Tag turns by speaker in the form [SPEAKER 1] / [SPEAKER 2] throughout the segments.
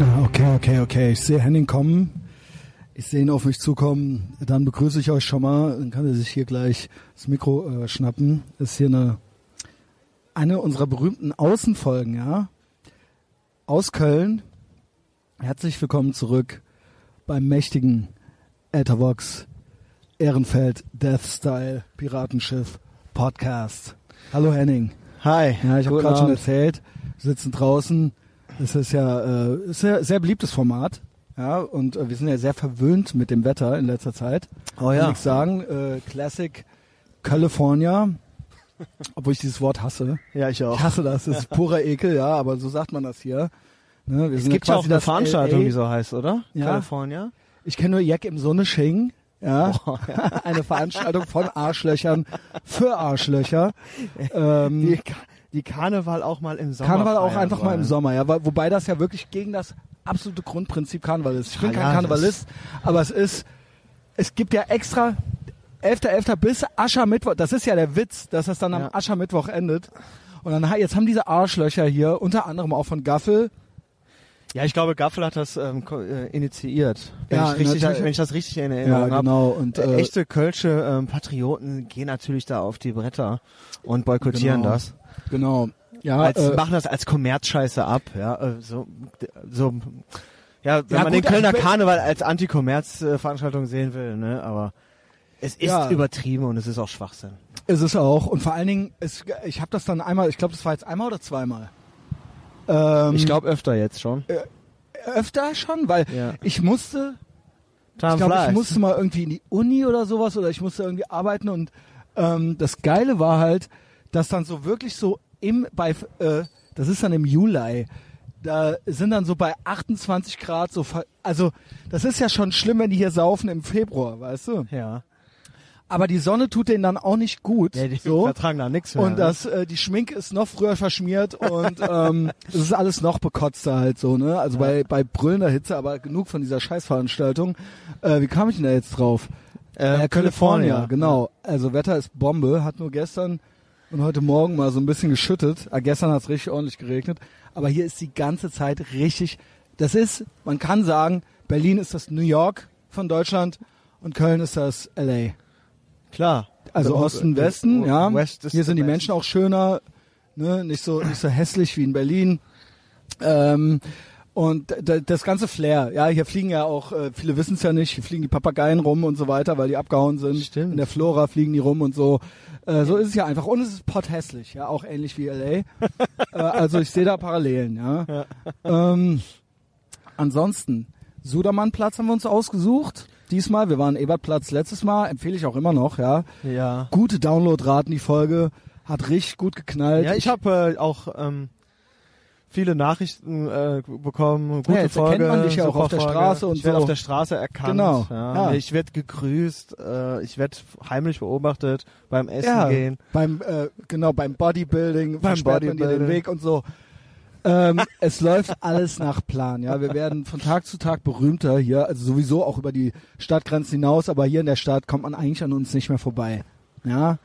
[SPEAKER 1] Ah, okay, okay, okay. Ich sehe Henning kommen. Ich sehe ihn auf mich zukommen. Dann begrüße ich euch schon mal. Dann kann er sich hier gleich das Mikro äh, schnappen. Das ist hier eine, eine unserer berühmten Außenfolgen, ja. Aus Köln. Herzlich willkommen zurück beim mächtigen Ethervox Ehrenfeld Death Style Piratenschiff Podcast. Hallo Henning.
[SPEAKER 2] Hi.
[SPEAKER 1] Ja, ich habe gerade schon erzählt, wir sitzen draußen. Es ist ja äh, ist ja sehr beliebtes Format. Ja, und äh, wir sind ja sehr verwöhnt mit dem Wetter in letzter Zeit.
[SPEAKER 2] Oh
[SPEAKER 1] Kann
[SPEAKER 2] ja.
[SPEAKER 1] ich sagen, äh, Classic California. Obwohl ich dieses Wort hasse.
[SPEAKER 2] Ja, ich auch.
[SPEAKER 1] Ich hasse das, das ist purer Ekel, ja, aber so sagt man das hier. Ne, wir
[SPEAKER 2] Es gibt ja auch
[SPEAKER 1] quasi
[SPEAKER 2] eine Veranstaltung,
[SPEAKER 1] LA.
[SPEAKER 2] die so heißt, oder?
[SPEAKER 1] Ja.
[SPEAKER 2] California.
[SPEAKER 1] Ich kenne nur Jack im Sonnensching. Ja,
[SPEAKER 2] Boah,
[SPEAKER 1] eine Veranstaltung von Arschlöchern für Arschlöcher. Ähm,
[SPEAKER 2] Die, Ka- die Karneval auch mal im Sommer.
[SPEAKER 1] Karneval auch einfach mal im
[SPEAKER 2] wollen.
[SPEAKER 1] Sommer, ja, wobei das ja wirklich gegen das absolute Grundprinzip Karneval ist. Ich bin
[SPEAKER 2] Ah,
[SPEAKER 1] kein
[SPEAKER 2] ja,
[SPEAKER 1] Karnevalist, aber es ist, es gibt ja extra 11.11. bis Aschermittwoch, das ist ja der Witz, dass das dann am
[SPEAKER 2] Ja.
[SPEAKER 1] Aschermittwoch endet. Und dann, ha- jetzt haben diese Arschlöcher hier, unter anderem auch von Gaffel,
[SPEAKER 2] Ja, ich glaube, Gaffel hat das ähm, äh, initiiert. Wenn,
[SPEAKER 1] Ja,
[SPEAKER 2] ich richtig,
[SPEAKER 1] natürlich.
[SPEAKER 2] wenn ich das richtig in
[SPEAKER 1] ja,
[SPEAKER 2] Erinnerung habe.
[SPEAKER 1] genau, und,
[SPEAKER 2] Äh,
[SPEAKER 1] äh,
[SPEAKER 2] echte Kölsche ähm, Patrioten gehen natürlich da auf die Bretter und boykottieren
[SPEAKER 1] Genau.
[SPEAKER 2] das.
[SPEAKER 1] Genau, ja,
[SPEAKER 2] als,
[SPEAKER 1] äh,
[SPEAKER 2] machen das als Kommerzscheiße ab, ja, äh, so, so, ja, wenn
[SPEAKER 1] Ja,
[SPEAKER 2] man
[SPEAKER 1] gut,
[SPEAKER 2] den Kölner
[SPEAKER 1] also
[SPEAKER 2] Karneval als Anti-Kommerz-Veranstaltung sehen will, ne, aber es ist
[SPEAKER 1] Ja.
[SPEAKER 2] übertrieben und es ist auch Schwachsinn.
[SPEAKER 1] ist es auch. Und vor allen Dingen, es, ich habe das dann einmal, ich glaube, das war jetzt einmal oder zweimal. Ähm,
[SPEAKER 2] Ich glaube öfter jetzt schon.
[SPEAKER 1] öfter schon, weil
[SPEAKER 2] Ja.
[SPEAKER 1] ich musste,
[SPEAKER 2] Time
[SPEAKER 1] ich glaube, ich musste mal irgendwie in die Uni oder sowas oder ich musste irgendwie arbeiten und ähm, das Geile war halt, dass dann so wirklich so im bei äh, das ist dann im Juli. Da sind dann so bei 28 Grad so, ver- also das ist ja schon schlimm, wenn die hier saufen im Februar, weißt du?
[SPEAKER 2] ja.
[SPEAKER 1] Aber die Sonne tut denen dann auch nicht gut.
[SPEAKER 2] ja, die
[SPEAKER 1] so.
[SPEAKER 2] vertragen da nichts mehr.
[SPEAKER 1] Und
[SPEAKER 2] ne?
[SPEAKER 1] das, äh, die Schminke ist noch früher verschmiert und ähm, es ist alles noch bekotzter halt so, ne? Also bei, bei brüllender Hitze, aber genug von dieser Scheißveranstaltung. Äh, wie kam ich denn da jetzt drauf?
[SPEAKER 2] äh,
[SPEAKER 1] Äh, California, genau. Also Wetter ist Bombe, hat nur gestern und heute Morgen mal so ein bisschen geschüttet. Ah, gestern hat es richtig ordentlich geregnet. Aber hier ist die ganze Zeit richtig, das ist, man kann sagen, Berlin ist das New York von Deutschland und Köln ist das LA.
[SPEAKER 2] Klar.
[SPEAKER 1] Also Osten, Westen, ja.
[SPEAKER 2] West
[SPEAKER 1] Hier sind die. Menschen auch schöner, ne? nicht so nicht so hässlich wie in Berlin. Ähm, und das ganze Flair, ja, hier fliegen ja auch, äh, viele wissen es ja nicht, hier fliegen die Papageien rum und so weiter, weil die abgehauen sind.
[SPEAKER 2] Stimmt.
[SPEAKER 1] In der Flora fliegen die rum und so. Äh, so ist es ja einfach. Und es ist potthässlich, ja, auch ähnlich wie LA. äh, also ich sehe da Parallelen, ja. Ähm, ansonsten, Sudermannplatz haben wir uns ausgesucht. Diesmal, wir waren Ebertplatz letztes Mal, empfehle ich auch immer noch, ja
[SPEAKER 2] Ja.
[SPEAKER 1] gute Downloadraten, die Folge. Hat richtig gut geknallt.
[SPEAKER 2] Ja, ich habe äh, auch ähm, viele Nachrichten äh, bekommen. Gute
[SPEAKER 1] Ja, jetzt
[SPEAKER 2] Folge,
[SPEAKER 1] erkennt man dich ja auch auf der
[SPEAKER 2] Folge.
[SPEAKER 1] Straße und
[SPEAKER 2] ich werde
[SPEAKER 1] so.
[SPEAKER 2] auf der Straße erkannt.
[SPEAKER 1] Genau,
[SPEAKER 2] Ja.
[SPEAKER 1] ja.
[SPEAKER 2] Ich werde gegrüßt. Äh, ich werde heimlich beobachtet beim Essen
[SPEAKER 1] ja,
[SPEAKER 2] gehen.
[SPEAKER 1] beim äh, genau beim Bodybuilding,
[SPEAKER 2] Beim
[SPEAKER 1] dir den
[SPEAKER 2] Bodybuilding.
[SPEAKER 1] Weg und so. Ähm, es läuft alles nach Plan. Ja, wir werden von Tag zu Tag berühmter hier, also sowieso auch über die Stadtgrenzen hinaus, aber hier in der Stadt kommt man eigentlich an uns nicht mehr vorbei. Ja,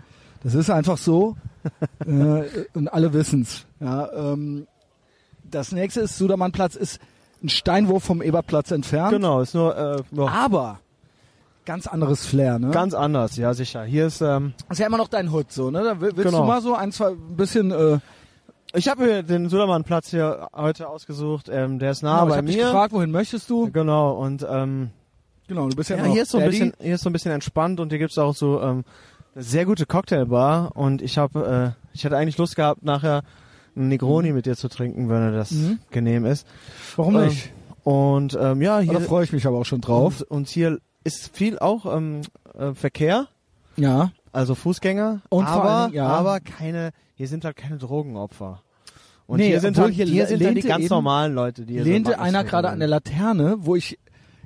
[SPEAKER 1] das ist einfach so äh, und alle wissen's. Ja, ähm, das nächste ist Sudermannplatz ist ein Steinwurf vom Ebertplatz entfernt.
[SPEAKER 2] Genau, ist nur äh, noch
[SPEAKER 1] Aber ganz anderes Flair, ne?
[SPEAKER 2] ganz anders. Ja, sicher. Hier ist ähm,
[SPEAKER 1] ist ja immer noch dein Hut, so, ne? Da will- willst
[SPEAKER 2] Genau.
[SPEAKER 1] du mal so ein, zwei, ein bisschen, äh,
[SPEAKER 2] ich habe mir den Sudermannplatz hier heute ausgesucht. Ähm, der ist nah
[SPEAKER 1] genau, ich
[SPEAKER 2] bei
[SPEAKER 1] hab dich
[SPEAKER 2] mir.
[SPEAKER 1] gefragt, wohin möchtest du?
[SPEAKER 2] Genau und ähm,
[SPEAKER 1] Genau, du bist ja,
[SPEAKER 2] Ja, hier ist so ein
[SPEAKER 1] Daddy.
[SPEAKER 2] bisschen, hier ist so ein bisschen entspannt und hier gibt's auch so ähm, eine sehr gute Cocktailbar und ich habe, äh, ich hätte eigentlich Lust gehabt, nachher einen Negroni mit dir zu trinken, wenn das
[SPEAKER 1] Mhm.
[SPEAKER 2] genehm ist.
[SPEAKER 1] Warum
[SPEAKER 2] ähm,
[SPEAKER 1] nicht?
[SPEAKER 2] Und ähm, ja,
[SPEAKER 1] Da
[SPEAKER 2] hier
[SPEAKER 1] freue ich mich aber auch schon drauf.
[SPEAKER 2] Und, und hier ist viel auch ähm, äh, Verkehr,
[SPEAKER 1] Ja.
[SPEAKER 2] also Fußgänger,
[SPEAKER 1] Und
[SPEAKER 2] aber
[SPEAKER 1] Dingen, ja.
[SPEAKER 2] aber keine, hier sind halt keine Drogenopfer. Und
[SPEAKER 1] Nee,
[SPEAKER 2] hier sind halt,
[SPEAKER 1] hier
[SPEAKER 2] hier, sind halt die ganz
[SPEAKER 1] eben-
[SPEAKER 2] normalen Leute, die hier so
[SPEAKER 1] Lehnte
[SPEAKER 2] Backen
[SPEAKER 1] einer gerade an der Laterne, wo ich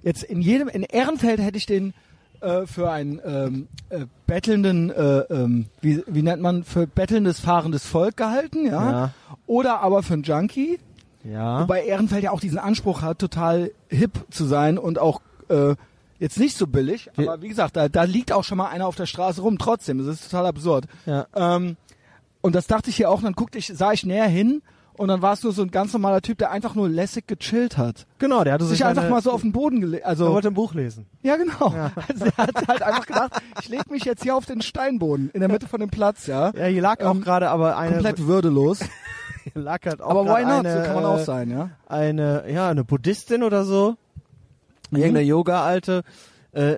[SPEAKER 1] jetzt in jedem, in Ehrenfeld hätte ich den äh, für einen ähm, äh, bettelnden, äh, ähm, wie, wie nennt man, für bettelndes, fahrendes Volk gehalten, ja?
[SPEAKER 2] Ja.
[SPEAKER 1] Oder aber für einen Junkie.
[SPEAKER 2] Ja.
[SPEAKER 1] Wobei Ehrenfeld ja auch diesen Anspruch hat, total hip zu sein und auch äh, jetzt nicht so billig. Aber wie gesagt, da, da liegt auch schon mal einer auf der Straße rum. Trotzdem, das ist total absurd.
[SPEAKER 2] ja.
[SPEAKER 1] Ähm, und das dachte ich hier auch. Und dann guckte ich, sah ich näher hin Und dann war es nur so ein ganz normaler Typ, der einfach nur lässig gechillt hat.
[SPEAKER 2] Genau, der hatte
[SPEAKER 1] Sich einfach mal so auf den Boden gelegt.
[SPEAKER 2] Er
[SPEAKER 1] Also,
[SPEAKER 2] wollte ein Buch lesen.
[SPEAKER 1] ja, genau.
[SPEAKER 2] Ja.
[SPEAKER 1] Also, er hat halt einfach gedacht, ich leg mich jetzt hier auf den Steinboden in der Mitte von dem Platz, ja.
[SPEAKER 2] Ja, hier lag auch
[SPEAKER 1] Ähm,
[SPEAKER 2] gerade aber eine.
[SPEAKER 1] Komplett würdelos.
[SPEAKER 2] hier lag halt auch
[SPEAKER 1] Aber why not?
[SPEAKER 2] Eine,
[SPEAKER 1] so kann man auch
[SPEAKER 2] äh,
[SPEAKER 1] sein, ja.
[SPEAKER 2] Eine, ja, eine Buddhistin oder so.
[SPEAKER 1] Mhm.
[SPEAKER 2] Irgendeine Yoga-Alte. Äh,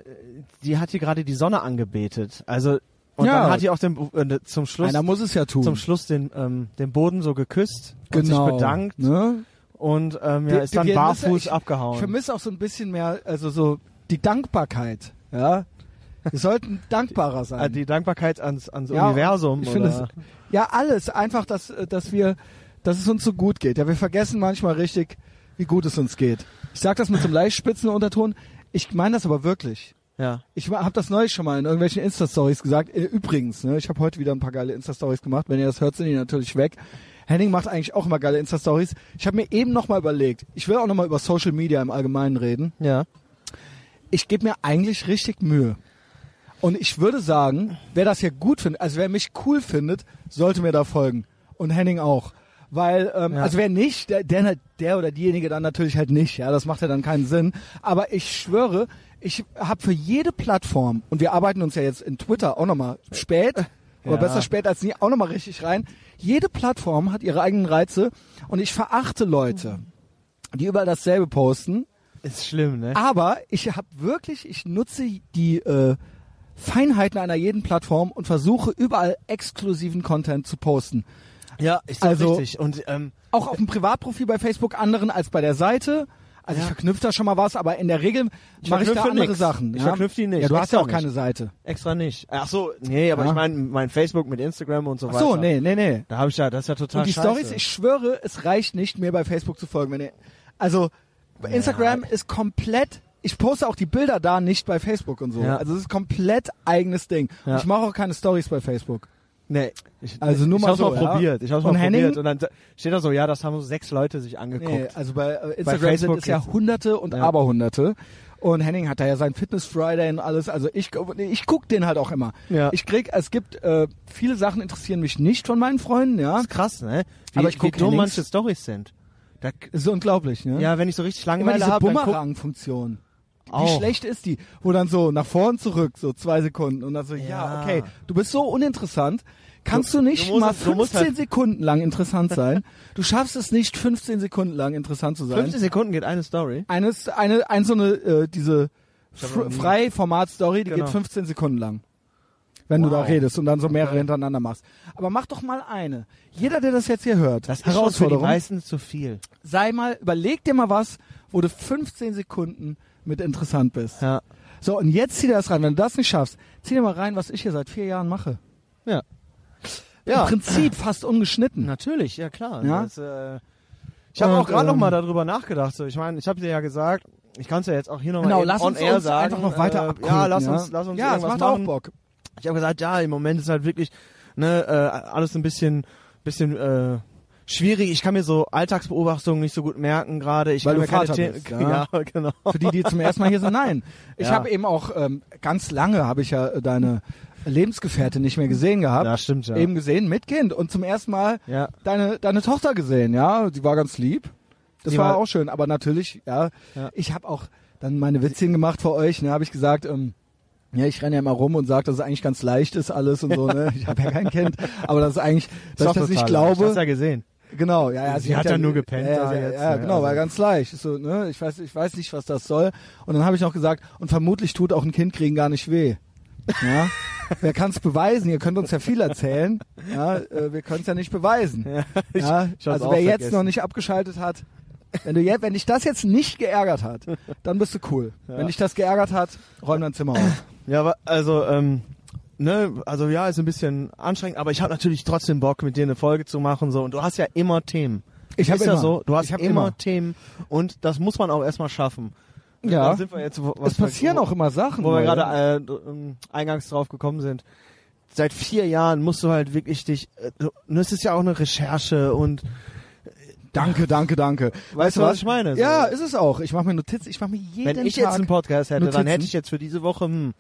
[SPEAKER 2] die hat hier gerade die Sonne angebetet. Also, und
[SPEAKER 1] Ja.
[SPEAKER 2] dann hat die auch den, äh, zum Schluss,
[SPEAKER 1] Einer muss es ja tun.
[SPEAKER 2] zum Schluss den, ähm, den Boden so geküsst und
[SPEAKER 1] genau.
[SPEAKER 2] sich bedankt
[SPEAKER 1] Ne?
[SPEAKER 2] und ähm, ja,
[SPEAKER 1] Wir-
[SPEAKER 2] ist dann
[SPEAKER 1] wir-
[SPEAKER 2] barfuß
[SPEAKER 1] ich-
[SPEAKER 2] abgehauen.
[SPEAKER 1] Ich vermisse auch so ein bisschen mehr, also so die Dankbarkeit, ja. Wir sollten dankbarer sein.
[SPEAKER 2] Äh, die Dankbarkeit ans, ans
[SPEAKER 1] Ja,
[SPEAKER 2] Universum.
[SPEAKER 1] ich
[SPEAKER 2] oder?
[SPEAKER 1] es, ja, alles. Einfach, dass, äh, dass wir, dass es uns so gut geht. Ja, wir vergessen manchmal richtig, wie gut es uns geht. Ich sage das mit so einem leicht spitzen Unterton. Ich meine das aber wirklich.
[SPEAKER 2] Ja.
[SPEAKER 1] Ich habe das neulich schon mal in irgendwelchen Insta-Stories gesagt. Äh, Übrigens, ne, ich habe heute wieder ein paar geile Insta-Stories gemacht. Wenn ihr das hört, sind die natürlich weg. Henning macht eigentlich auch immer geile Insta-Stories. Ich habe mir eben noch mal überlegt, ich will auch noch mal über Social Media im Allgemeinen reden.
[SPEAKER 2] Ja.
[SPEAKER 1] Ich gebe mir eigentlich richtig Mühe. Und ich würde sagen, wer das hier gut findet, also wer mich cool findet, sollte mir da folgen. Und Henning auch. Weil, ähm,
[SPEAKER 2] Ja.
[SPEAKER 1] also wer nicht, der, der, der oder diejenige dann natürlich halt nicht, ja, das macht ja dann keinen Sinn. Aber ich schwöre, ich habe für jede Plattform, und wir arbeiten uns ja jetzt in Twitter auch nochmal spät, aber
[SPEAKER 2] Ja.
[SPEAKER 1] besser spät als nie, auch nochmal richtig rein. Jede Plattform hat ihre eigenen Reize und ich verachte Leute, die überall dasselbe posten,
[SPEAKER 2] Ist schlimm, ne?
[SPEAKER 1] aber ich habe wirklich, ich nutze die äh, Feinheiten einer jeden Plattform und versuche überall exklusiven Content zu posten.
[SPEAKER 2] Ja, ist doch
[SPEAKER 1] also-
[SPEAKER 2] richtig. Und ähm,
[SPEAKER 1] Auch auf dem Privatprofil bei Facebook anderen als bei der Seite. Also
[SPEAKER 2] Ja.
[SPEAKER 1] ich verknüpfe da schon mal was, aber in der Regel
[SPEAKER 2] Ich
[SPEAKER 1] mache ich da andere
[SPEAKER 2] nix.
[SPEAKER 1] Sachen.
[SPEAKER 2] Ich
[SPEAKER 1] ja?
[SPEAKER 2] verknüpfe die nicht.
[SPEAKER 1] Ja, du hast ja
[SPEAKER 2] Extra
[SPEAKER 1] auch keine
[SPEAKER 2] nicht.
[SPEAKER 1] Seite.
[SPEAKER 2] extra nicht. Ach so, nee, aber
[SPEAKER 1] Ja.
[SPEAKER 2] ich meine, mein Facebook mit Instagram und so
[SPEAKER 1] Ach
[SPEAKER 2] weiter.
[SPEAKER 1] so, nee, nee, nee.
[SPEAKER 2] Da habe ich ja, das ist ja total
[SPEAKER 1] Und die
[SPEAKER 2] scheiße.
[SPEAKER 1] Stories, ich schwöre, es reicht nicht, mir bei Facebook zu folgen. Wenn ihr, also. Instagram ist komplett. Ich poste auch die Bilder da nicht bei Facebook und so.
[SPEAKER 2] Ja.
[SPEAKER 1] Also es ist komplett eigenes Ding. Ich mache auch keine Stories bei Facebook.
[SPEAKER 2] Nee, ich,
[SPEAKER 1] Also nur
[SPEAKER 2] ich
[SPEAKER 1] mal
[SPEAKER 2] hab's
[SPEAKER 1] so,
[SPEAKER 2] mal
[SPEAKER 1] ja.
[SPEAKER 2] probiert. Ich hab's
[SPEAKER 1] Und
[SPEAKER 2] mal
[SPEAKER 1] Henning?
[SPEAKER 2] probiert und dann steht da so, ja, das haben so sechs Leute sich angeguckt.
[SPEAKER 1] Nee, also bei äh, Instagram sind es ja Hunderte und
[SPEAKER 2] Ja.
[SPEAKER 1] Aberhunderte. Und Henning hat da ja seinen Fitness Friday und alles. Also ich, ich guck den halt auch immer.
[SPEAKER 2] Ja.
[SPEAKER 1] Ich krieg, es gibt äh, viele Sachen interessieren mich nicht von meinen Freunden, ja.
[SPEAKER 2] Das ist krass, ne? Wie,
[SPEAKER 1] Aber ich
[SPEAKER 2] wie
[SPEAKER 1] guck
[SPEAKER 2] dumm
[SPEAKER 1] Hennings.
[SPEAKER 2] manche Stories sind. Da,
[SPEAKER 1] Ist unglaublich, ne?
[SPEAKER 2] ja, wenn ich so richtig Langeweile habe, dann
[SPEAKER 1] Bumerang-Funktion. Wie
[SPEAKER 2] Auch.
[SPEAKER 1] schlecht ist die? Wo dann so nach vorn zurück, so zwei Sekunden und dann so, ja,
[SPEAKER 2] Ja.
[SPEAKER 1] okay, du bist so uninteressant. Kannst
[SPEAKER 2] Du-
[SPEAKER 1] du, nicht
[SPEAKER 2] du
[SPEAKER 1] mal
[SPEAKER 2] du
[SPEAKER 1] 15
[SPEAKER 2] musst halt-
[SPEAKER 1] Sekunden lang interessant sein? du schaffst es nicht, 15 Sekunden lang interessant zu sein.
[SPEAKER 2] 15 Sekunden geht eine Story.
[SPEAKER 1] Eines, eine, ein so eine, äh, diese Fr Freiformat-Story, die
[SPEAKER 2] Genau.
[SPEAKER 1] geht 15 Sekunden lang. Wenn du da
[SPEAKER 2] Wow.
[SPEAKER 1] redest und dann so mehrere
[SPEAKER 2] Okay.
[SPEAKER 1] hintereinander machst. Aber mach doch mal eine. Jeder, der das jetzt hier hört,
[SPEAKER 2] Das ist schon für die
[SPEAKER 1] Herausforderung,
[SPEAKER 2] meisten zu viel.
[SPEAKER 1] sei mal, überleg dir mal was, wo du 15 Sekunden mit interessant bist.
[SPEAKER 2] Ja.
[SPEAKER 1] So, und jetzt zieh dir das rein. Wenn du das nicht schaffst, zieh dir mal rein, was ich hier seit vier Jahren mache.
[SPEAKER 2] Ja.
[SPEAKER 1] Im Prinzip fast ungeschnitten.
[SPEAKER 2] Natürlich, ja klar.
[SPEAKER 1] Ja?
[SPEAKER 2] Das, äh, ich habe auch gerade noch
[SPEAKER 1] ähm,
[SPEAKER 2] mal darüber nachgedacht. So, ich meine, ich habe dir ja gesagt, ich kann es ja jetzt auch hier nochmal
[SPEAKER 1] Genau, lass
[SPEAKER 2] on
[SPEAKER 1] uns,
[SPEAKER 2] air
[SPEAKER 1] uns
[SPEAKER 2] sagen.
[SPEAKER 1] einfach noch weiter
[SPEAKER 2] äh,
[SPEAKER 1] abgucken.
[SPEAKER 2] Ja, lass uns, lass uns
[SPEAKER 1] Ja, es macht auch. Bock.
[SPEAKER 2] Ich habe gesagt, ja, im Moment ist halt wirklich ne, äh, alles ein bisschen, bisschen äh, schwierig. Ich kann mir so Alltagsbeobachtungen nicht so gut merken gerade. Ich
[SPEAKER 1] Weil
[SPEAKER 2] kann
[SPEAKER 1] du
[SPEAKER 2] mir keine
[SPEAKER 1] Vater
[SPEAKER 2] Themen-
[SPEAKER 1] bist, ja.
[SPEAKER 2] ja, genau.
[SPEAKER 1] Für die, die zum ersten Mal hier sind, nein. Ich
[SPEAKER 2] Ja.
[SPEAKER 1] habe eben auch ähm, ganz lange habe ich ja äh, deine Lebensgefährtin nicht mehr gesehen gehabt.
[SPEAKER 2] Ja, stimmt, ja.
[SPEAKER 1] Eben gesehen mit Kind und zum ersten Mal
[SPEAKER 2] Ja.
[SPEAKER 1] deine deine Tochter gesehen, ja, die war ganz lieb. Das
[SPEAKER 2] Die
[SPEAKER 1] war,
[SPEAKER 2] war-
[SPEAKER 1] auch schön, aber natürlich, ja,
[SPEAKER 2] Ja.
[SPEAKER 1] ich habe auch dann meine Witzchen gemacht für euch, ne, habe ich gesagt, ähm, ja, ich renne ja immer rum und sage, dass es eigentlich ganz leicht ist alles und so, ne? Ich habe ja kein Kind, aber das ist eigentlich, dass ich das nicht
[SPEAKER 2] Ich
[SPEAKER 1] glaube.
[SPEAKER 2] hab's ja gesehen.
[SPEAKER 1] Genau, ja, ja.
[SPEAKER 2] Sie hat ja nur gepennt
[SPEAKER 1] Ja,
[SPEAKER 2] da
[SPEAKER 1] ja,
[SPEAKER 2] jetzt,
[SPEAKER 1] ja
[SPEAKER 2] ne,
[SPEAKER 1] genau,
[SPEAKER 2] also.
[SPEAKER 1] war ganz leicht. So, ne, ich weiß, ich weiß nicht, was das soll. Und dann habe ich noch gesagt, und vermutlich tut auch ein Kind kriegen gar nicht weh. Ja, wer kann es beweisen? Ihr könnt uns ja viel erzählen. Ja, äh, wir können es ja nicht beweisen.
[SPEAKER 2] Ja, ich,
[SPEAKER 1] Ja,
[SPEAKER 2] ich
[SPEAKER 1] also wer jetzt
[SPEAKER 2] vergessen.
[SPEAKER 1] noch nicht abgeschaltet hat, wenn du jetzt, wenn dich das jetzt nicht geärgert hat, dann bist du cool.
[SPEAKER 2] Ja.
[SPEAKER 1] Wenn dich das geärgert hat, räum dein Zimmer auf.
[SPEAKER 2] Ja, aber also, ähm, ne, also ja, ist ein bisschen anstrengend, aber ich habe natürlich trotzdem Bock, mit dir eine Folge zu machen so. Und du hast ja immer Themen.
[SPEAKER 1] Ich habe
[SPEAKER 2] ist ja
[SPEAKER 1] immer,
[SPEAKER 2] so, du hast immer,
[SPEAKER 1] immer.
[SPEAKER 2] Themen und das muss man auch erstmal schaffen.
[SPEAKER 1] Ja.
[SPEAKER 2] Da sind wir jetzt, was
[SPEAKER 1] Es passieren
[SPEAKER 2] wo,
[SPEAKER 1] auch immer Sachen.
[SPEAKER 2] wo wir gerade äh, eingangs drauf gekommen sind. Seit vier Jahren musst du halt wirklich dich, äh, es ist ja auch eine Recherche und
[SPEAKER 1] Danke, danke, danke.
[SPEAKER 2] Weißt du, was ich meine? So.
[SPEAKER 1] Ja, ist es auch. Ich mache mir Notizen. Ich mache mir jeden
[SPEAKER 2] wenn ich
[SPEAKER 1] Tag
[SPEAKER 2] jetzt einen Podcast hätte, dann
[SPEAKER 1] Notizen.
[SPEAKER 2] hätte ich jetzt für diese Woche, hm,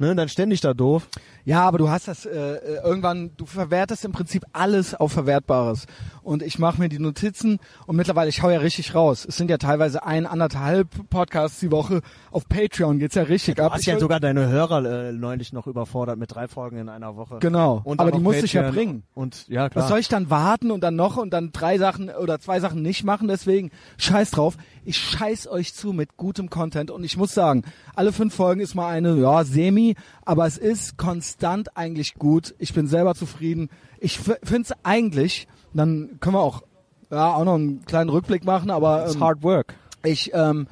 [SPEAKER 2] ne, dann ständig da doof.
[SPEAKER 1] Ja, aber du hast das äh, äh, irgendwann, du verwertest im Prinzip alles auf Verwertbares. Und ich mache mir die Notizen und mittlerweile, ich hau ja richtig raus. Es sind ja teilweise ein, anderthalb Podcasts die Woche. Auf Patreon geht's ja richtig
[SPEAKER 2] Du
[SPEAKER 1] ab.
[SPEAKER 2] hast
[SPEAKER 1] Ich
[SPEAKER 2] ja sogar deine Hörer äh, neulich noch überfordert mit drei Folgen in einer Woche.
[SPEAKER 1] Genau,
[SPEAKER 2] Und
[SPEAKER 1] aber die musste ich ja bringen.
[SPEAKER 2] Und ja, klar.
[SPEAKER 1] Was soll ich dann warten und dann noch und dann drei Sachen oder zwei Sachen nicht machen? Deswegen scheiß drauf. Ich scheiß euch zu mit gutem Content und ich muss sagen, alle fünf Folgen ist mal eine, ja, semi, aber es ist konstant eigentlich gut. Ich bin selber zufrieden. Ich finde es eigentlich, dann können wir auch, ja, auch noch einen kleinen Rückblick machen, aber
[SPEAKER 2] It's
[SPEAKER 1] ähm,
[SPEAKER 2] hard work.
[SPEAKER 1] ich, ähm,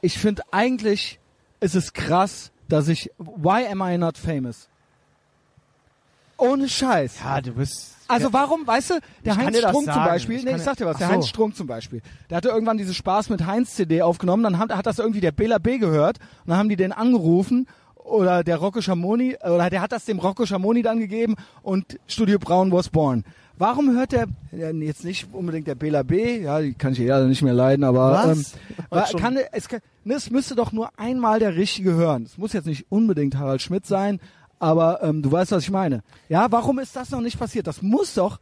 [SPEAKER 1] ich finde eigentlich ist es krass, dass ich, why am I not famous? Ohne Scheiß.
[SPEAKER 2] Ja, du bist.
[SPEAKER 1] Also warum, weißt du, der Heinz Strunk zum. Beispiel,
[SPEAKER 2] Ich
[SPEAKER 1] nee, ich sag dir was, der
[SPEAKER 2] so.
[SPEAKER 1] Heinz Strunk zum Beispiel, der hatte irgendwann diese Spaß mit Heinz CD aufgenommen, dann hat, hat das irgendwie der Bela B gehört und dann haben die den angerufen oder der Rocco Schamoni, oder der hat das dem Rocco Schamoni dann gegeben und Studio Braun was born. Warum hört der, ja, jetzt nicht unbedingt der Bela B, ja, die kann ich ja nicht mehr leiden, aber
[SPEAKER 2] Was?
[SPEAKER 1] ähm, kann, es, kann, ne, es müsste doch nur einmal der Richtige hören. Es muss jetzt nicht unbedingt Harald Schmidt sein, aber ähm, du weißt, was ich meine. Ja, warum ist das noch nicht passiert? Das muss doch.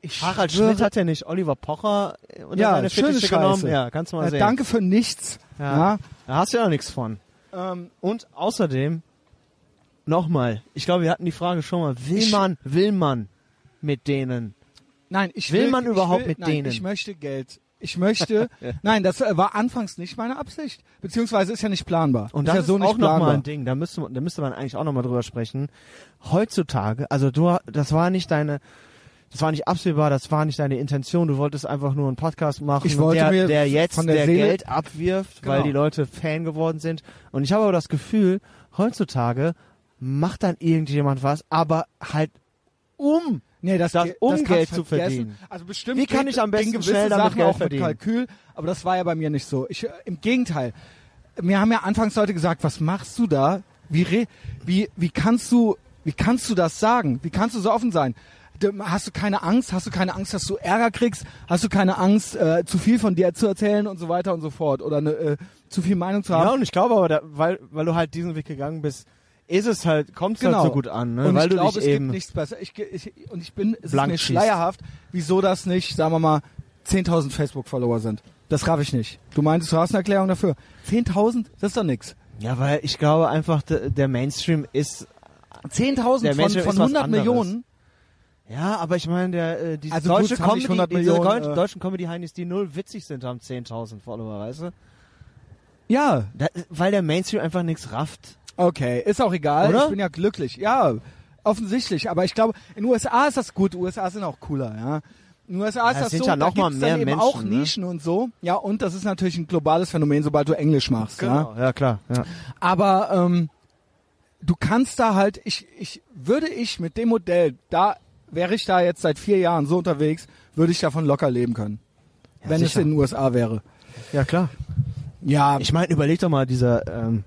[SPEAKER 1] Ich
[SPEAKER 2] Harald
[SPEAKER 1] schwöre-
[SPEAKER 2] Schmidt hat ja nicht Oliver Pocher unter
[SPEAKER 1] ja,
[SPEAKER 2] seine
[SPEAKER 1] schöne
[SPEAKER 2] Fittiche
[SPEAKER 1] Scheiße.
[SPEAKER 2] genommen. Ja, kannst du mal
[SPEAKER 1] Äh,
[SPEAKER 2] sehen.
[SPEAKER 1] danke für nichts.
[SPEAKER 2] Ja.
[SPEAKER 1] Ja.
[SPEAKER 2] Da hast du ja auch nichts von.
[SPEAKER 1] Ähm,
[SPEAKER 2] Und außerdem, nochmal, ich glaube, wir hatten die Frage schon mal, will
[SPEAKER 1] Ich-
[SPEAKER 2] man, will man mit denen?
[SPEAKER 1] nein, ich
[SPEAKER 2] Will
[SPEAKER 1] will,
[SPEAKER 2] man
[SPEAKER 1] ich
[SPEAKER 2] überhaupt
[SPEAKER 1] will,
[SPEAKER 2] mit
[SPEAKER 1] nein,
[SPEAKER 2] denen?
[SPEAKER 1] Ich möchte Geld. Ich möchte. Nein, das war anfangs nicht meine Absicht. Beziehungsweise ist ja nicht planbar.
[SPEAKER 2] Und
[SPEAKER 1] ist
[SPEAKER 2] das
[SPEAKER 1] ja
[SPEAKER 2] ist
[SPEAKER 1] so
[SPEAKER 2] auch
[SPEAKER 1] nicht planbar.
[SPEAKER 2] nochmal ein Ding, da müsste, man- da müsste man eigentlich auch nochmal drüber sprechen. Heutzutage, also du, das war nicht deine, das war nicht absehbar, das war nicht deine Intention, du wolltest einfach nur einen Podcast machen,
[SPEAKER 1] Ich wollte
[SPEAKER 2] der,
[SPEAKER 1] mir
[SPEAKER 2] der jetzt
[SPEAKER 1] von der
[SPEAKER 2] der Geld abwirft, weil
[SPEAKER 1] Genau.
[SPEAKER 2] die Leute Fan geworden sind. Und ich habe aber das Gefühl, heutzutage macht dann irgendjemand was, aber halt um.
[SPEAKER 1] Nee, das,
[SPEAKER 2] Das- um
[SPEAKER 1] kannst
[SPEAKER 2] Geld zu verdienen.
[SPEAKER 1] Also bestimmt
[SPEAKER 2] Wie kann ich am besten schnell damit
[SPEAKER 1] Sachen
[SPEAKER 2] Geld
[SPEAKER 1] auch
[SPEAKER 2] verdienen?
[SPEAKER 1] mit Kalkül, aber das war ja bei mir nicht so. Ich, Im Gegenteil. Mir haben ja anfangs Leute gesagt, was machst du da? Wie, re wie, wie kannst du, wie kannst du das sagen? Wie kannst du so offen sein? Hast du keine Angst? Hast du keine Angst, dass du Ärger kriegst? Hast du keine Angst, äh, zu viel von dir zu erzählen und so weiter und so fort? Oder eine, äh, zu viel Meinung zu haben?
[SPEAKER 2] Ja, und ich glaube aber, da, weil, weil du halt diesen Weg gegangen bist, ist es halt, kommt es
[SPEAKER 1] Genau.
[SPEAKER 2] halt so gut an, ne?
[SPEAKER 1] Und
[SPEAKER 2] weil
[SPEAKER 1] ich
[SPEAKER 2] du
[SPEAKER 1] glaube, es
[SPEAKER 2] eben
[SPEAKER 1] gibt nichts besser. Ich, ich, und ich bin, es ist mir schleierhaft, wieso das nicht, sagen wir mal, 10.000 Facebook-Follower sind. Das raff ich nicht. Du meintest, du hast eine Erklärung dafür. 10.000? Das ist doch nix.
[SPEAKER 2] Ja, weil ich glaube einfach, der, Mainstream ist.
[SPEAKER 1] 10.000
[SPEAKER 2] Der
[SPEAKER 1] von, von
[SPEAKER 2] ist was
[SPEAKER 1] 100
[SPEAKER 2] anderes.
[SPEAKER 1] Millionen?
[SPEAKER 2] Ja, aber ich meine, der äh, diese
[SPEAKER 1] Also gut,
[SPEAKER 2] deutsche
[SPEAKER 1] nicht
[SPEAKER 2] Comedy,
[SPEAKER 1] 100
[SPEAKER 2] diese
[SPEAKER 1] Millionen, äh,
[SPEAKER 2] deutschen Comedy-Heinis, die null witzig sind, haben 10.000 Follower, weißt du?
[SPEAKER 1] Ja,
[SPEAKER 2] Da, weil der Mainstream einfach nichts rafft.
[SPEAKER 1] Okay. Ist auch egal.
[SPEAKER 2] Oder?
[SPEAKER 1] Ich bin ja glücklich. Ja, offensichtlich. Aber ich glaube, in den USA ist das gut. USA sind auch cooler, ja. In den USA ist
[SPEAKER 2] Ja,
[SPEAKER 1] das
[SPEAKER 2] sind
[SPEAKER 1] so,
[SPEAKER 2] ja
[SPEAKER 1] da
[SPEAKER 2] noch mal
[SPEAKER 1] gibt's
[SPEAKER 2] mehr
[SPEAKER 1] dann eben
[SPEAKER 2] Menschen,
[SPEAKER 1] auch
[SPEAKER 2] ne?
[SPEAKER 1] Nischen und so. Ja, und das ist natürlich ein globales Phänomen, sobald du Englisch machst, ja.
[SPEAKER 2] ja klar. Ja.
[SPEAKER 1] Aber ähm, du kannst da halt, ich, ich würde ich mit dem Modell, da wäre ich da jetzt seit vier Jahren so unterwegs, würde ich davon locker leben können.
[SPEAKER 2] Ja,
[SPEAKER 1] wenn es
[SPEAKER 2] sicher.
[SPEAKER 1] in den USA wäre.
[SPEAKER 2] ja, klar.
[SPEAKER 1] Ja,
[SPEAKER 2] Ich meine, überleg doch mal, dieser, ähm,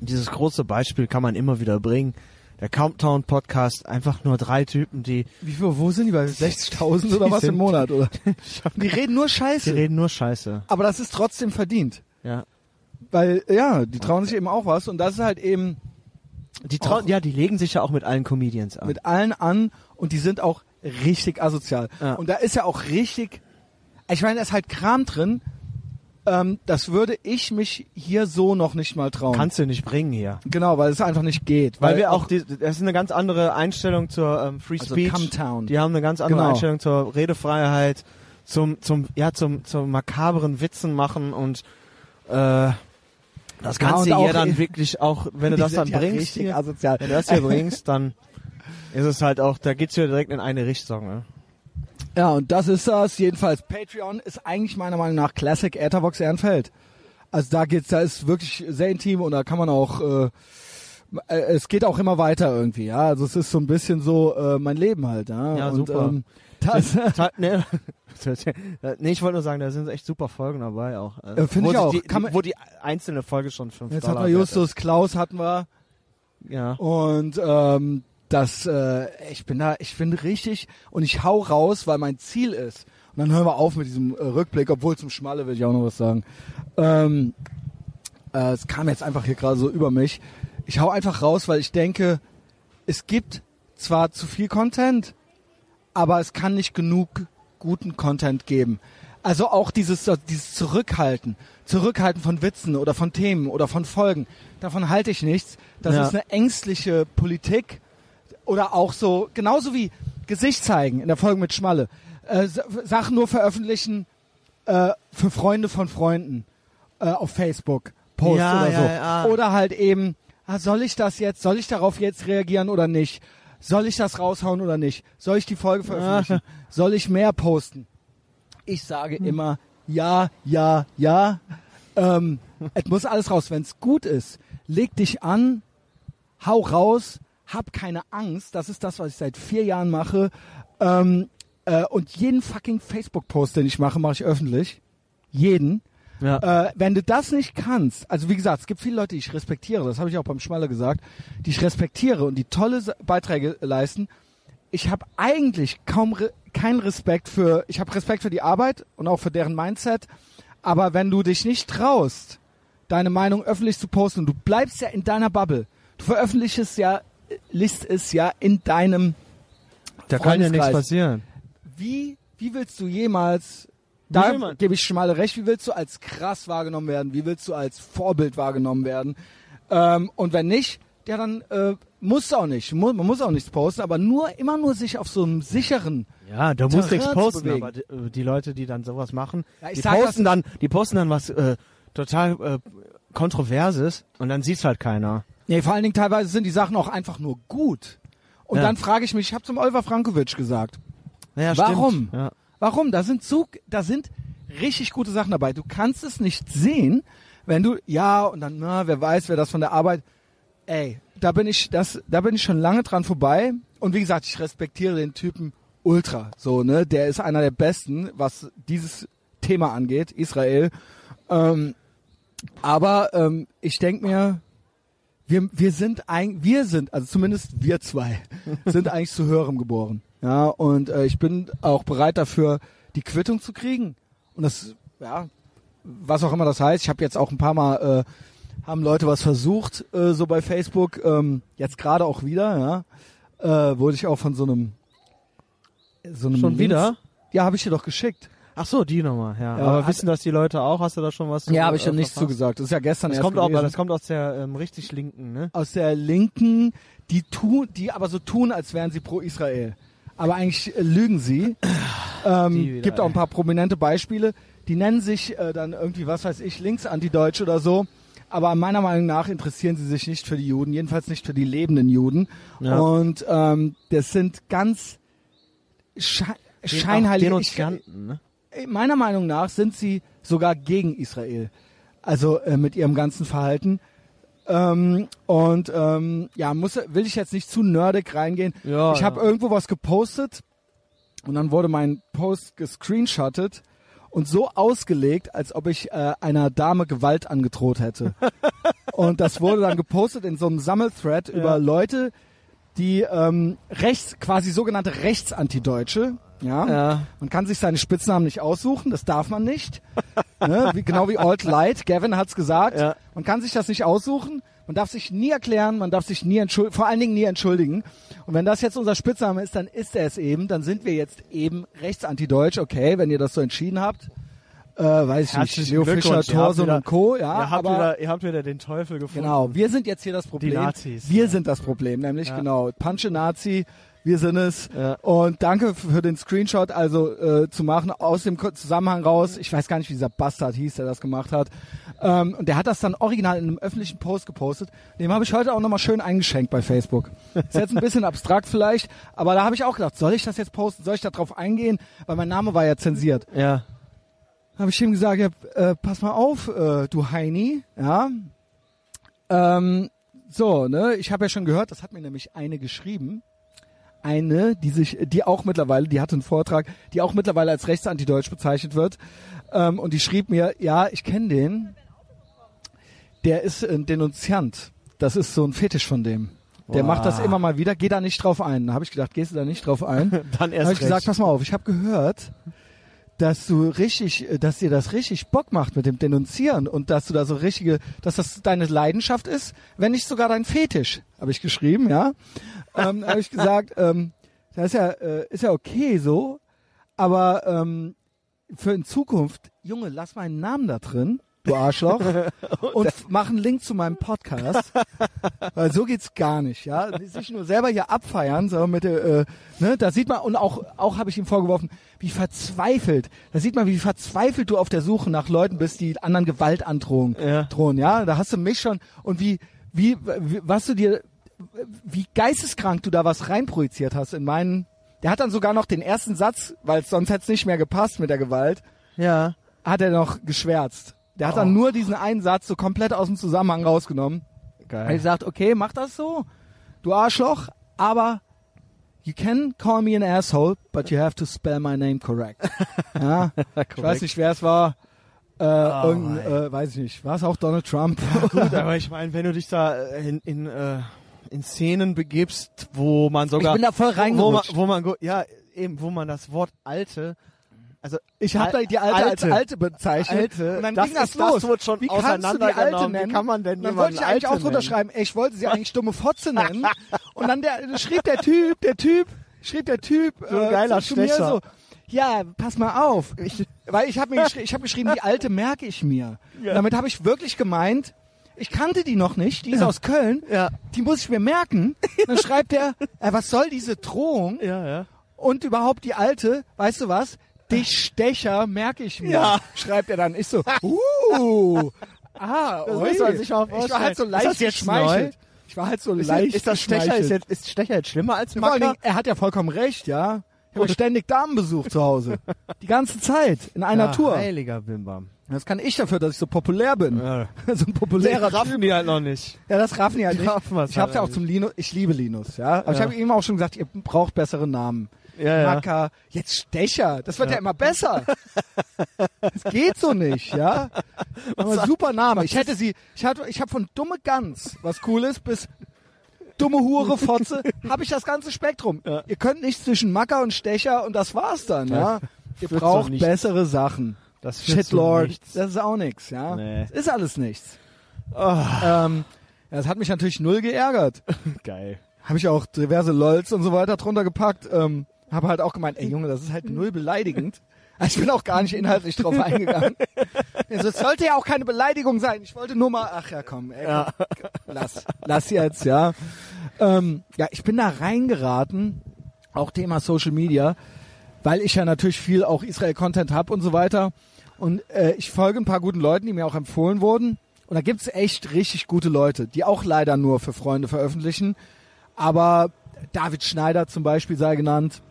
[SPEAKER 2] dieses große Beispiel kann man immer wieder bringen. Der Countdown Podcast, einfach nur drei Typen, die,
[SPEAKER 1] wie viel, wo sind die bei 60.000 oder
[SPEAKER 2] Die
[SPEAKER 1] was im Monat oder? Die reden nur
[SPEAKER 2] die
[SPEAKER 1] Scheiße.
[SPEAKER 2] reden nur Scheiße.
[SPEAKER 1] Aber das ist trotzdem verdient.
[SPEAKER 2] Ja.
[SPEAKER 1] Weil, ja, die trauen sich eben auch was und das ist halt eben
[SPEAKER 2] Die trauen,
[SPEAKER 1] Auch-
[SPEAKER 2] ja, die legen sich ja auch mit allen Comedians an.
[SPEAKER 1] mit allen an und die sind auch richtig asozial.
[SPEAKER 2] Ja.
[SPEAKER 1] Und da ist ja auch richtig, ich meine, da ist halt Kram drin, ähm, das würde ich mich hier so noch nicht mal trauen.
[SPEAKER 2] Kannst du nicht bringen hier.
[SPEAKER 1] Genau, weil es einfach nicht geht.
[SPEAKER 2] Weil, wir auch, die, das ist eine ganz andere Einstellung zur ähm, Free
[SPEAKER 1] Also
[SPEAKER 2] Speech.
[SPEAKER 1] Cumtown.
[SPEAKER 2] Die haben eine ganz andere
[SPEAKER 1] Genau.
[SPEAKER 2] Einstellung zur Redefreiheit, zum, zum, ja, zum, zum makaberen Witzen machen und äh, das
[SPEAKER 1] Ja,
[SPEAKER 2] Ganze
[SPEAKER 1] und auch
[SPEAKER 2] hier dann wirklich auch, wenn du das dann
[SPEAKER 1] ja
[SPEAKER 2] bringst, hier,
[SPEAKER 1] asozial.
[SPEAKER 2] wenn du das hier bringst, dann ist es halt auch, da geht's ja direkt in eine Richtung. Ne?
[SPEAKER 1] Ja, und das ist das. Jedenfalls, Patreon ist eigentlich meiner Meinung nach Classic Etherbox Ehrenfeld. Also da geht's, da ist wirklich sehr intim und da kann man auch, äh, äh, es geht auch immer weiter irgendwie, ja. Also es ist so ein bisschen so äh, mein Leben halt, ja.
[SPEAKER 2] Ja,
[SPEAKER 1] und,
[SPEAKER 2] super.
[SPEAKER 1] Ähm, das,
[SPEAKER 2] ne, nee, ich wollte nur sagen, da sind echt super Folgen dabei auch.
[SPEAKER 1] Äh, find
[SPEAKER 2] wo
[SPEAKER 1] ich auch.
[SPEAKER 2] Die,
[SPEAKER 1] Kann man-
[SPEAKER 2] wo die einzelne Folge schon fünf
[SPEAKER 1] jetzt
[SPEAKER 2] Dollar
[SPEAKER 1] hatten wir Justus, Klaus hatten wir.
[SPEAKER 2] Ja.
[SPEAKER 1] und ähm, das, äh, ich bin da, ich bin richtig und ich hau raus, weil mein Ziel ist. Und dann hören wir auf mit diesem äh, Rückblick, obwohl zum Schmalle will ich auch noch was sagen. Ähm, äh, es kam jetzt einfach hier gerade so über mich. Ich hau einfach raus, weil ich denke, es gibt zwar zu viel Content, aber es kann nicht genug guten Content geben. Also auch dieses, dieses Zurückhalten, Zurückhalten von Witzen oder von Themen oder von Folgen, davon halte ich nichts. Das
[SPEAKER 2] Ja.
[SPEAKER 1] ist eine ängstliche Politik oder auch so, genauso wie Gesicht zeigen in der Folge mit Schmalle. Äh, Sachen nur veröffentlichen äh, für Freunde von Freunden äh, auf Facebook, Post
[SPEAKER 2] Ja,
[SPEAKER 1] oder
[SPEAKER 2] ja,
[SPEAKER 1] so.
[SPEAKER 2] ja.
[SPEAKER 1] Oder halt eben, ah, soll ich das jetzt, soll ich darauf jetzt reagieren oder nicht? Soll ich das raushauen oder nicht? Soll ich die Folge veröffentlichen? Soll ich mehr posten? Ich sage
[SPEAKER 2] Hm.
[SPEAKER 1] immer ja, ja, ja. Ähm, es muss alles raus. Wenn es gut ist, leg dich an, hau raus, hab keine Angst. Das ist das, was ich seit vier Jahren mache. Ähm, äh, und jeden fucking Facebook-Post, den ich mache, mache ich öffentlich. Jeden.
[SPEAKER 2] Ja.
[SPEAKER 1] Äh, wenn du das nicht kannst, also wie gesagt, es gibt viele Leute, die ich respektiere, das habe ich auch beim Schmaler gesagt, die ich respektiere und die tolle Beiträge leisten. Ich habe eigentlich kaum re keinen Respekt für, ich habe Respekt für die Arbeit und auch für deren Mindset, aber wenn du dich nicht traust, deine Meinung öffentlich zu posten du bleibst ja in deiner Bubble, du veröffentlichst ja, liest es ja in deinem
[SPEAKER 2] da kann ja nichts passieren.
[SPEAKER 1] wie, wie willst du jemals, da gebe ich Schmale recht, wie willst du als krass wahrgenommen werden? Wie willst du als Vorbild wahrgenommen werden? Ähm, und wenn nicht, ja, dann äh, musst du auch nicht. Mu man muss auch nichts posten, aber nur immer nur sich auf so einem sicheren.
[SPEAKER 2] Ja, du musst nichts posten,
[SPEAKER 1] bewegen.
[SPEAKER 2] aber die, die Leute, die dann sowas machen,
[SPEAKER 1] Ja,
[SPEAKER 2] die
[SPEAKER 1] sag
[SPEAKER 2] posten dann, die posten dann was äh, total äh, kontroverses und dann sieht's halt keiner.
[SPEAKER 1] Nee, vor allen Dingen teilweise sind die Sachen auch einfach nur gut. Und
[SPEAKER 2] Ja.
[SPEAKER 1] dann frage ich mich, ich habe zum Oliver Frankovic gesagt,
[SPEAKER 2] Ja,
[SPEAKER 1] Warum?
[SPEAKER 2] Ja.
[SPEAKER 1] Warum? Da sind so, da sind richtig gute Sachen dabei. Du kannst es nicht sehen, wenn du, ja, und dann, na, wer weiß, wer das von der Arbeit, ey, da bin ich, das, da bin ich schon lange dran vorbei. Und wie gesagt, ich respektiere den Typen ultra, so, ne, der ist einer der besten, was dieses Thema angeht, Israel. Ähm, aber ähm, ich denk mir, wir, wir sind ein, wir sind, also zumindest wir zwei, sind eigentlich zu höherem geboren. Ja, und äh, ich bin auch bereit dafür, die Quittung zu kriegen. Und das, ja, was auch immer das heißt. Ich habe jetzt auch ein paar Mal, äh, haben Leute was versucht, äh, so bei Facebook, ähm, jetzt gerade auch wieder, ja, äh, wurde ich auch von so einem, so einem
[SPEAKER 2] Schon wieder?
[SPEAKER 1] Links- Ja, habe ich dir doch geschickt.
[SPEAKER 2] Ach so, die Nummer, ja.
[SPEAKER 1] Ja,
[SPEAKER 2] aber wissen das die Leute auch? Hast du da schon was?
[SPEAKER 1] Ja, habe
[SPEAKER 2] äh,
[SPEAKER 1] ich dann nichts
[SPEAKER 2] verfasst?
[SPEAKER 1] zugesagt. Das ist ja gestern
[SPEAKER 2] Das
[SPEAKER 1] erst
[SPEAKER 2] kommt, auch,
[SPEAKER 1] gewesen.
[SPEAKER 2] das kommt aus der ähm, richtig linken, ne?
[SPEAKER 1] aus der Linken, die tun, die aber so tun, als wären sie pro Israel. Aber eigentlich äh, lügen sie. Ähm,
[SPEAKER 2] wieder,
[SPEAKER 1] gibt auch ein paar prominente Beispiele. Die nennen sich äh, dann irgendwie, was weiß ich, links-antideutsch oder so. Aber meiner Meinung nach interessieren sie sich nicht für die Juden, jedenfalls nicht für die lebenden Juden.
[SPEAKER 2] Ja.
[SPEAKER 1] Und ähm, das sind ganz sche scheinheilige. Ich,
[SPEAKER 2] Denunzianten, ne?
[SPEAKER 1] Meiner Meinung nach sind sie sogar gegen Israel. Also äh, mit ihrem ganzen Verhalten. Ähm, und ähm, ja, muss, will ich jetzt nicht zu nerdig reingehen.
[SPEAKER 2] Ja,
[SPEAKER 1] ich habe
[SPEAKER 2] ja.
[SPEAKER 1] irgendwo was gepostet und dann wurde mein Post gescreenshottet und so ausgelegt, als ob ich äh, einer Dame Gewalt angedroht hätte. und das wurde dann gepostet in so einem Sammelthread über Leute, die ähm, rechts, quasi sogenannte Rechtsanti-Deutsche, ja,
[SPEAKER 2] Ja.
[SPEAKER 1] man kann sich seine Spitznamen nicht aussuchen, das darf man nicht. ne? Wie, genau wie Alt Light, Gavin hat's gesagt.
[SPEAKER 2] Ja.
[SPEAKER 1] Man kann sich das nicht aussuchen. Man darf sich nie erklären, man darf sich nie entschuldigen, vor allen Dingen nie entschuldigen. Und wenn das jetzt unser Spitzname ist, dann ist er es eben. Dann sind wir jetzt eben rechtsantideutsch, okay, wenn ihr das so entschieden habt. Äh, weiß ich nicht, Leo Fischer, Thorson und Co. Ja,
[SPEAKER 2] ihr, habt
[SPEAKER 1] aber
[SPEAKER 2] wieder, ihr habt wieder den Teufel gefunden.
[SPEAKER 1] Genau, wir sind jetzt hier das Problem.
[SPEAKER 2] Nazis,
[SPEAKER 1] Wir
[SPEAKER 2] ja.
[SPEAKER 1] sind das Problem, nämlich
[SPEAKER 2] Ja.
[SPEAKER 1] genau, Punche Nazi, wir sind es.
[SPEAKER 2] Ja.
[SPEAKER 1] Und danke für den Screenshot, also äh, zu machen aus dem Zusammenhang raus. Ich weiß gar nicht, wie dieser Bastard hieß, der das gemacht hat. Ähm, und der hat das dann original in einem öffentlichen Post gepostet. Dem habe ich heute auch nochmal schön eingeschenkt bei Facebook. Ist jetzt ein bisschen abstrakt vielleicht, aber da habe ich auch gedacht, soll ich das jetzt posten, soll ich da drauf eingehen? Weil mein Name war ja zensiert
[SPEAKER 2] Ja.
[SPEAKER 1] habe ich ihm gesagt, ja, äh, pass mal auf, äh, du Heini, ja. Ähm, so, ne, ich habe ja schon gehört, das hat mir nämlich eine geschrieben. Eine, die sich, die auch mittlerweile, die hatte einen Vortrag, die auch mittlerweile als rechtsantideutsch bezeichnet wird. Ähm, und die schrieb mir, ja, ich kenne den. Der ist ein Denunziant. Das ist so ein Fetisch von dem. Der
[SPEAKER 2] Wow.
[SPEAKER 1] macht das immer mal wieder, geh da nicht drauf ein. Da habe ich gedacht, gehst du da nicht drauf ein?
[SPEAKER 2] Dann erst
[SPEAKER 1] habe ich gesagt,
[SPEAKER 2] recht.
[SPEAKER 1] pass mal auf, ich habe gehört, dass du richtig, dass dir das richtig Bock macht mit dem Denunzieren und dass du da so richtige, dass das deine Leidenschaft ist, wenn nicht sogar dein Fetisch, habe ich geschrieben, ja. Ähm, habe ich gesagt, ähm, das ist ja, äh, ist ja okay so, aber ähm, für in Zukunft, Junge, lass meinen Namen da drin, du Arschloch, und mach einen Link zu meinem Podcast, weil so geht's gar nicht, ja. Sich nur selber hier abfeiern, so mit der, äh, ne, da sieht man, und auch, auch habe ich ihm vorgeworfen, wie verzweifelt, da sieht man, wie verzweifelt du auf der Suche nach Leuten bist, die anderen Gewalt androhen,
[SPEAKER 2] Ja.
[SPEAKER 1] drohen, ja. Da hast du mich schon, und wie, wie, wie was du dir, wie geisteskrank du da was reinprojiziert hast in meinen. Der hat dann sogar noch den ersten Satz, weil sonst hätte es nicht mehr gepasst mit der Gewalt,
[SPEAKER 2] Ja.
[SPEAKER 1] hat er noch geschwärzt. Der hat dann nur diesen einen Satz so komplett aus dem Zusammenhang rausgenommen.
[SPEAKER 2] Geil.
[SPEAKER 1] Er hat gesagt, okay, mach das so, du Arschloch, aber you can call me an asshole, but you have to spell my name correct. ja, ich weiß nicht, wer es war. Äh,
[SPEAKER 2] Oh,
[SPEAKER 1] irgendein, äh, weiß ich nicht. War es auch Donald Trump?
[SPEAKER 2] Gut, aber ich meine, wenn du dich da äh, in, in, äh, in Szenen begibst, wo man sogar
[SPEAKER 1] Ich bin da voll
[SPEAKER 2] wo man,
[SPEAKER 1] reingerutscht.
[SPEAKER 2] wo man ja eben, wo man das Wort alte, also
[SPEAKER 1] Ich habe da die alte, als
[SPEAKER 2] Alte.
[SPEAKER 1] alte bezeichnet.
[SPEAKER 2] Alte,
[SPEAKER 1] und dann
[SPEAKER 2] das
[SPEAKER 1] ging das
[SPEAKER 2] ist- das
[SPEAKER 1] los.
[SPEAKER 2] wurde schon
[SPEAKER 1] Wie kannst du die alte
[SPEAKER 2] auseinandergenommen. Wie
[SPEAKER 1] nennen?
[SPEAKER 2] kann man denn
[SPEAKER 1] dann wollte ich eigentlich auch
[SPEAKER 2] Alte
[SPEAKER 1] drunter
[SPEAKER 2] nennen?
[SPEAKER 1] schreiben, ich wollte sie eigentlich dumme Fotze nennen. und dann der, schrieb der Typ, der Typ, schrieb der Typ
[SPEAKER 2] So ein geiler
[SPEAKER 1] zu, zu mir so, ja, pass mal auf. Ich, weil ich habe mir geschri ich geschrieben, die alte merke ich mir. Und damit habe ich wirklich gemeint, ich kannte die noch nicht, die ist aus Köln,
[SPEAKER 2] Ja.
[SPEAKER 1] die muss ich mir merken. Dann schreibt er, äh, was soll diese Drohung?
[SPEAKER 2] Ja, ja.
[SPEAKER 1] Und überhaupt die alte, weißt du was? Dich Stecher merke ich mir.
[SPEAKER 2] Ja.
[SPEAKER 1] Schreibt er dann. Ich so, uh, ah,
[SPEAKER 2] Das muss man sich mal
[SPEAKER 1] Ich war halt so
[SPEAKER 2] vorstellen.
[SPEAKER 1] leicht geschmeichelt. Ich war halt so
[SPEAKER 2] Ist,
[SPEAKER 1] leicht
[SPEAKER 2] ist das Stecher ist, jetzt, ist Stecher jetzt schlimmer als Macker?
[SPEAKER 1] Dingen, er hat ja vollkommen recht, ja. Ich habe ständig Damenbesuch zu Hause. Die ganze Zeit. In einer
[SPEAKER 2] ja,
[SPEAKER 1] Tour.
[SPEAKER 2] Heiliger Bimbam.
[SPEAKER 1] Das kann ich dafür, dass ich so populär bin.
[SPEAKER 2] Ja.
[SPEAKER 1] so ein populärer
[SPEAKER 2] raffen
[SPEAKER 1] Typ.
[SPEAKER 2] die halt noch nicht.
[SPEAKER 1] Ja, das raffen die halt
[SPEAKER 2] Die
[SPEAKER 1] nicht.
[SPEAKER 2] raffen
[SPEAKER 1] ich hab's
[SPEAKER 2] halt
[SPEAKER 1] ja auch
[SPEAKER 2] nicht.
[SPEAKER 1] zum Linus. Ich liebe Linus, ja. Aber ich
[SPEAKER 2] Ja.
[SPEAKER 1] habe ihm auch schon gesagt, ihr braucht bessere Namen.
[SPEAKER 2] Ja, ja.
[SPEAKER 1] Macker, jetzt Stecher. Das wird ja, immer besser. Das geht so nicht, ja. Aber super Name. Ich hätte sie, ich hatte, ich habe von dumme Gans, was cool ist, bis dumme Hure, Fotze, habe ich das ganze Spektrum.
[SPEAKER 2] Ja.
[SPEAKER 1] Ihr könnt nicht zwischen Macker und Stecher und das war's dann, ja. Ihr braucht bessere Sachen.
[SPEAKER 2] Das
[SPEAKER 1] Shitlord, das ist auch nichts, ja.
[SPEAKER 2] Nee.
[SPEAKER 1] Ist alles nichts.
[SPEAKER 2] Ah,
[SPEAKER 1] Ähm, ja, das hat mich natürlich null geärgert.
[SPEAKER 2] geil.
[SPEAKER 1] Habe ich auch diverse LOLs und so weiter drunter gepackt. Ähm, habe halt auch gemeint, ey Junge, das ist halt null beleidigend. Also ich bin auch gar nicht inhaltlich drauf eingegangen. Also, es sollte ja auch keine Beleidigung sein. Ich wollte nur mal, ach ja, komm, ey, komm, lass, lass jetzt, ja. Ähm, ja, ich bin da reingeraten, auch Thema Social Media, weil ich ja natürlich viel auch Israel-Content habe und so weiter. Und äh, ich folge ein paar guten Leuten, die mir auch empfohlen wurden. Und da gibt's echt richtig gute Leute, die auch leider nur für Freunde veröffentlichen. Aber David Schneider zum Beispiel sei genannt,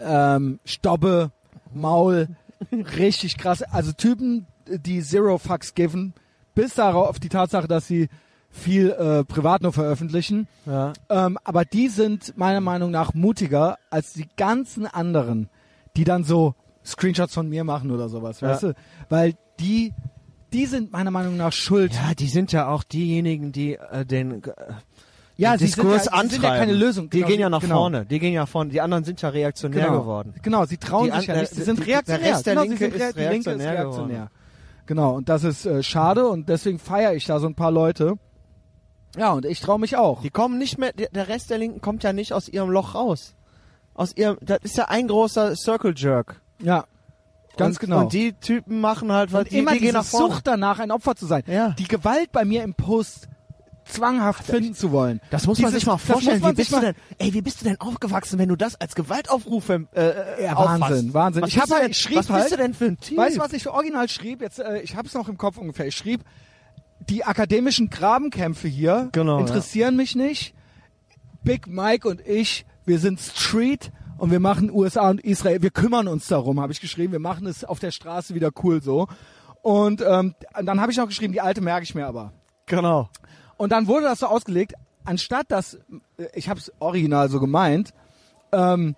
[SPEAKER 1] ähm, Stobbe, Maul, richtig krass. Also Typen, die Zero Fucks given, bis darauf auf die Tatsache, dass sie viel äh, privat nur veröffentlichen.
[SPEAKER 2] Ja.
[SPEAKER 1] Ähm, aber die sind meiner Meinung nach mutiger als die ganzen anderen, die dann so Screenshots von mir machen oder sowas,
[SPEAKER 2] Ja.
[SPEAKER 1] weißt du? Weil die, die sind meiner Meinung nach schuld.
[SPEAKER 2] Ja, die sind ja auch diejenigen, die äh, den, äh,
[SPEAKER 1] Ja,
[SPEAKER 2] den
[SPEAKER 1] sie sind
[SPEAKER 2] Diskurs
[SPEAKER 1] ja-
[SPEAKER 2] antreiben.
[SPEAKER 1] sind ja keine Lösung.
[SPEAKER 2] Die
[SPEAKER 1] Genau,
[SPEAKER 2] gehen ja nach
[SPEAKER 1] genau.
[SPEAKER 2] vorne. Die gehen ja vorne. Die anderen sind ja reaktionär
[SPEAKER 1] genau.
[SPEAKER 2] geworden.
[SPEAKER 1] Genau, sie trauen
[SPEAKER 2] Die
[SPEAKER 1] sich ja
[SPEAKER 2] an-
[SPEAKER 1] nicht. Sie sind
[SPEAKER 2] die- der
[SPEAKER 1] reaktionär.
[SPEAKER 2] Rest der
[SPEAKER 1] genau,
[SPEAKER 2] Linke ist
[SPEAKER 1] rea- die Linke ist
[SPEAKER 2] reaktionär
[SPEAKER 1] reaktionär. Genau, und das ist äh, schade und deswegen feiere ich da so ein paar Leute. Ja, und ich traue mich auch.
[SPEAKER 2] Die kommen nicht mehr, der der Rest der Linken kommt ja nicht aus ihrem Loch raus. Aus ihrem, das ist ja ein großer Circle Jerk.
[SPEAKER 1] Ja, ganz
[SPEAKER 2] und,
[SPEAKER 1] genau.
[SPEAKER 2] Und die Typen machen halt, weil die,
[SPEAKER 1] immer
[SPEAKER 2] die gehen nach vorne.
[SPEAKER 1] Sucht danach, ein Opfer zu sein.
[SPEAKER 2] Ja.
[SPEAKER 1] Die Gewalt bei mir im Post zwanghaft finden zu wollen.
[SPEAKER 2] Das muss man
[SPEAKER 1] Dieses-
[SPEAKER 2] sich mal vorstellen.
[SPEAKER 1] man
[SPEAKER 2] Wie bist du denn, ey, wie bist du denn aufgewachsen, wenn du das als Gewaltaufruf äh, äh,
[SPEAKER 1] Ja,
[SPEAKER 2] auffasst?
[SPEAKER 1] Wahnsinn, Wahnsinn.
[SPEAKER 2] Was
[SPEAKER 1] Ich
[SPEAKER 2] bist
[SPEAKER 1] hab
[SPEAKER 2] du
[SPEAKER 1] halt- schrieb
[SPEAKER 2] was
[SPEAKER 1] halt-
[SPEAKER 2] bist du denn für ein Typ?
[SPEAKER 1] Weißt du, was ich für original schrieb? Jetzt, äh, ich hab's noch im Kopf ungefähr. Ich schrieb, die akademischen Grabenkämpfe hier
[SPEAKER 2] Genau,
[SPEAKER 1] interessieren mich nicht. Big Mike und ich, wir sind Street und wir machen USA und Israel, wir kümmern uns darum, habe ich geschrieben. Wir machen es auf der Straße wieder cool so. Und ähm, dann habe ich noch geschrieben, die alte merke ich mir aber.
[SPEAKER 2] Genau.
[SPEAKER 1] Und dann wurde das so ausgelegt, anstatt dass, äh, ich habe es original so gemeint, ähm,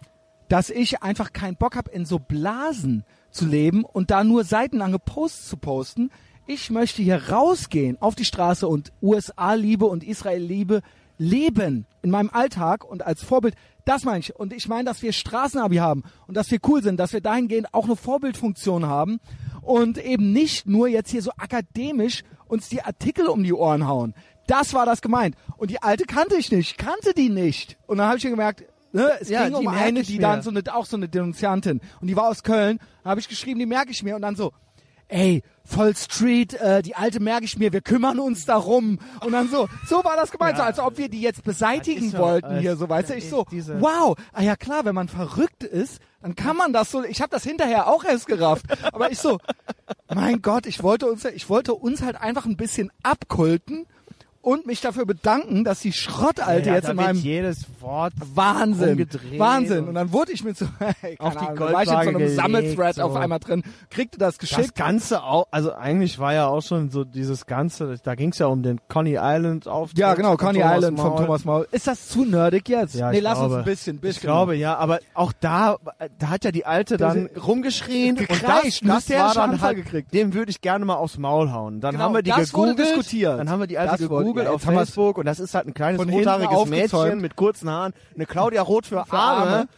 [SPEAKER 1] dass ich einfach keinen Bock habe, in so Blasen zu leben und da nur seitenlange Posts zu posten. Ich möchte hier rausgehen auf die Straße und USA-Liebe und Israel-Liebe leben in meinem Alltag und als Vorbild. Das meine ich. Und ich meine, dass wir Straßenabi haben und dass wir cool sind, dass wir dahingehend auch eine Vorbildfunktion haben und eben nicht nur jetzt hier so akademisch uns die Artikel um die Ohren hauen. Das war das gemeint. Und die alte kannte ich nicht, kannte die nicht. Und dann habe ich mir gemerkt, ne, es
[SPEAKER 2] Ja,
[SPEAKER 1] ging um eine, die
[SPEAKER 2] mir.
[SPEAKER 1] dann so eine, auch so eine Denunziantin. Und die war aus Köln. Habe ich geschrieben, die merke ich mir. Und dann so, ey, voll Street, äh, die alte merke ich mir, wir kümmern uns darum. Und dann so, so war das gemeint,
[SPEAKER 2] Ja.
[SPEAKER 1] so als ob wir die jetzt beseitigen
[SPEAKER 2] so,
[SPEAKER 1] wollten
[SPEAKER 2] äh,
[SPEAKER 1] hier, so weißt du. Ich so, wow, ah ja klar, wenn man verrückt ist, dann kann man das so, ich habe das hinterher auch erst gerafft. Aber ich so, mein Gott, ich wollte uns, ich wollte uns halt einfach ein bisschen abkulten und mich dafür bedanken, dass die Schrottalte
[SPEAKER 2] ja,
[SPEAKER 1] jetzt in meinem
[SPEAKER 2] jedes Wort
[SPEAKER 1] Wahnsinn, Wahnsinn.
[SPEAKER 2] und-
[SPEAKER 1] Und dann wurde ich mit so, hey,
[SPEAKER 2] Auf die
[SPEAKER 1] Ahnung, war ich in so einem Sammelthread
[SPEAKER 2] gelegt,
[SPEAKER 1] auf
[SPEAKER 2] so.
[SPEAKER 1] einmal drin, kriegte das
[SPEAKER 2] Das
[SPEAKER 1] geschickt.
[SPEAKER 2] Ganze auch, also eigentlich war ja auch schon so dieses Ganze, da ging es ja um den Coney Island auf.
[SPEAKER 1] ja, genau, Coney Island von Thomas Maul. Ist das zu nerdig jetzt?
[SPEAKER 2] Ja,
[SPEAKER 1] nee, lass uns
[SPEAKER 2] glaube.
[SPEAKER 1] ein bisschen, bisschen.
[SPEAKER 2] Ich glaube, ja, aber auch da, da hat ja die Alte dann
[SPEAKER 1] Das-
[SPEAKER 2] rumgeschrien und das, das war dann halt,
[SPEAKER 1] gekriegt.
[SPEAKER 2] dem würde ich gerne mal aufs Maul hauen. Dann
[SPEAKER 1] Genau,
[SPEAKER 2] haben wir die
[SPEAKER 1] das wurde
[SPEAKER 2] gegoogelt,
[SPEAKER 1] diskutiert.
[SPEAKER 2] dann haben wir die Alte
[SPEAKER 1] Das wurde-
[SPEAKER 2] gegoogelt
[SPEAKER 1] ja,
[SPEAKER 2] auf Facebook und das ist halt ein kleines rothaariges. Mädchen mit kurzen Haaren, eine Claudia Roth für,
[SPEAKER 1] Für
[SPEAKER 2] Arme,
[SPEAKER 1] Arme.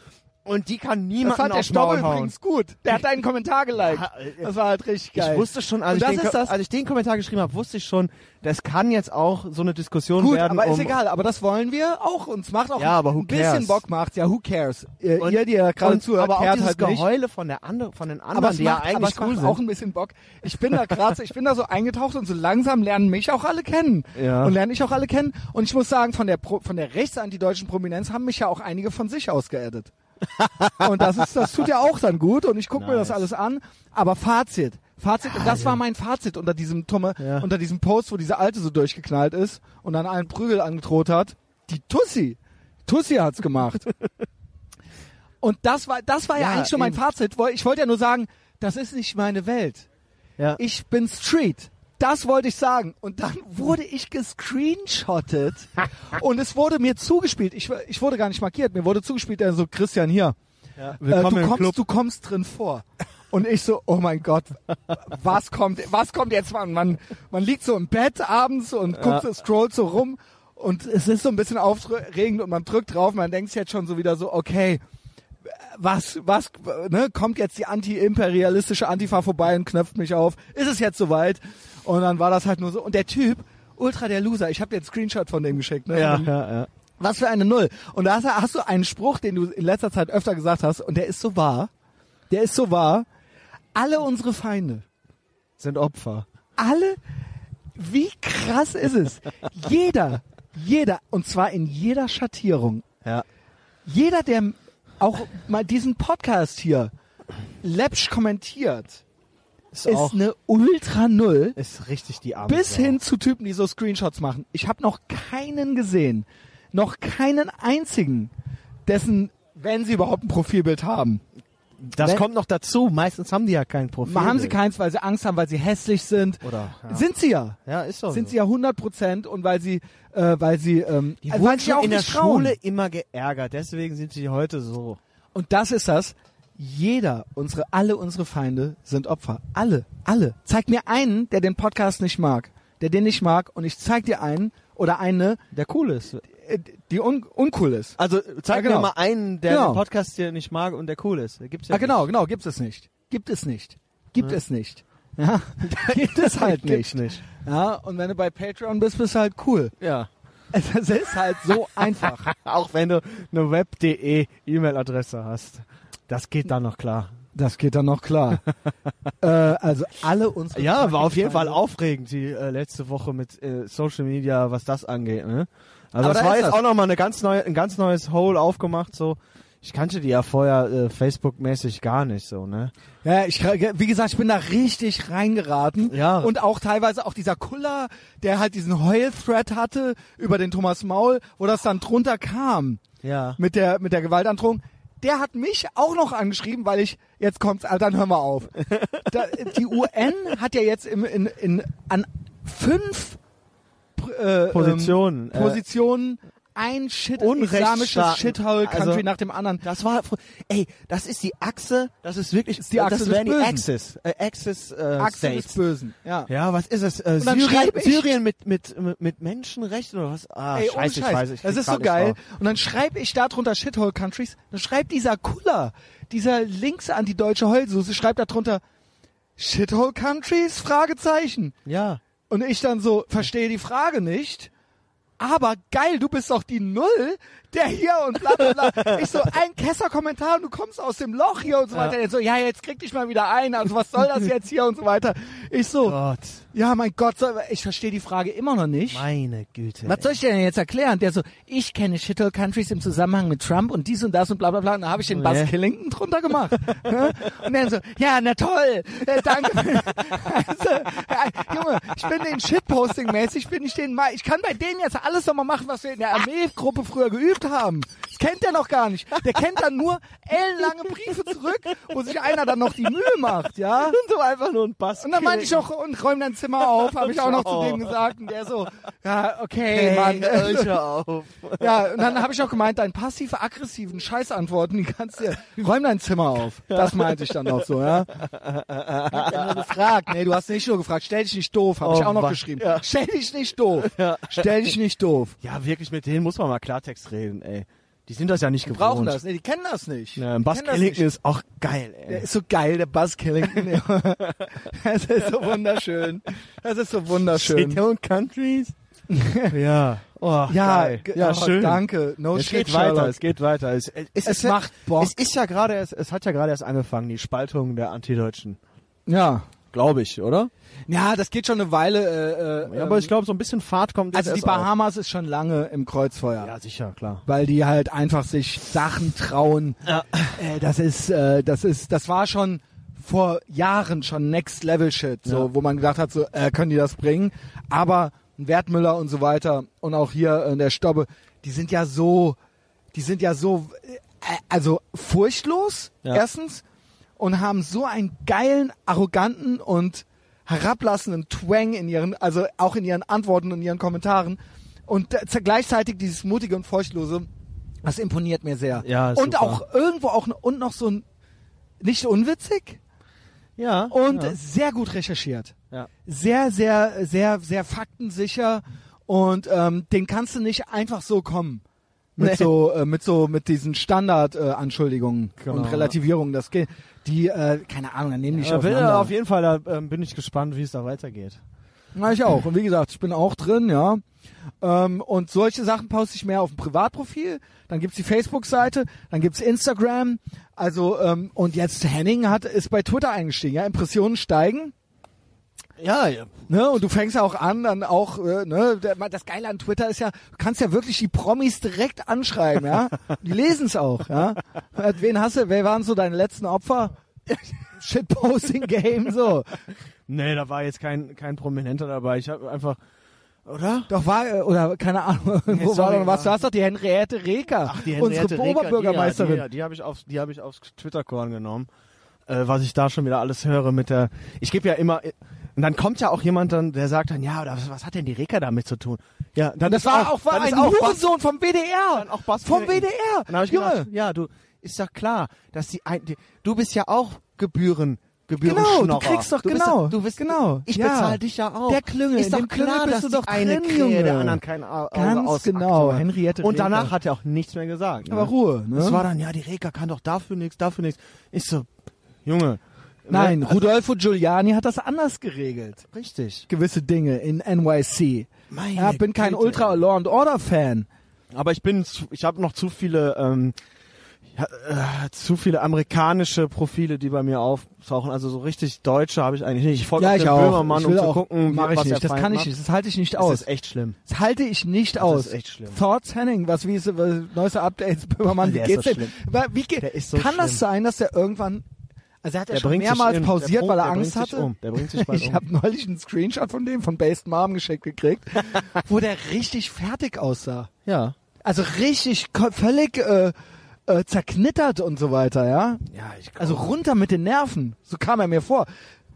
[SPEAKER 2] Und die kann
[SPEAKER 1] das
[SPEAKER 2] niemanden
[SPEAKER 1] fand der
[SPEAKER 2] hauen.
[SPEAKER 1] übrigens gut. Der hat deinen Kommentar geliked.
[SPEAKER 2] Äh,
[SPEAKER 1] Das war halt richtig geil.
[SPEAKER 2] Ich wusste schon, als
[SPEAKER 1] Und
[SPEAKER 2] ich,
[SPEAKER 1] das
[SPEAKER 2] den,
[SPEAKER 1] ist das-
[SPEAKER 2] als ich den Kommentar geschrieben habe, wusste ich schon, das kann jetzt auch so eine Diskussion
[SPEAKER 1] Gut,
[SPEAKER 2] werden.
[SPEAKER 1] aber ist
[SPEAKER 2] um,
[SPEAKER 1] egal, aber das wollen wir auch. Uns macht auch
[SPEAKER 2] Ja, aber
[SPEAKER 1] ein bisschen
[SPEAKER 2] cares?
[SPEAKER 1] Bock macht. Ja, who cares? Ihr,
[SPEAKER 2] Und-
[SPEAKER 1] ihr die ja gerade
[SPEAKER 2] und,
[SPEAKER 1] zuhört,
[SPEAKER 2] aber auch dieses
[SPEAKER 1] halt nicht.
[SPEAKER 2] Geheule von der andere, von den anderen,
[SPEAKER 1] aber es
[SPEAKER 2] die
[SPEAKER 1] macht,
[SPEAKER 2] ja
[SPEAKER 1] aber
[SPEAKER 2] eigentlich
[SPEAKER 1] es
[SPEAKER 2] cool sind.
[SPEAKER 1] auch ein bisschen Bock. Ich bin da gerade, ich bin da so eingetaucht und so langsam lernen mich auch alle kennen.
[SPEAKER 2] Ja.
[SPEAKER 1] Und lerne ich auch alle kennen. Und ich muss sagen, von der Pro, von der rechtsantideutschen Prominenz haben mich ja auch einige von sich aus geaddet. Und das ist, das tut ja auch dann gut. Und ich gucke mir das
[SPEAKER 2] Nice.
[SPEAKER 1] alles an. Aber Fazit. Fazit, und das war mein Fazit unter diesem Tumme,
[SPEAKER 2] Ja.
[SPEAKER 1] unter diesem Post, wo diese Alte so durchgeknallt ist und dann allen Prügel angedroht hat. Die Tussi. Tussi hat's gemacht. und das war, das war ja,
[SPEAKER 2] Ja,
[SPEAKER 1] eigentlich schon mein. Fazit. Ich wollte ja nur sagen, das ist nicht meine Welt.
[SPEAKER 2] ja.
[SPEAKER 1] Ich bin Street. Das wollte ich sagen. Und dann wurde ich gescreenshottet und es wurde mir zugespielt. Ich, ich wurde gar nicht markiert. Mir wurde zugespielt, der so, Christian, hier,
[SPEAKER 2] ja.
[SPEAKER 1] äh, du, kommst, du kommst drin vor. Und ich so, oh mein Gott, was kommt, was kommt jetzt? Man, man, man liegt so im Bett abends und guckt, so, scrollt so rum und es ist so ein bisschen aufregend und man drückt drauf. Man denkt sich jetzt schon so wieder so, okay, was, was, ne, kommt jetzt die anti-imperialistische Antifa vorbei und knöpft mich auf? Ist es jetzt soweit? Und dann war das halt nur so. Und der Typ, ultra der Loser, ich habe dir einen Screenshot von dem geschickt, ne?
[SPEAKER 2] Ja, ja, ja.
[SPEAKER 1] was für eine Null. Und da hast, du- hast du einen Spruch, den du in letzter Zeit öfter gesagt hast, und der ist so wahr. Der ist so wahr. Alle unsere Feinde,
[SPEAKER 2] Sind Opfer.
[SPEAKER 1] alle, wie krass ist es? Jeder, jeder, und zwar in jeder Schattierung,
[SPEAKER 2] Ja.
[SPEAKER 1] jeder, der auch mal diesen Podcast hier läppsch kommentiert,
[SPEAKER 2] Ist,
[SPEAKER 1] ist eine Ultra Null.
[SPEAKER 2] ist richtig die arme
[SPEAKER 1] Bis hin zu Typen, die so Screenshots machen. Ich habe noch keinen gesehen, noch keinen einzigen, dessen, wenn sie überhaupt ein Profilbild haben,
[SPEAKER 2] Das
[SPEAKER 1] wenn-
[SPEAKER 2] kommt noch dazu. Meistens haben die ja kein Profil.
[SPEAKER 1] haben sie keins, weil sie Angst haben, weil sie hässlich sind.
[SPEAKER 2] Oder, ja.
[SPEAKER 1] Sind sie ja.
[SPEAKER 2] ja, ist so.
[SPEAKER 1] Sind
[SPEAKER 2] so.
[SPEAKER 1] sie ja 100 Prozent und weil sie, äh, weil sie, ähm,
[SPEAKER 2] Die
[SPEAKER 1] also
[SPEAKER 2] wurden
[SPEAKER 1] weil sie
[SPEAKER 2] schon
[SPEAKER 1] auch
[SPEAKER 2] in der
[SPEAKER 1] trauen.
[SPEAKER 2] Schule immer geärgert. Deswegen sind sie heute so.
[SPEAKER 1] Und das ist das. Jeder, unsere, alle unsere Feinde sind Opfer. Alle, alle. Zeig mir einen, der den Podcast nicht mag, der den nicht mag, und ich zeig dir einen oder eine,
[SPEAKER 2] Der cool ist.
[SPEAKER 1] äh, die un uncool ist.
[SPEAKER 2] Also zeig
[SPEAKER 1] Ja, genau.
[SPEAKER 2] mir mal einen, der
[SPEAKER 1] Genau.
[SPEAKER 2] den Podcast hier nicht mag und der cool ist. Gibt's ja
[SPEAKER 1] Ah, genau, genau, gibt es nicht. Gibt es nicht. Gibt es nicht. Ja, gibt es halt nicht.
[SPEAKER 2] nicht.
[SPEAKER 1] Ja, und wenn du bei Patreon bist, bist du halt cool.
[SPEAKER 2] Ja.
[SPEAKER 1] Es ist halt so einfach.
[SPEAKER 2] Auch wenn du eine web.de E-Mail-Adresse hast. Das geht dann noch klar.
[SPEAKER 1] Das geht dann noch klar. äh, also alle unsere
[SPEAKER 2] Ja, war auf jeden Fall aufregend die äh, letzte Woche mit äh, Social Media, was das angeht. Ne? Also
[SPEAKER 1] Aber
[SPEAKER 2] das
[SPEAKER 1] da
[SPEAKER 2] war jetzt
[SPEAKER 1] das.
[SPEAKER 2] auch nochmal eine ganz neue, ein ganz neues Hole aufgemacht. So, ich kannte die ja vorher äh, Facebook-mäßig gar nicht so. Ne?
[SPEAKER 1] Ja, ich, wie gesagt, ich bin da richtig reingeraten.
[SPEAKER 2] Ja.
[SPEAKER 1] Und auch teilweise auch dieser Kuller, der halt diesen Heul-Thread hatte über den Thomas Maul, wo das dann drunter kam
[SPEAKER 2] Ja.
[SPEAKER 1] mit der, mit der Gewaltandrohung. Der hat mich auch noch angeschrieben, weil ich, jetzt kommt's, Alter, dann hör mal auf. Da, die UN hat ja jetzt im, in, in, an fünf äh,
[SPEAKER 2] Positionen,
[SPEAKER 1] Ähm,
[SPEAKER 2] äh,
[SPEAKER 1] Positionen ein Shit, islamisches Shithole-Country
[SPEAKER 2] Also-
[SPEAKER 1] nach dem anderen.
[SPEAKER 2] Das war, ey, das ist die Achse, das ist wirklich,
[SPEAKER 1] ist die Achse
[SPEAKER 2] das
[SPEAKER 1] des
[SPEAKER 2] wäre die
[SPEAKER 1] Bösen.
[SPEAKER 2] Axis, äh, Axis äh,
[SPEAKER 1] Achse des. Bösen. Ja.
[SPEAKER 2] Ja, was ist es? Äh, Syrien,
[SPEAKER 1] ich-
[SPEAKER 2] Syrien mit, mit, mit, mit Menschenrechten oder was? Ah,
[SPEAKER 1] Ey,
[SPEAKER 2] scheiße, ich
[SPEAKER 1] Scheiß.
[SPEAKER 2] weiß, ich
[SPEAKER 1] Das ist so geil. Und dann schreibe ich da drunter Shithole Countries, dann schreibt dieser Kuller, dieser links an die deutsche Heulsuse, schreibt da drunter Shithole Countries? Fragezeichen.
[SPEAKER 2] Ja.
[SPEAKER 1] Und ich dann so, verstehe die Frage nicht. Aber geil, du bist doch die Null, der hier und bla bla bla. Ich so, ein Kesser-Kommentar und du kommst aus dem Loch hier und so weiter. Er so, ja, jetzt krieg dich mal wieder ein, also was soll das jetzt hier und so weiter. Ich so,
[SPEAKER 2] Gott,
[SPEAKER 1] ja, mein Gott, ich verstehe die Frage immer noch nicht.
[SPEAKER 2] meine Güte.
[SPEAKER 1] Was soll ich dir denn jetzt erklären? Der so, ich kenne Shithole Countries im Zusammenhang mit Trump und dies und das und bla bla bla. Und da habe ich den
[SPEAKER 2] Oh,
[SPEAKER 1] Buzz
[SPEAKER 2] ja.
[SPEAKER 1] Killington drunter gemacht. Ja? und dann so, ja, na toll, äh, danke. also, äh, Junge, ich bin den Shitposting-mäßig, bin ich den mal, ich kann bei denen jetzt alles nochmal machen, was wir in der Armeegruppe früher geübt haben. Das kennt der noch gar nicht. Der kennt dann nur ellenlange Briefe zurück, wo sich einer dann noch die Mühe macht, ja.
[SPEAKER 2] Und so einfach nur ein Bass.
[SPEAKER 1] Und dann meinte ich auch, und räum dein Zimmer auf, habe ich auch noch zu dem gesagt. Und der so, ja, okay,
[SPEAKER 2] hey,
[SPEAKER 1] Mann.
[SPEAKER 2] Hör auf.
[SPEAKER 1] Ja, und dann habe ich auch gemeint, deinen passiv-aggressiven Scheißantworten, die kannst du, räum dein Zimmer auf. Das meinte ich dann noch so, ja. Hab ja nur gefragt. Nee, du hast nicht nur gefragt, stell dich nicht doof, habe
[SPEAKER 2] Oh
[SPEAKER 1] ich auch noch
[SPEAKER 2] Mann.
[SPEAKER 1] geschrieben.
[SPEAKER 2] Ja.
[SPEAKER 1] Stell dich nicht doof.
[SPEAKER 2] Ja.
[SPEAKER 1] Stell dich nicht doof.
[SPEAKER 2] Ja, wirklich, mit denen muss man mal Klartext reden, ey. Die sind das ja nicht
[SPEAKER 1] Die
[SPEAKER 2] gewohnt.
[SPEAKER 1] brauchen das. Nee, die kennen das nicht.
[SPEAKER 2] Ja,
[SPEAKER 1] Die kennen das
[SPEAKER 2] Killington ist auch geil,
[SPEAKER 1] Der
[SPEAKER 2] ey.
[SPEAKER 1] ist so geil, der Buzz Killington. das ist so wunderschön. Das ist so wunderschön.
[SPEAKER 2] Shithole Countries? ja. Oh,
[SPEAKER 1] Ja,
[SPEAKER 2] ja,
[SPEAKER 1] oh,
[SPEAKER 2] schön.
[SPEAKER 1] danke. No
[SPEAKER 2] es
[SPEAKER 1] shit,
[SPEAKER 2] geht weiter,
[SPEAKER 1] Sherlock.
[SPEAKER 2] es geht weiter. Es, es,
[SPEAKER 1] Es
[SPEAKER 2] ja-
[SPEAKER 1] macht Bock.
[SPEAKER 2] Es ist ja gerade, erst- es hat ja gerade erst angefangen, die Spaltung der Antideutschen.
[SPEAKER 1] Ja.
[SPEAKER 2] Glaube ich, oder?
[SPEAKER 1] Ja, das geht schon eine Weile. Äh, äh,
[SPEAKER 2] Ja, aber ich glaube, so ein bisschen Fahrt kommt jetzt
[SPEAKER 1] also die
[SPEAKER 2] erst auf.
[SPEAKER 1] Bahamas ist schon lange im Kreuzfeuer.
[SPEAKER 2] Ja, sicher, klar.
[SPEAKER 1] Weil die halt einfach sich Sachen trauen.
[SPEAKER 2] Ja.
[SPEAKER 1] Äh, das ist, äh, das ist, das war schon vor Jahren schon Next Level Shit, so,
[SPEAKER 2] Ja.
[SPEAKER 1] wo man gedacht hat, so, äh, können die das bringen? Aber ein Wertmüller und so weiter und auch hier äh, der Stobbe, die sind ja so, die sind ja so, äh, also furchtlos,
[SPEAKER 2] Ja.
[SPEAKER 1] erstens, und haben so einen geilen, arroganten und herablassenden Twang in ihren, also auch in ihren Antworten und ihren Kommentaren. Und gleichzeitig dieses mutige und furchtlose, das imponiert mir sehr.
[SPEAKER 2] Ja,
[SPEAKER 1] und
[SPEAKER 2] super.
[SPEAKER 1] auch irgendwo auch und noch so ein nicht unwitzig
[SPEAKER 2] Ja.
[SPEAKER 1] und
[SPEAKER 2] ja.
[SPEAKER 1] sehr gut recherchiert.
[SPEAKER 2] Ja.
[SPEAKER 1] Sehr, sehr, sehr, sehr faktensicher und ähm, den kannst du nicht einfach so kommen. Mit
[SPEAKER 2] Nee.
[SPEAKER 1] so, äh, mit so, mit diesen Standard-Anschuldigungen äh, Anschuldigungen
[SPEAKER 2] Genau.
[SPEAKER 1] und Relativierungen. Das geht, die, äh, keine Ahnung, dann nehmen die nicht
[SPEAKER 2] Ja, will, auf jeden Fall, da ähm, bin ich gespannt, wie es da weitergeht.
[SPEAKER 1] Ja, ich auch. Und wie gesagt, ich bin auch drin, ja. Ähm, und solche Sachen poste ich mehr auf dem Privatprofil. Dann gibt's die Facebook-Seite, dann gibt's Instagram. Also, ähm, und jetzt Henning hat, ist bei Twitter eingestiegen, ja. Impressionen steigen.
[SPEAKER 2] Ja, ja.
[SPEAKER 1] Ne, und du fängst ja auch an, dann auch, äh, ne, das Geile an Twitter ist ja, du kannst ja wirklich die Promis direkt anschreiben, ja. Die lesen es auch, ja. Äh, Wen hast du, wer waren so deine letzten Opfer? Shitposting-Game, so.
[SPEAKER 2] Nee, da war jetzt kein, kein Prominenter dabei. Ich habe einfach, oder?
[SPEAKER 1] Doch war, äh, oder keine Ahnung, wo
[SPEAKER 2] sorry,
[SPEAKER 1] war doch was? Du hast doch die Henriette Reker,
[SPEAKER 2] Ach, die
[SPEAKER 1] unsere
[SPEAKER 2] Henriette Reker,
[SPEAKER 1] Oberbürgermeisterin.
[SPEAKER 2] Die, die, die habe ich aufs, die habe ich aufs Twitter-Korn genommen. Äh, was ich da schon wieder alles höre mit der, ich gebe ja immer, und dann kommt ja auch jemand dann, der sagt dann, ja, oder was, was hat denn die Reker damit zu tun? Ja, dann
[SPEAKER 1] das
[SPEAKER 2] ist
[SPEAKER 1] war auch, war
[SPEAKER 2] dann
[SPEAKER 1] ein
[SPEAKER 2] auch
[SPEAKER 1] Hurensohn vom WDR.
[SPEAKER 2] dann auch Bas
[SPEAKER 1] vom. WDR.
[SPEAKER 2] Dann hab ich
[SPEAKER 1] Junge.
[SPEAKER 2] gedacht, ja, du, ist doch klar, dass die, ein, die du bist ja auch Gebühren, Gebühren
[SPEAKER 1] Genau, du kriegst doch,
[SPEAKER 2] du bist,
[SPEAKER 1] genau,
[SPEAKER 2] du bist,
[SPEAKER 1] genau,
[SPEAKER 2] ich
[SPEAKER 1] ja.
[SPEAKER 2] bezahle dich ja auch.
[SPEAKER 1] Der Klüngel,
[SPEAKER 2] ist doch
[SPEAKER 1] dem Klüngel
[SPEAKER 2] klar,
[SPEAKER 1] bist
[SPEAKER 2] dass
[SPEAKER 1] du doch
[SPEAKER 2] eine
[SPEAKER 1] drin,
[SPEAKER 2] Krähe der anderen kein Au- Auge
[SPEAKER 1] Ganz
[SPEAKER 2] ausackt,
[SPEAKER 1] genau,
[SPEAKER 2] Junge.
[SPEAKER 1] Henriette
[SPEAKER 2] Und danach
[SPEAKER 1] Reker.
[SPEAKER 2] hat er auch nichts mehr gesagt.
[SPEAKER 1] Aber
[SPEAKER 2] ne?
[SPEAKER 1] Ruhe, ne?
[SPEAKER 2] Es war dann, ja, die Reka kann doch dafür nichts, dafür nichts. Ich so, Junge.
[SPEAKER 1] Nein,
[SPEAKER 2] ne?
[SPEAKER 1] Rudolfo Giuliani hat das anders geregelt.
[SPEAKER 2] Richtig.
[SPEAKER 1] Gewisse Dinge in NYC.
[SPEAKER 2] Meine
[SPEAKER 1] Ja, bin kein
[SPEAKER 2] Güte.
[SPEAKER 1] Ultra Law and Order Fan.
[SPEAKER 2] Aber ich bin, ich habe noch zu viele, ähm, äh, zu viele amerikanische Profile, die bei mir auftauchen. Also so richtig deutsche habe ich eigentlich nicht. Ich folge
[SPEAKER 1] Ja, ich
[SPEAKER 2] dem. Böhmermann,
[SPEAKER 1] ich
[SPEAKER 2] um zu
[SPEAKER 1] auch,
[SPEAKER 2] gucken,
[SPEAKER 1] mach
[SPEAKER 2] wie,
[SPEAKER 1] ich nicht. Das kann ich nicht. Das halte ich nicht
[SPEAKER 2] Das
[SPEAKER 1] aus.
[SPEAKER 2] ist echt schlimm.
[SPEAKER 1] Das halte ich nicht
[SPEAKER 2] Das
[SPEAKER 1] aus.
[SPEAKER 2] ist echt schlimm.
[SPEAKER 1] Thoughts Henning, was wie ist was, neueste Updates Böhmermann, wie geht's
[SPEAKER 2] so
[SPEAKER 1] denn? Wie geht,
[SPEAKER 2] so
[SPEAKER 1] kann das
[SPEAKER 2] schlimm.
[SPEAKER 1] sein, dass der irgendwann also er hat ja schon mehrmals pausiert,
[SPEAKER 2] der
[SPEAKER 1] weil er Angst
[SPEAKER 2] bringt sich
[SPEAKER 1] hatte.
[SPEAKER 2] um. Der bringt sich bald
[SPEAKER 1] Ich
[SPEAKER 2] um.
[SPEAKER 1] habe neulich einen Screenshot von dem von Based Mom geschickt gekriegt, wo der richtig fertig aussah.
[SPEAKER 2] Ja.
[SPEAKER 1] Also richtig völlig äh, äh, zerknittert und so weiter, ja.
[SPEAKER 2] Ja, ich
[SPEAKER 1] Also runter mit den Nerven. So kam er mir vor.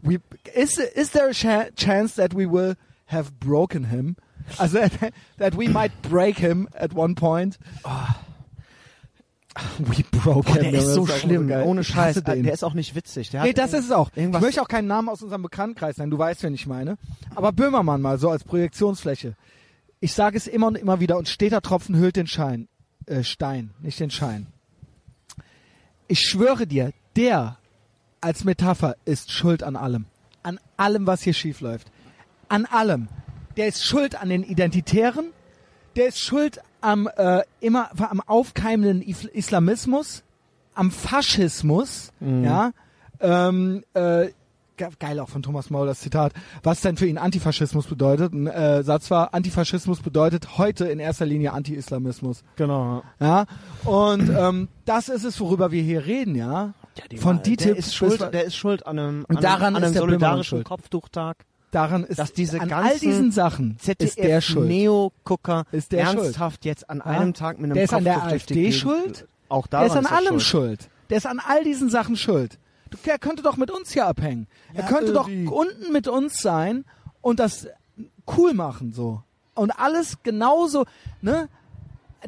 [SPEAKER 1] We, is, is there a cha chance that we will have broken him? Also that we might break him at one point. We broke him.
[SPEAKER 2] der ist so schlimm.
[SPEAKER 1] geil.
[SPEAKER 2] Ohne Scheiß.
[SPEAKER 1] den.
[SPEAKER 2] Der ist auch nicht witzig. Der
[SPEAKER 1] Nee, das ist es auch. Ich möchte auch keinen Namen aus unserem Bekanntenkreis nennen. Du weißt, wen ich meine. Aber Böhmermann mal so als Projektionsfläche. Ich sage es immer und immer wieder und steter Tropfen hüllt den Schein. Äh, Stein, nicht den Schein. Ich schwöre dir, der als Metapher ist schuld an allem. An allem, was hier schief läuft. An allem. Der ist schuld an den Identitären. Der ist schuld am äh, immer am aufkeimenden Islamismus, am Faschismus, ja. Ähm, äh, ge- geil auch von Thomas Maul das Zitat. Was denn für ihn Antifaschismus bedeutet? Ein äh, Satz war: Antifaschismus bedeutet heute in erster Linie Anti-Islamismus.
[SPEAKER 2] Genau.
[SPEAKER 1] Ja. Und ähm, das ist es, worüber wir hier reden, ja. von
[SPEAKER 2] der
[SPEAKER 1] DTIP
[SPEAKER 2] ist
[SPEAKER 1] bis-
[SPEAKER 2] schuld, der ist schuld an einem,
[SPEAKER 1] Und
[SPEAKER 2] an
[SPEAKER 1] daran
[SPEAKER 2] einem, an
[SPEAKER 1] ist
[SPEAKER 2] einem
[SPEAKER 1] der
[SPEAKER 2] solidarischen. Kopftuchtag.
[SPEAKER 1] Daran ist
[SPEAKER 2] Dass diese
[SPEAKER 1] an all diesen Sachen ist der schuld.
[SPEAKER 2] Neo-Gucker
[SPEAKER 1] Ist der
[SPEAKER 2] ernsthaft jetzt an
[SPEAKER 1] Ja?
[SPEAKER 2] einem Tag mit einem
[SPEAKER 1] Der ist an der AfD schuld.
[SPEAKER 2] Auch
[SPEAKER 1] Der
[SPEAKER 2] daran
[SPEAKER 1] ist an
[SPEAKER 2] er
[SPEAKER 1] allem schuld. Der ist an all diesen Sachen schuld. Du, er könnte doch mit uns hier abhängen. er
[SPEAKER 2] Ja,
[SPEAKER 1] könnte
[SPEAKER 2] irgendwie.
[SPEAKER 1] doch unten mit uns sein und das cool machen so. Und alles genauso, ne?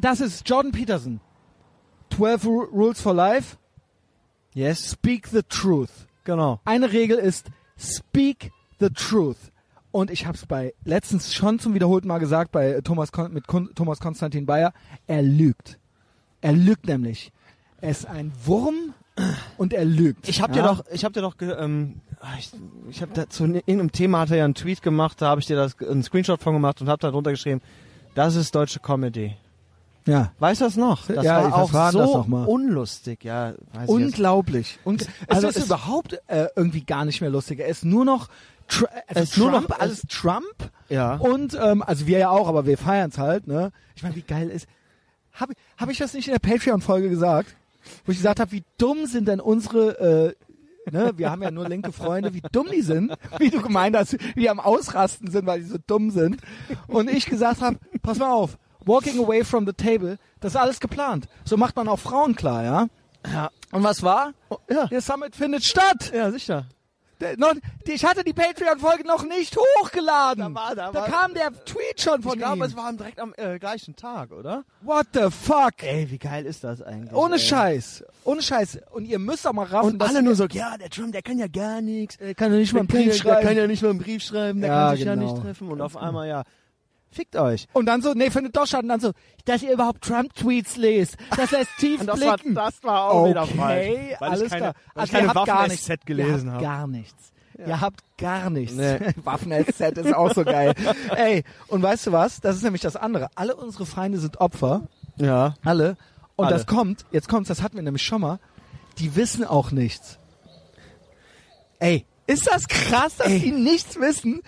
[SPEAKER 1] Das ist Jordan Peterson. 12 Ru- Rules for Life.
[SPEAKER 2] Yes,
[SPEAKER 1] Speak the truth.
[SPEAKER 2] genau.
[SPEAKER 1] Eine Regel ist Speak the truth. Und ich habe es bei letztens schon zum wiederholten Mal gesagt bei Thomas Kon mit Kon Thomas Konstantin Bayer. Er lügt. Er lügt nämlich. Er ist ein Wurm und er lügt.
[SPEAKER 2] Ich habe
[SPEAKER 1] ja?
[SPEAKER 2] dir doch, ich habe dir doch, ähm, ich, ich habe da zu irgendeinem Thema hat er ja einen Tweet gemacht, da habe ich dir das einen Screenshot von gemacht und habe da drunter geschrieben, das ist deutsche Comedy.
[SPEAKER 1] ja.
[SPEAKER 2] Weißt du das noch? Das
[SPEAKER 1] Ja,
[SPEAKER 2] war auch so
[SPEAKER 1] noch mal?
[SPEAKER 2] unlustig, ja.
[SPEAKER 1] Unglaublich. Und
[SPEAKER 2] Also
[SPEAKER 1] es ist
[SPEAKER 2] es-
[SPEAKER 1] überhaupt äh, irgendwie gar nicht mehr lustig. Er ist nur noch Tr also
[SPEAKER 2] Es nur
[SPEAKER 1] Trump,
[SPEAKER 2] noch-
[SPEAKER 1] alles Trump.
[SPEAKER 2] Ja.
[SPEAKER 1] Und ähm, also wir ja auch, aber wir feiern's halt. Ne? Ich meine, wie geil ist. Habe hab ich das nicht in der Patreon-Folge gesagt? Wo ich gesagt habe, wie dumm sind denn unsere, äh, ne, wir haben ja nur linke Freunde, wie dumm die sind, wie du gemeint hast, wie am Ausrasten sind, weil die so dumm sind. Und ich gesagt habe, pass mal auf, walking away from the table, das ist alles geplant. So macht man auch Frauen klar, ja?
[SPEAKER 2] Ja.
[SPEAKER 1] Und was war?
[SPEAKER 2] Ja.
[SPEAKER 1] Der Summit findet statt.
[SPEAKER 2] Ja, sicher.
[SPEAKER 1] Der, noch, ich hatte die Patreon-Folge noch nicht hochgeladen.
[SPEAKER 2] Da war- da war-
[SPEAKER 1] kam der Tweet schon von
[SPEAKER 2] Ich glaube,
[SPEAKER 1] ihm.
[SPEAKER 2] es war direkt am äh, gleichen Tag, oder?
[SPEAKER 1] What the fuck?
[SPEAKER 2] Ey, wie geil ist das eigentlich?
[SPEAKER 1] Ohne
[SPEAKER 2] ey?
[SPEAKER 1] Scheiß. Ohne Scheiß. Und ihr müsst auch mal raffen,
[SPEAKER 2] Und alle nur so, ja, der Trump, der kann ja gar nichts.
[SPEAKER 1] Er kann ja nicht mal einen
[SPEAKER 2] Der
[SPEAKER 1] Brief
[SPEAKER 2] ja, der
[SPEAKER 1] schreiben.
[SPEAKER 2] kann ja nicht mal einen Brief schreiben, der
[SPEAKER 1] Ja,
[SPEAKER 2] kann sich ja
[SPEAKER 1] genau.
[SPEAKER 2] nicht treffen. Und auf einmal, ja, fickt euch.
[SPEAKER 1] Und dann so, nee, findet doch statt. Und dann so, dass ihr überhaupt Trump-Tweets lest. Das lässt tief
[SPEAKER 2] Und das war,
[SPEAKER 1] blicken.
[SPEAKER 2] das war auch wieder
[SPEAKER 1] okay,
[SPEAKER 2] falsch. Weil
[SPEAKER 1] alles
[SPEAKER 2] ich keine,
[SPEAKER 1] klar.
[SPEAKER 2] Weil
[SPEAKER 1] Also
[SPEAKER 2] ich keine
[SPEAKER 1] ihr habt gar nichts.
[SPEAKER 2] Waffen-SZ
[SPEAKER 1] ihr
[SPEAKER 2] gelesen
[SPEAKER 1] habt
[SPEAKER 2] habe.
[SPEAKER 1] gar nichts. Ihr habt gar nichts.
[SPEAKER 2] Nee.
[SPEAKER 1] Waffen-SZ ist auch so geil. Ey, und weißt du was? Das ist nämlich das andere. Alle unsere Feinde sind Opfer.
[SPEAKER 2] Ja.
[SPEAKER 1] Alle. Und
[SPEAKER 2] Alle.
[SPEAKER 1] das kommt, jetzt kommt's, das hatten wir nämlich schon mal. Die wissen auch nichts. Ey, ist das krass, dass die nichts wissen?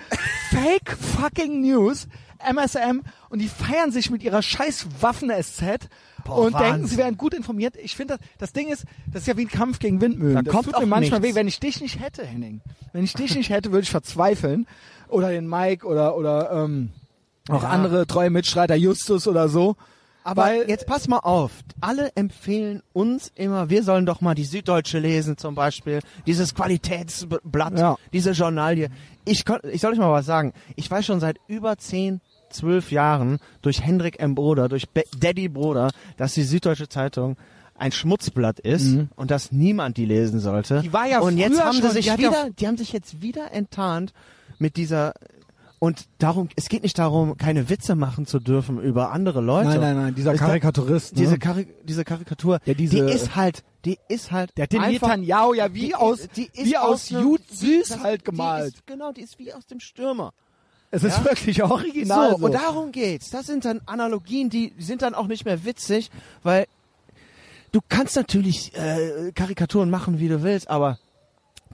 [SPEAKER 1] Fake fucking News, MSM, und die feiern sich mit ihrer scheiß Waffen-SZ und denken,
[SPEAKER 2] Wahnsinn.
[SPEAKER 1] sie wären gut informiert. Ich finde, das, das Ding ist, das ist ja wie ein Kampf gegen Windmühlen.
[SPEAKER 2] Da
[SPEAKER 1] das
[SPEAKER 2] kommt
[SPEAKER 1] tut mir manchmal
[SPEAKER 2] nichts.
[SPEAKER 1] weh, wenn ich dich nicht hätte, Henning. Wenn ich dich nicht hätte, würde ich verzweifeln. Oder den Mike oder, oder ähm, auch
[SPEAKER 2] Ja.
[SPEAKER 1] andere treue Mitstreiter, Justus oder so.
[SPEAKER 2] Aber
[SPEAKER 1] Weil-
[SPEAKER 2] jetzt pass mal auf. Alle empfehlen uns immer, wir sollen doch mal die Süddeutsche lesen zum Beispiel. Dieses Qualitätsblatt,
[SPEAKER 1] Ja.
[SPEAKER 2] diese Journalie. Ich, ich soll euch mal was sagen. Ich weiß schon seit über 10, 12 Jahren durch Hendrik M. Broder, durch Be Daddy Broder, dass die Süddeutsche Zeitung ein Schmutzblatt ist und dass niemand die lesen sollte.
[SPEAKER 1] Die war ja
[SPEAKER 2] und jetzt haben sie sich
[SPEAKER 1] die ja-
[SPEAKER 2] wieder, die haben sich jetzt wieder enttarnt mit dieser und darum, es geht nicht darum, keine Witze machen zu dürfen über andere Leute.
[SPEAKER 1] Nein, nein, nein, dieser
[SPEAKER 2] Ist da-
[SPEAKER 1] Karikaturist. Ne?
[SPEAKER 2] Diese, Kari diese Karikatur,
[SPEAKER 1] Ja, diese-
[SPEAKER 2] die ist halt, die ist halt
[SPEAKER 1] der hat den
[SPEAKER 2] einfach,
[SPEAKER 1] Netanyahu ja wie
[SPEAKER 2] die
[SPEAKER 1] aus,
[SPEAKER 2] die ist
[SPEAKER 1] wie aus
[SPEAKER 2] einem-
[SPEAKER 1] Jud
[SPEAKER 2] die-
[SPEAKER 1] Süß halt
[SPEAKER 2] Die
[SPEAKER 1] gemalt.
[SPEAKER 2] ist, genau, die ist wie aus dem Stürmer.
[SPEAKER 1] Es ist
[SPEAKER 2] ja.
[SPEAKER 1] wirklich original.
[SPEAKER 2] so, und darum geht's. Das sind dann Analogien, die sind dann auch nicht mehr witzig, weil du kannst natürlich äh, Karikaturen machen, wie du willst, aber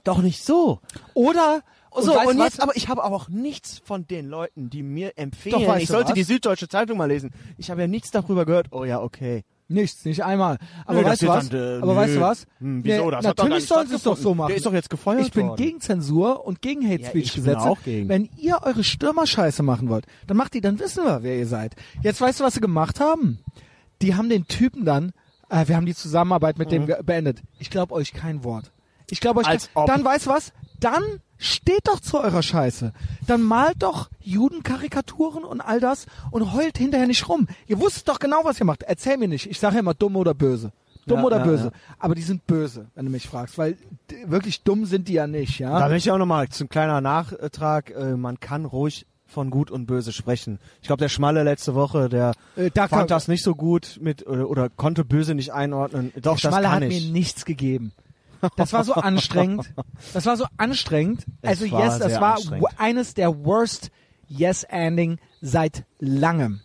[SPEAKER 2] doch nicht so.
[SPEAKER 1] Oder
[SPEAKER 2] So, und jetzt,
[SPEAKER 1] was?
[SPEAKER 2] aber ich habe auch nichts von den Leuten, die mir empfehlen,
[SPEAKER 1] Doch,
[SPEAKER 2] ich sollte
[SPEAKER 1] was?
[SPEAKER 2] die Süddeutsche Zeitung mal lesen. Ich habe ja nichts darüber gehört. Oh ja, okay.
[SPEAKER 1] Nichts, nicht einmal. Aber
[SPEAKER 2] Nö,
[SPEAKER 1] weißt du was?
[SPEAKER 2] dann, äh,
[SPEAKER 1] Aber weißt du was?
[SPEAKER 2] Hm, wieso? Das
[SPEAKER 1] natürlich sollen sie es doch so machen.
[SPEAKER 2] Der ist doch jetzt gefeuert
[SPEAKER 1] Ich bin
[SPEAKER 2] worden.
[SPEAKER 1] gegen Zensur und gegen Hate
[SPEAKER 2] Ja,
[SPEAKER 1] Speech
[SPEAKER 2] bin
[SPEAKER 1] Gesetze.
[SPEAKER 2] auch gegen.
[SPEAKER 1] Wenn ihr eure Stürmerscheiße machen wollt, dann macht die, dann wissen wir, wer ihr seid. Jetzt weißt du, was sie gemacht haben? Die haben den Typen dann, äh, wir haben die Zusammenarbeit mit dem ge- beendet. Ich glaube euch kein Wort. Ich glaube euch,
[SPEAKER 2] Mhm. Als
[SPEAKER 1] kein,
[SPEAKER 2] ob.
[SPEAKER 1] dann weißt du was? Dann steht doch zu eurer Scheiße. Dann malt doch Judenkarikaturen und all das und heult hinterher nicht rum. Ihr wusstet doch genau, was ihr macht. Erzähl mir nicht. Ich sage ja immer dumm oder böse. Dumm
[SPEAKER 2] Ja,
[SPEAKER 1] oder
[SPEAKER 2] ja,
[SPEAKER 1] böse.
[SPEAKER 2] ja.
[SPEAKER 1] Aber die sind böse, wenn du mich fragst, weil wirklich dumm sind die ja nicht, ja.
[SPEAKER 2] Da möchte ich auch nochmal zum kleiner Nachtrag, äh, man kann ruhig von gut und böse sprechen. Ich glaube, der Schmalle letzte Woche, der
[SPEAKER 1] Äh, da
[SPEAKER 2] fand
[SPEAKER 1] kann-
[SPEAKER 2] das nicht so gut mit oder, oder konnte böse nicht einordnen. Doch,
[SPEAKER 1] Schmalle
[SPEAKER 2] das
[SPEAKER 1] hat
[SPEAKER 2] ich.
[SPEAKER 1] mir nichts gegeben. Das war so anstrengend. Das war so anstrengend. Also
[SPEAKER 2] war
[SPEAKER 1] yes, das war eines der worst Yes-Ending seit langem.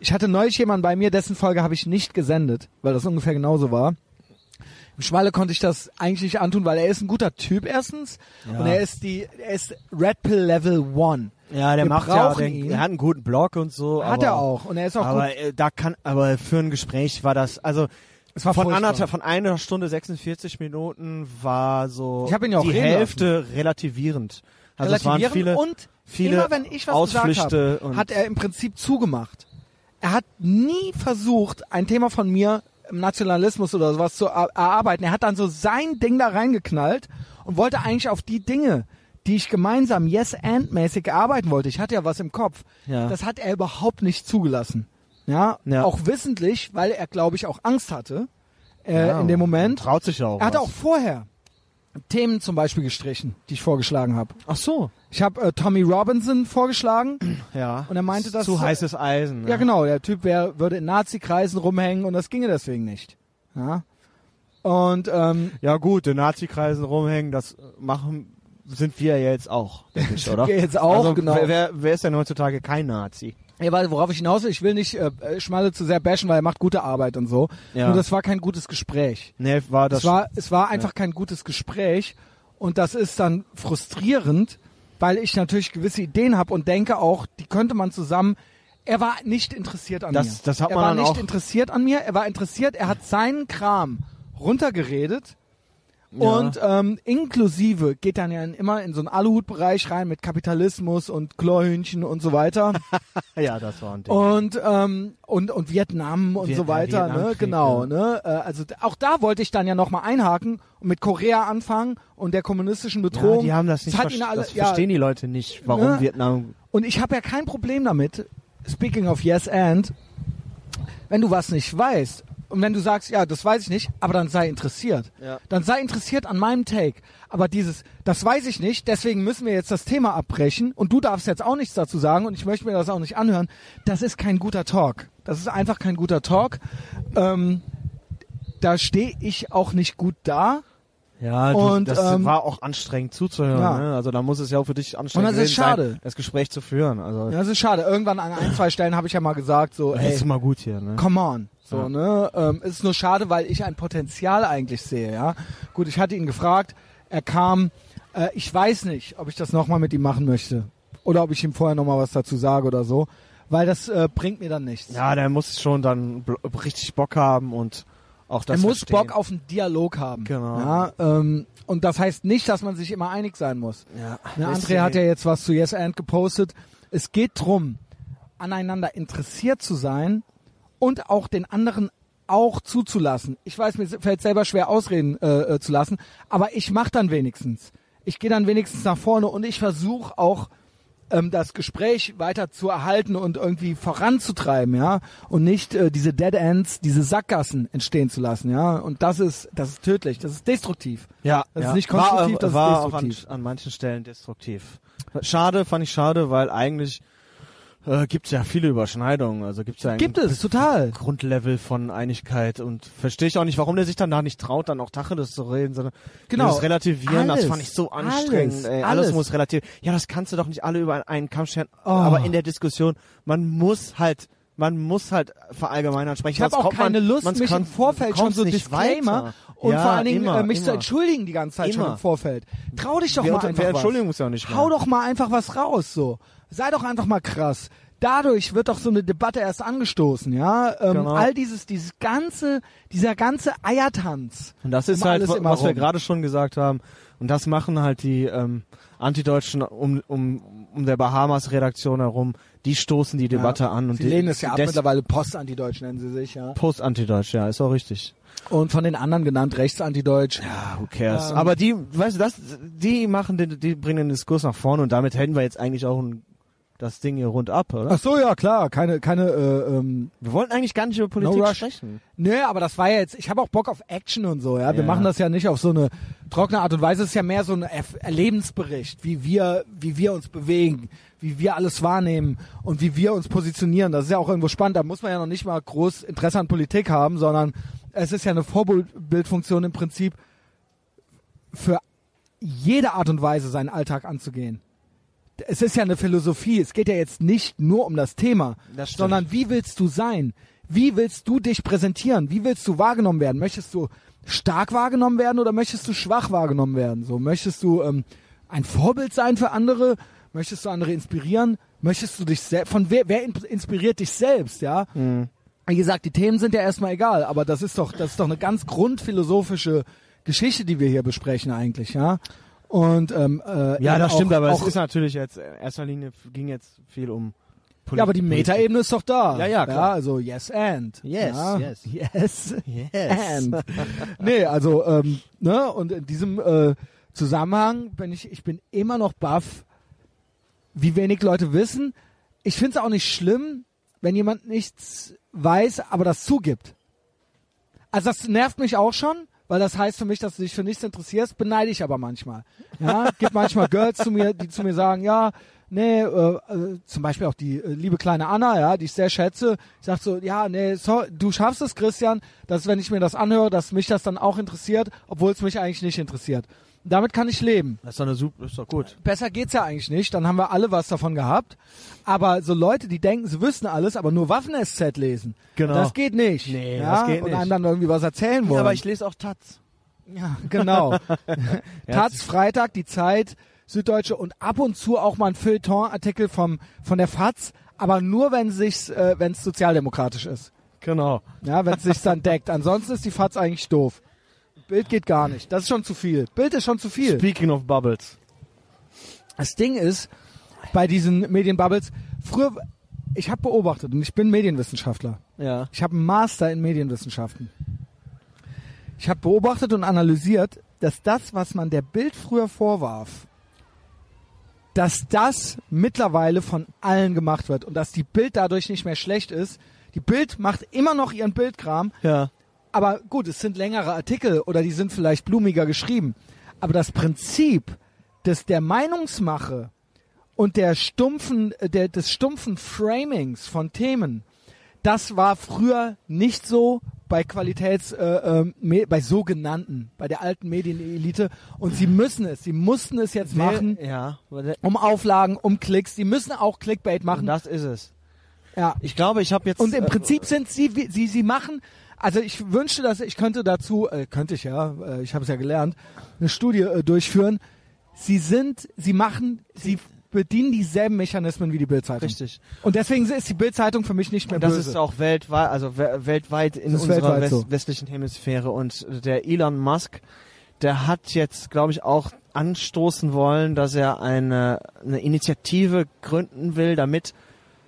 [SPEAKER 1] ich hatte neulich jemanden bei mir, dessen Folge habe ich nicht gesendet, weil das ungefähr genauso war. Im Schwalle konnte ich das eigentlich nicht antun, weil er ist ein guter Typ erstens
[SPEAKER 2] Ja.
[SPEAKER 1] und er ist die, er ist Red Pill Level One.
[SPEAKER 2] Ja, der
[SPEAKER 1] Wir
[SPEAKER 2] macht ja, den, er hat einen guten Blog und so.
[SPEAKER 1] Hat
[SPEAKER 2] aber,
[SPEAKER 1] er auch und er ist auch
[SPEAKER 2] aber
[SPEAKER 1] gut.
[SPEAKER 2] da kann, aber für ein Gespräch war das, also
[SPEAKER 1] Es war
[SPEAKER 2] von anderthalb, von einer Stunde 46 Minuten war so
[SPEAKER 1] Ich ihn ja auch
[SPEAKER 2] die Hälfte relativierend. Also es waren viele,
[SPEAKER 1] und
[SPEAKER 2] viele
[SPEAKER 1] immer wenn ich was
[SPEAKER 2] Ausflüchte
[SPEAKER 1] gesagt habe, hat er im Prinzip zugemacht. Er hat nie versucht, ein Thema von mir im Nationalismus oder sowas zu er- erarbeiten. Er hat dann so sein Ding da reingeknallt und wollte eigentlich auf die Dinge, die ich gemeinsam Yes-and-mäßig erarbeiten wollte. Ich hatte ja was im Kopf.
[SPEAKER 2] Ja.
[SPEAKER 1] Das hat er überhaupt nicht zugelassen. Ja,
[SPEAKER 2] Ja.
[SPEAKER 1] auch wissentlich, weil er, glaube ich, auch Angst hatte äh,
[SPEAKER 2] Ja,
[SPEAKER 1] in dem Moment.
[SPEAKER 2] Traut sich ja auch.
[SPEAKER 1] Er hatte
[SPEAKER 2] was.
[SPEAKER 1] auch vorher Themen zum Beispiel gestrichen, die ich vorgeschlagen habe.
[SPEAKER 2] Ach so.
[SPEAKER 1] Ich habe äh, Tommy Robinson vorgeschlagen.
[SPEAKER 2] Ja.
[SPEAKER 1] Und er meinte, dass-
[SPEAKER 2] zu heißes Eisen. ne?
[SPEAKER 1] Ja, genau. Der Typ wär, würde in Nazi-Kreisen rumhängen und das ginge deswegen nicht. Ja. Und ähm,
[SPEAKER 2] Ja gut, in Nazi-Kreisen rumhängen, das machen sind wir ja jetzt auch, denke ich, oder?
[SPEAKER 1] wir jetzt auch,
[SPEAKER 2] also,
[SPEAKER 1] genau.
[SPEAKER 2] Wer, wer ist denn heutzutage kein Nazi?
[SPEAKER 1] Ja, weil worauf ich hinaus will, ich will nicht äh, äh, Schmalle zu sehr bashen, weil er macht gute Arbeit und so.
[SPEAKER 2] Ja.
[SPEAKER 1] Nur das war kein gutes Gespräch.
[SPEAKER 2] Nee, war das
[SPEAKER 1] es war, es war einfach kein gutes Gespräch und das ist dann frustrierend, weil ich natürlich gewisse Ideen habe und denke auch, die könnte man zusammen. Er war nicht interessiert an
[SPEAKER 2] Das-
[SPEAKER 1] mir.
[SPEAKER 2] das hat
[SPEAKER 1] er
[SPEAKER 2] man
[SPEAKER 1] war
[SPEAKER 2] dann
[SPEAKER 1] nicht interessiert an mir. Er war interessiert. Er hat seinen Kram runtergeredet.
[SPEAKER 2] Ja.
[SPEAKER 1] Und ähm, inklusive geht dann ja immer in so einen Aluhutbereich rein mit Kapitalismus und Chlorhühnchen und so weiter.
[SPEAKER 2] ja, das war ein Ding.
[SPEAKER 1] Und, ähm, und, und Vietnam und
[SPEAKER 2] Viet-
[SPEAKER 1] so weiter, ne? Genau,
[SPEAKER 2] ja.
[SPEAKER 1] ne? Äh, also auch da wollte ich dann ja nochmal einhaken und mit Korea anfangen und der kommunistischen
[SPEAKER 2] ja,
[SPEAKER 1] Bedrohung.
[SPEAKER 2] die haben das nicht
[SPEAKER 1] ihnen alle,
[SPEAKER 2] das
[SPEAKER 1] ja,
[SPEAKER 2] verstehen die Leute nicht, warum
[SPEAKER 1] Ne?
[SPEAKER 2] Vietnam.
[SPEAKER 1] Und ich habe ja kein Problem damit, speaking of yes and, wenn du was nicht weißt und wenn du sagst, ja, das weiß ich nicht, aber dann sei interessiert.
[SPEAKER 2] Ja.
[SPEAKER 1] Dann sei interessiert an meinem Take. Aber dieses, das weiß ich nicht, deswegen müssen wir jetzt das Thema abbrechen und du darfst jetzt auch nichts dazu sagen und ich möchte mir das auch nicht anhören, das ist kein guter Talk. Das ist einfach kein guter Talk. Ähm, da stehe ich auch nicht gut da.
[SPEAKER 2] Ja, du,
[SPEAKER 1] Und,
[SPEAKER 2] das
[SPEAKER 1] ähm,
[SPEAKER 2] war auch anstrengend zuzuhören.
[SPEAKER 1] ja.
[SPEAKER 2] Ne? Also da muss es ja auch für dich anstrengend
[SPEAKER 1] Und das ist schade.
[SPEAKER 2] sein, das Gespräch zu führen. Also
[SPEAKER 1] Ja, das ist schade. Irgendwann an ein, zwei Stellen habe ich ja mal gesagt, so,
[SPEAKER 2] ey, ist mal gut hier. Ne?
[SPEAKER 1] come on. So,
[SPEAKER 2] Ja.
[SPEAKER 1] ne? Ähm, ist nur schade, weil ich ein Potenzial eigentlich sehe, ja. Gut, ich hatte ihn gefragt, er kam, äh, ich weiß nicht, ob ich das nochmal mit ihm machen möchte. Oder ob ich ihm vorher nochmal was dazu sage oder so. Weil das äh, bringt mir dann nichts.
[SPEAKER 2] Ja, der muss schon dann richtig Bock haben und auch das
[SPEAKER 1] er muss
[SPEAKER 2] verstehen.
[SPEAKER 1] Bock auf einen Dialog haben.
[SPEAKER 2] Genau.
[SPEAKER 1] Ja, ähm, und das heißt nicht, dass man sich immer einig sein muss.
[SPEAKER 2] Ja.
[SPEAKER 1] Ne, André hat ja jetzt was zu Yes and gepostet. Es geht drum, aneinander interessiert zu sein und auch den anderen auch zuzulassen. Ich weiß, mir fällt selber schwer Ausreden äh, äh, zu lassen, aber ich mache dann wenigstens. Ich gehe dann wenigstens nach vorne und ich versuche auch ähm, das Gespräch weiter zu erhalten und irgendwie voranzutreiben, ja, und nicht äh, diese Dead Ends, diese Sackgassen entstehen zu lassen, ja. Und das ist, das ist tödlich, das ist destruktiv.
[SPEAKER 2] Ja,
[SPEAKER 1] Das ist
[SPEAKER 2] ja.
[SPEAKER 1] nicht konstruktiv,
[SPEAKER 2] war,
[SPEAKER 1] das ist
[SPEAKER 2] war
[SPEAKER 1] destruktiv.
[SPEAKER 2] auch an, an manchen Stellen destruktiv. Schade, fand ich schade, weil eigentlich äh, gibt's ja viele Überschneidungen. Also gibt's ja ein
[SPEAKER 1] Gibt es, total.
[SPEAKER 2] Grundlevel von Einigkeit und verstehe ich auch nicht, warum der sich dann da nicht traut, dann auch Tacheles zu reden, sondern
[SPEAKER 1] Genau.
[SPEAKER 2] das Relativieren, das
[SPEAKER 1] Alles.
[SPEAKER 2] fand ich so anstrengend.
[SPEAKER 1] Alles.
[SPEAKER 2] ey. Alles,
[SPEAKER 1] Alles.
[SPEAKER 2] muss relativ. Ja, das kannst du doch nicht alle über einen Kamm scheren.
[SPEAKER 1] Oh.
[SPEAKER 2] Aber in der Diskussion, man muss halt man muss halt verallgemeinern sprechen.
[SPEAKER 1] Ich habe auch
[SPEAKER 2] kommt man-
[SPEAKER 1] keine Lust, mich
[SPEAKER 2] kann-
[SPEAKER 1] im Vorfeld schon so Disclaimer
[SPEAKER 2] weiter.
[SPEAKER 1] und
[SPEAKER 2] ja,
[SPEAKER 1] vor allen Dingen
[SPEAKER 2] immer,
[SPEAKER 1] äh, mich zu
[SPEAKER 2] immer.
[SPEAKER 1] entschuldigen die ganze Zeit schon
[SPEAKER 2] Immer.
[SPEAKER 1] im Vorfeld. Trau dich doch
[SPEAKER 2] Wer
[SPEAKER 1] mal einfach
[SPEAKER 2] wer
[SPEAKER 1] was.
[SPEAKER 2] entschuldigen muss ja nicht mehr.
[SPEAKER 1] Hau doch mal einfach was raus, so. Sei doch einfach mal krass. Dadurch wird doch so eine Debatte erst angestoßen, ja. Ähm,
[SPEAKER 2] Genau.
[SPEAKER 1] All dieses, dieses ganze, dieser ganze Eiertanz.
[SPEAKER 2] Und das ist
[SPEAKER 1] Um
[SPEAKER 2] halt,
[SPEAKER 1] alles
[SPEAKER 2] wa-
[SPEAKER 1] immer
[SPEAKER 2] was wir gerade schon gesagt haben. Und das machen halt die ähm, Antideutschen um, um, um der Bahamas-Redaktion herum. Die stoßen die Debatte
[SPEAKER 1] ja.
[SPEAKER 2] an. Und
[SPEAKER 1] Sie
[SPEAKER 2] die,
[SPEAKER 1] lehnen es ja ab, mittlerweile Post-Antideutsch nennen sie sich, ja.
[SPEAKER 2] Post-Antideutsch, ja, ist auch richtig.
[SPEAKER 1] Und von den anderen genannt Rechts-Antideutsch.
[SPEAKER 2] Ja, who cares.
[SPEAKER 1] Ähm.
[SPEAKER 2] Aber die, weißt du, das, die machen den, die bringen den Diskurs nach vorne und damit hätten wir jetzt eigentlich auch ein, das Ding hier rund ab, oder?
[SPEAKER 1] Ach so, ja, klar. Keine, keine, äh, ähm,
[SPEAKER 2] Wir wollten eigentlich gar nicht über Politik
[SPEAKER 1] No
[SPEAKER 2] sprechen.
[SPEAKER 1] Nö, aber das war ja jetzt, ich habe auch Bock auf Action und so, ja. Wir
[SPEAKER 2] Ja.
[SPEAKER 1] machen das ja nicht auf so eine trockene Art und Weise. Es ist ja mehr so ein Erlebensbericht, wie wir, wie wir uns bewegen, wie wir alles wahrnehmen und wie wir uns positionieren. Das ist ja auch irgendwo spannend. Da muss man ja noch nicht mal groß Interesse an Politik haben, sondern es ist ja eine Vorbildfunktion im Prinzip für jede Art und Weise seinen Alltag anzugehen. Es ist ja eine Philosophie. Es geht ja jetzt nicht nur um das Thema,
[SPEAKER 2] Das
[SPEAKER 1] sondern wie willst du sein? Wie willst du dich präsentieren? Wie willst du wahrgenommen werden? Möchtest du stark wahrgenommen werden oder möchtest du schwach wahrgenommen werden? So möchtest du ähm, ein Vorbild sein für andere? Möchtest du andere inspirieren? Möchtest du dich selbst von wer, wer in- inspiriert dich selbst? Ja. Wie gesagt, die Themen sind ja erstmal egal, aber das ist doch das ist doch eine ganz grundphilosophische Geschichte, die wir hier besprechen eigentlich, ja. Und ähm, äh,
[SPEAKER 2] Ja, das stimmt,
[SPEAKER 1] auch,
[SPEAKER 2] aber
[SPEAKER 1] auch,
[SPEAKER 2] es ist natürlich jetzt, in erster Linie ging jetzt viel um Poli
[SPEAKER 1] Ja, aber die. Metaebene ist doch da.
[SPEAKER 2] Ja, ja, klar.
[SPEAKER 1] also yes and.
[SPEAKER 2] Yes,
[SPEAKER 1] ja,
[SPEAKER 2] yes.
[SPEAKER 1] Yes.
[SPEAKER 2] Yes.
[SPEAKER 1] And. nee, also, ähm, ne, und in diesem äh, Zusammenhang bin ich, ich bin immer noch baff, wie wenig Leute wissen. Ich finde es auch nicht schlimm, wenn jemand nichts weiß, aber das zugibt. Also das nervt mich auch schon, weil das heißt für mich, dass du dich für nichts interessierst, beneide ich aber manchmal. Ja, gibt manchmal Girls zu mir, die zu mir sagen, ja, nee, äh, äh, zum Beispiel auch die äh, liebe kleine Anna, ja, die ich sehr schätze, sagt so, ja, nee, so, du schaffst es, Christian, dass wenn ich mir das anhöre, dass mich das dann auch interessiert, obwohl es mich eigentlich nicht interessiert. Damit kann ich leben.
[SPEAKER 2] Das ist doch eine super, ist doch gut.
[SPEAKER 1] Besser geht's ja eigentlich nicht, dann haben wir alle was davon gehabt. Aber so Leute, die denken, sie wüssten alles, aber nur Waffen-SZ lesen,
[SPEAKER 2] Genau.
[SPEAKER 1] das geht nicht.
[SPEAKER 2] Nee,
[SPEAKER 1] ja?
[SPEAKER 2] das geht
[SPEAKER 1] Und
[SPEAKER 2] nicht.
[SPEAKER 1] einem dann irgendwie was erzählen wollen.
[SPEAKER 2] Ja, aber ich lese auch Taz.
[SPEAKER 1] Ja, genau. Taz, Freitag, die Zeit, Süddeutsche und ab und zu auch mal ein Feuilleton-Artikel vom, von der FAZ, aber nur wenn sich's, äh, wenn es sozialdemokratisch ist.
[SPEAKER 2] Genau.
[SPEAKER 1] Ja, wenn es sich dann deckt. Ansonsten ist die FAZ eigentlich doof. Bild geht gar nicht. Das ist schon zu viel. Bild ist schon zu viel.
[SPEAKER 2] Speaking of Bubbles.
[SPEAKER 1] Das Ding ist, bei diesen Medienbubbles, früher, ich habe beobachtet und ich bin Medienwissenschaftler.
[SPEAKER 2] Ja.
[SPEAKER 1] Ich habe einen Master in Medienwissenschaften. Ich habe beobachtet und analysiert, dass das, was man der Bild früher vorwarf, dass das mittlerweile von allen gemacht wird und dass die Bild dadurch nicht mehr schlecht ist. Die Bild macht immer noch ihren Bildkram,
[SPEAKER 2] Ja.
[SPEAKER 1] Aber gut, es sind längere Artikel oder die sind vielleicht blumiger geschrieben. Aber das Prinzip des der Meinungsmache und der stumpfen, äh, der, des stumpfen Framings von Themen, das war früher nicht so bei Qualitäts, äh, me- bei sogenannten, bei der alten Medienelite. Und sie müssen es, sie mussten es jetzt machen,
[SPEAKER 2] Ja.
[SPEAKER 1] um Auflagen, um Klicks. Sie müssen auch Clickbait
[SPEAKER 2] Und
[SPEAKER 1] machen.
[SPEAKER 2] das ist es.
[SPEAKER 1] Ja.
[SPEAKER 2] Ich glaube, ich habe jetzt.
[SPEAKER 1] Und im
[SPEAKER 2] äh,
[SPEAKER 1] Prinzip sind sie, sie, sie machen, also ich wünschte, dass ich könnte dazu, äh, könnte ich ja, äh, ich habe es ja gelernt, eine Studie äh, durchführen. Sie sind, sie machen, sie bedienen dieselben Mechanismen wie die Bildzeitung.
[SPEAKER 2] Richtig.
[SPEAKER 1] Und deswegen ist die Bildzeitung für mich nicht mehr
[SPEAKER 2] Und das
[SPEAKER 1] böse.
[SPEAKER 2] ist auch weltweit, also we weltweit in unserer
[SPEAKER 1] weltweit
[SPEAKER 2] west
[SPEAKER 1] so.
[SPEAKER 2] westlichen Hemisphäre. Und der Elon Musk, der hat jetzt, glaube ich, auch anstoßen wollen, dass er eine, eine Initiative gründen will, damit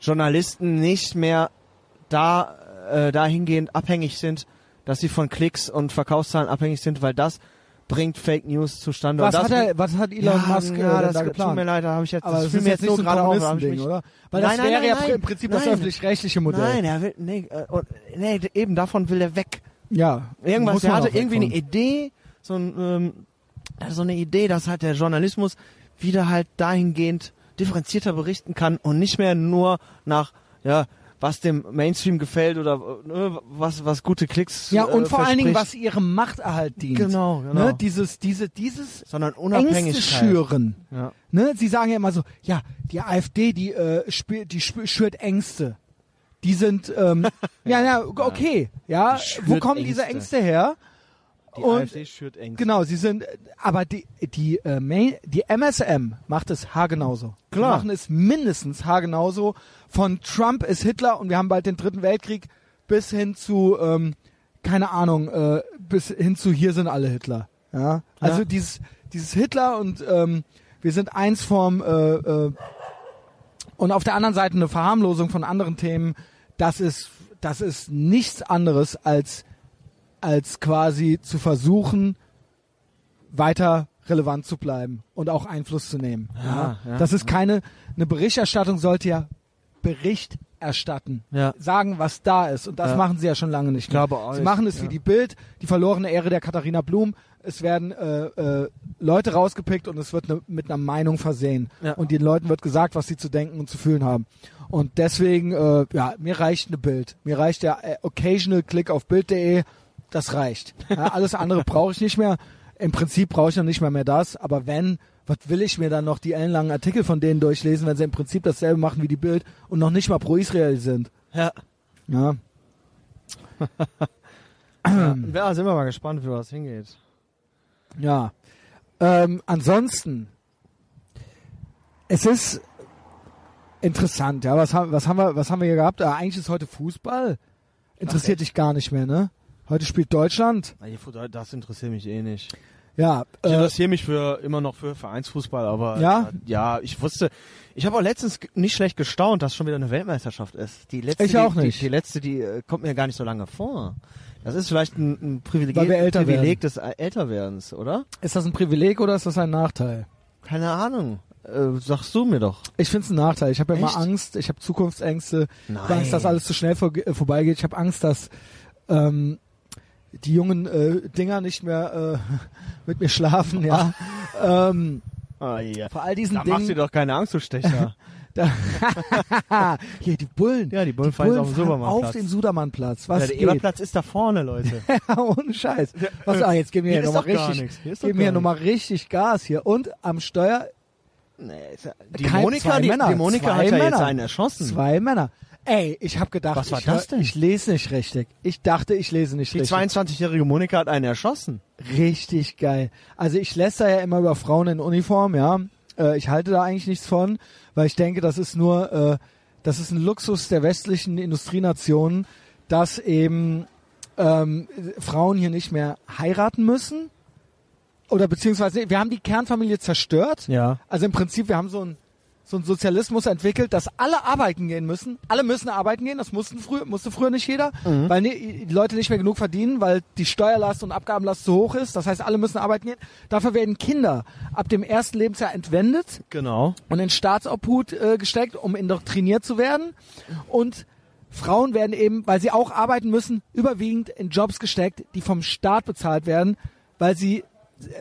[SPEAKER 2] Journalisten nicht mehr da äh, dahingehend abhängig sind, dass sie von Klicks und Verkaufszahlen abhängig sind, weil das bringt Fake News zustande.
[SPEAKER 1] was hat er, was hat Elon
[SPEAKER 2] ja,
[SPEAKER 1] Musk äh,
[SPEAKER 2] ja, das
[SPEAKER 1] da
[SPEAKER 2] tut
[SPEAKER 1] geplant?
[SPEAKER 2] mir leid, da habe ich jetzt,
[SPEAKER 1] Aber
[SPEAKER 2] das
[SPEAKER 1] das ist
[SPEAKER 2] mir
[SPEAKER 1] jetzt
[SPEAKER 2] jetzt
[SPEAKER 1] nicht
[SPEAKER 2] nur
[SPEAKER 1] so
[SPEAKER 2] gerade auf,
[SPEAKER 1] Kommunistending,
[SPEAKER 2] mich,
[SPEAKER 1] oder? Weil
[SPEAKER 2] Nein,
[SPEAKER 1] das
[SPEAKER 2] nein,
[SPEAKER 1] wäre
[SPEAKER 2] nein,
[SPEAKER 1] ja im Prinzip das öffentlich-rechtliche Modell.
[SPEAKER 2] Nein, er will, nee, äh, nee, eben davon will er weg.
[SPEAKER 1] Ja.
[SPEAKER 2] Irgendwas, er hatte irgendwie eine
[SPEAKER 1] wegkommen.
[SPEAKER 2] Idee, so ein, ähm, so eine Idee, dass halt der Journalismus wieder halt dahingehend differenzierter berichten kann und nicht mehr nur nach, ja, was dem Mainstream gefällt oder äh, was, was gute Klicks
[SPEAKER 1] Ja, und
[SPEAKER 2] äh,
[SPEAKER 1] vor allen Dingen, was ihrem Machterhalt dient.
[SPEAKER 2] Genau, genau.
[SPEAKER 1] Ne? Dieses, diese, dieses
[SPEAKER 2] sondern
[SPEAKER 1] Ängste schüren.
[SPEAKER 2] Ja.
[SPEAKER 1] Ne? Sie sagen ja immer so, ja, die AfD, die, äh, spü- die spü- schürt Ängste. Die sind, ähm, ja, ja, okay, ja, wo kommen diese
[SPEAKER 2] Ängste.
[SPEAKER 1] Ängste her?
[SPEAKER 2] Die
[SPEAKER 1] Und-
[SPEAKER 2] AfD schürt Ängste.
[SPEAKER 1] Genau, sie sind, aber die, die, äh, Main, die MSM macht es haargenauso.
[SPEAKER 2] Klar.
[SPEAKER 1] Die machen es mindestens haargenauso. Von Trump ist Hitler und wir haben bald den dritten Weltkrieg bis hin zu, ähm, keine Ahnung, äh, bis hin zu hier sind alle Hitler. Ja, also
[SPEAKER 2] Ja.
[SPEAKER 1] dieses, dieses Hitler und ähm, wir sind eins vom, äh, äh, und auf der anderen Seite eine Verharmlosung von anderen Themen. Das ist, das ist nichts anderes als als quasi zu versuchen, weiter relevant zu bleiben und auch Einfluss zu nehmen.
[SPEAKER 2] Ja, ja,
[SPEAKER 1] das ist keine, eine Berichterstattung sollte ja Bericht erstatten.
[SPEAKER 2] Ja.
[SPEAKER 1] Sagen, was da ist. Und das machen sie ja schon lange nicht
[SPEAKER 2] Ich
[SPEAKER 1] mehr.
[SPEAKER 2] glaube auch
[SPEAKER 1] Sie machen es wie die Bild, die verlorene Ehre der Katharina Blum. Es werden äh, äh, Leute rausgepickt und es wird ne, mit einer Meinung versehen. Und den Leuten wird gesagt, was sie zu denken und zu fühlen haben. Und deswegen, äh, ja, mir reicht eine Bild. Mir reicht der äh, occasional Klick auf Bild.de. Das reicht. Ja, alles andere brauche ich nicht mehr. im Prinzip brauche ich noch nicht mal mehr das, aber wenn, was will ich mir dann noch die ellenlangen Artikel von denen durchlesen, wenn sie im Prinzip dasselbe machen wie die Bild und noch nicht mal pro Israel sind.
[SPEAKER 2] Ja.
[SPEAKER 1] Ja.
[SPEAKER 2] ja, sind wir mal gespannt, wie das hingeht.
[SPEAKER 1] Ja. Ähm, ansonsten, es ist interessant, ja. Was haben, was haben wir, was haben wir hier gehabt? Ah, eigentlich ist heute Fußball. Interessiert dich gar nicht mehr, ne? Heute spielt Deutschland.
[SPEAKER 2] Das interessiert mich eh nicht.
[SPEAKER 1] Ja.
[SPEAKER 2] Ich
[SPEAKER 1] Äh,
[SPEAKER 2] interessiere mich für immer noch für Vereinsfußball, aber
[SPEAKER 1] Ja?
[SPEAKER 2] ja, ich wusste, ich habe auch letztens nicht schlecht gestaunt, dass schon wieder eine Weltmeisterschaft ist. Die letzte,
[SPEAKER 1] Ich auch
[SPEAKER 2] die,
[SPEAKER 1] nicht.
[SPEAKER 2] Die, die letzte, die äh, kommt mir gar nicht so lange vor. Das ist vielleicht ein, ein Privileg, Privileg des äh, Älterwerdens, oder?
[SPEAKER 1] ist das ein Privileg oder ist das ein Nachteil?
[SPEAKER 2] Keine Ahnung. Äh, sagst du mir doch.
[SPEAKER 1] Ich finde es ein Nachteil. Ich habe ja immer? Angst, ich habe Zukunftsängste, ich habe
[SPEAKER 2] Nein.
[SPEAKER 1] Angst, dass alles zu schnell vor, äh, vorbeigeht. Ich habe Angst, dass ähm, die jungen äh, Dinger nicht mehr äh, mit mir schlafen, ja. ähm,
[SPEAKER 2] Ah, ja.
[SPEAKER 1] vor all diesen
[SPEAKER 2] Da machst du
[SPEAKER 1] Dingen.
[SPEAKER 2] dir doch keine Angst, du Stecher.
[SPEAKER 1] Hier, die Bullen.
[SPEAKER 2] ja, die Bullen
[SPEAKER 1] Die
[SPEAKER 2] jetzt
[SPEAKER 1] Bullen
[SPEAKER 2] auf den Sudermannplatz.
[SPEAKER 1] auf den Sudermannplatz. Was
[SPEAKER 2] ja, der? Eberplatz ist da vorne, Leute.
[SPEAKER 1] Ohne Scheiß. Was, ah, jetzt geben wir
[SPEAKER 2] Hier
[SPEAKER 1] hier nochmal richtig.
[SPEAKER 2] Hier
[SPEAKER 1] geben wir nochmal richtig Gas hier. Und am Steuer
[SPEAKER 2] nee, die
[SPEAKER 1] Kein-
[SPEAKER 2] Monika, die,
[SPEAKER 1] Männer,
[SPEAKER 2] die Monika hat ja jetzt
[SPEAKER 1] Männer.
[SPEAKER 2] einen erschossen.
[SPEAKER 1] zwei Männer. Ey, ich habe gedacht,
[SPEAKER 2] Was war
[SPEAKER 1] ich,
[SPEAKER 2] das denn?
[SPEAKER 1] ich lese nicht richtig. Ich dachte, ich lese nicht
[SPEAKER 2] Die
[SPEAKER 1] richtig.
[SPEAKER 2] 22-jährige Monika hat einen erschossen.
[SPEAKER 1] Richtig geil. Also ich lässt ja immer über Frauen in Uniform, ja. Äh, ich halte da eigentlich nichts von, weil ich denke, das ist nur, äh, das ist ein Luxus der westlichen Industrienationen, dass eben ähm, Frauen hier nicht mehr heiraten müssen. Oder beziehungsweise, wir haben die Kernfamilie zerstört.
[SPEAKER 2] Ja.
[SPEAKER 1] Also im Prinzip, wir haben so ein so ein Sozialismus entwickelt, dass alle arbeiten gehen müssen. Alle müssen arbeiten gehen. Das mussten früher, musste früher nicht jeder, weil ne, die Leute nicht mehr genug verdienen, weil die Steuerlast und Abgabenlast zu hoch ist. Das heißt, alle müssen arbeiten gehen. Dafür werden Kinder ab dem ersten Lebensjahr entwendet
[SPEAKER 2] Genau.
[SPEAKER 1] und in Staatsobhut äh, gesteckt, um indoktriniert zu werden. Und Frauen werden eben, weil sie auch arbeiten müssen, überwiegend in Jobs gesteckt, die vom Staat bezahlt werden, weil sie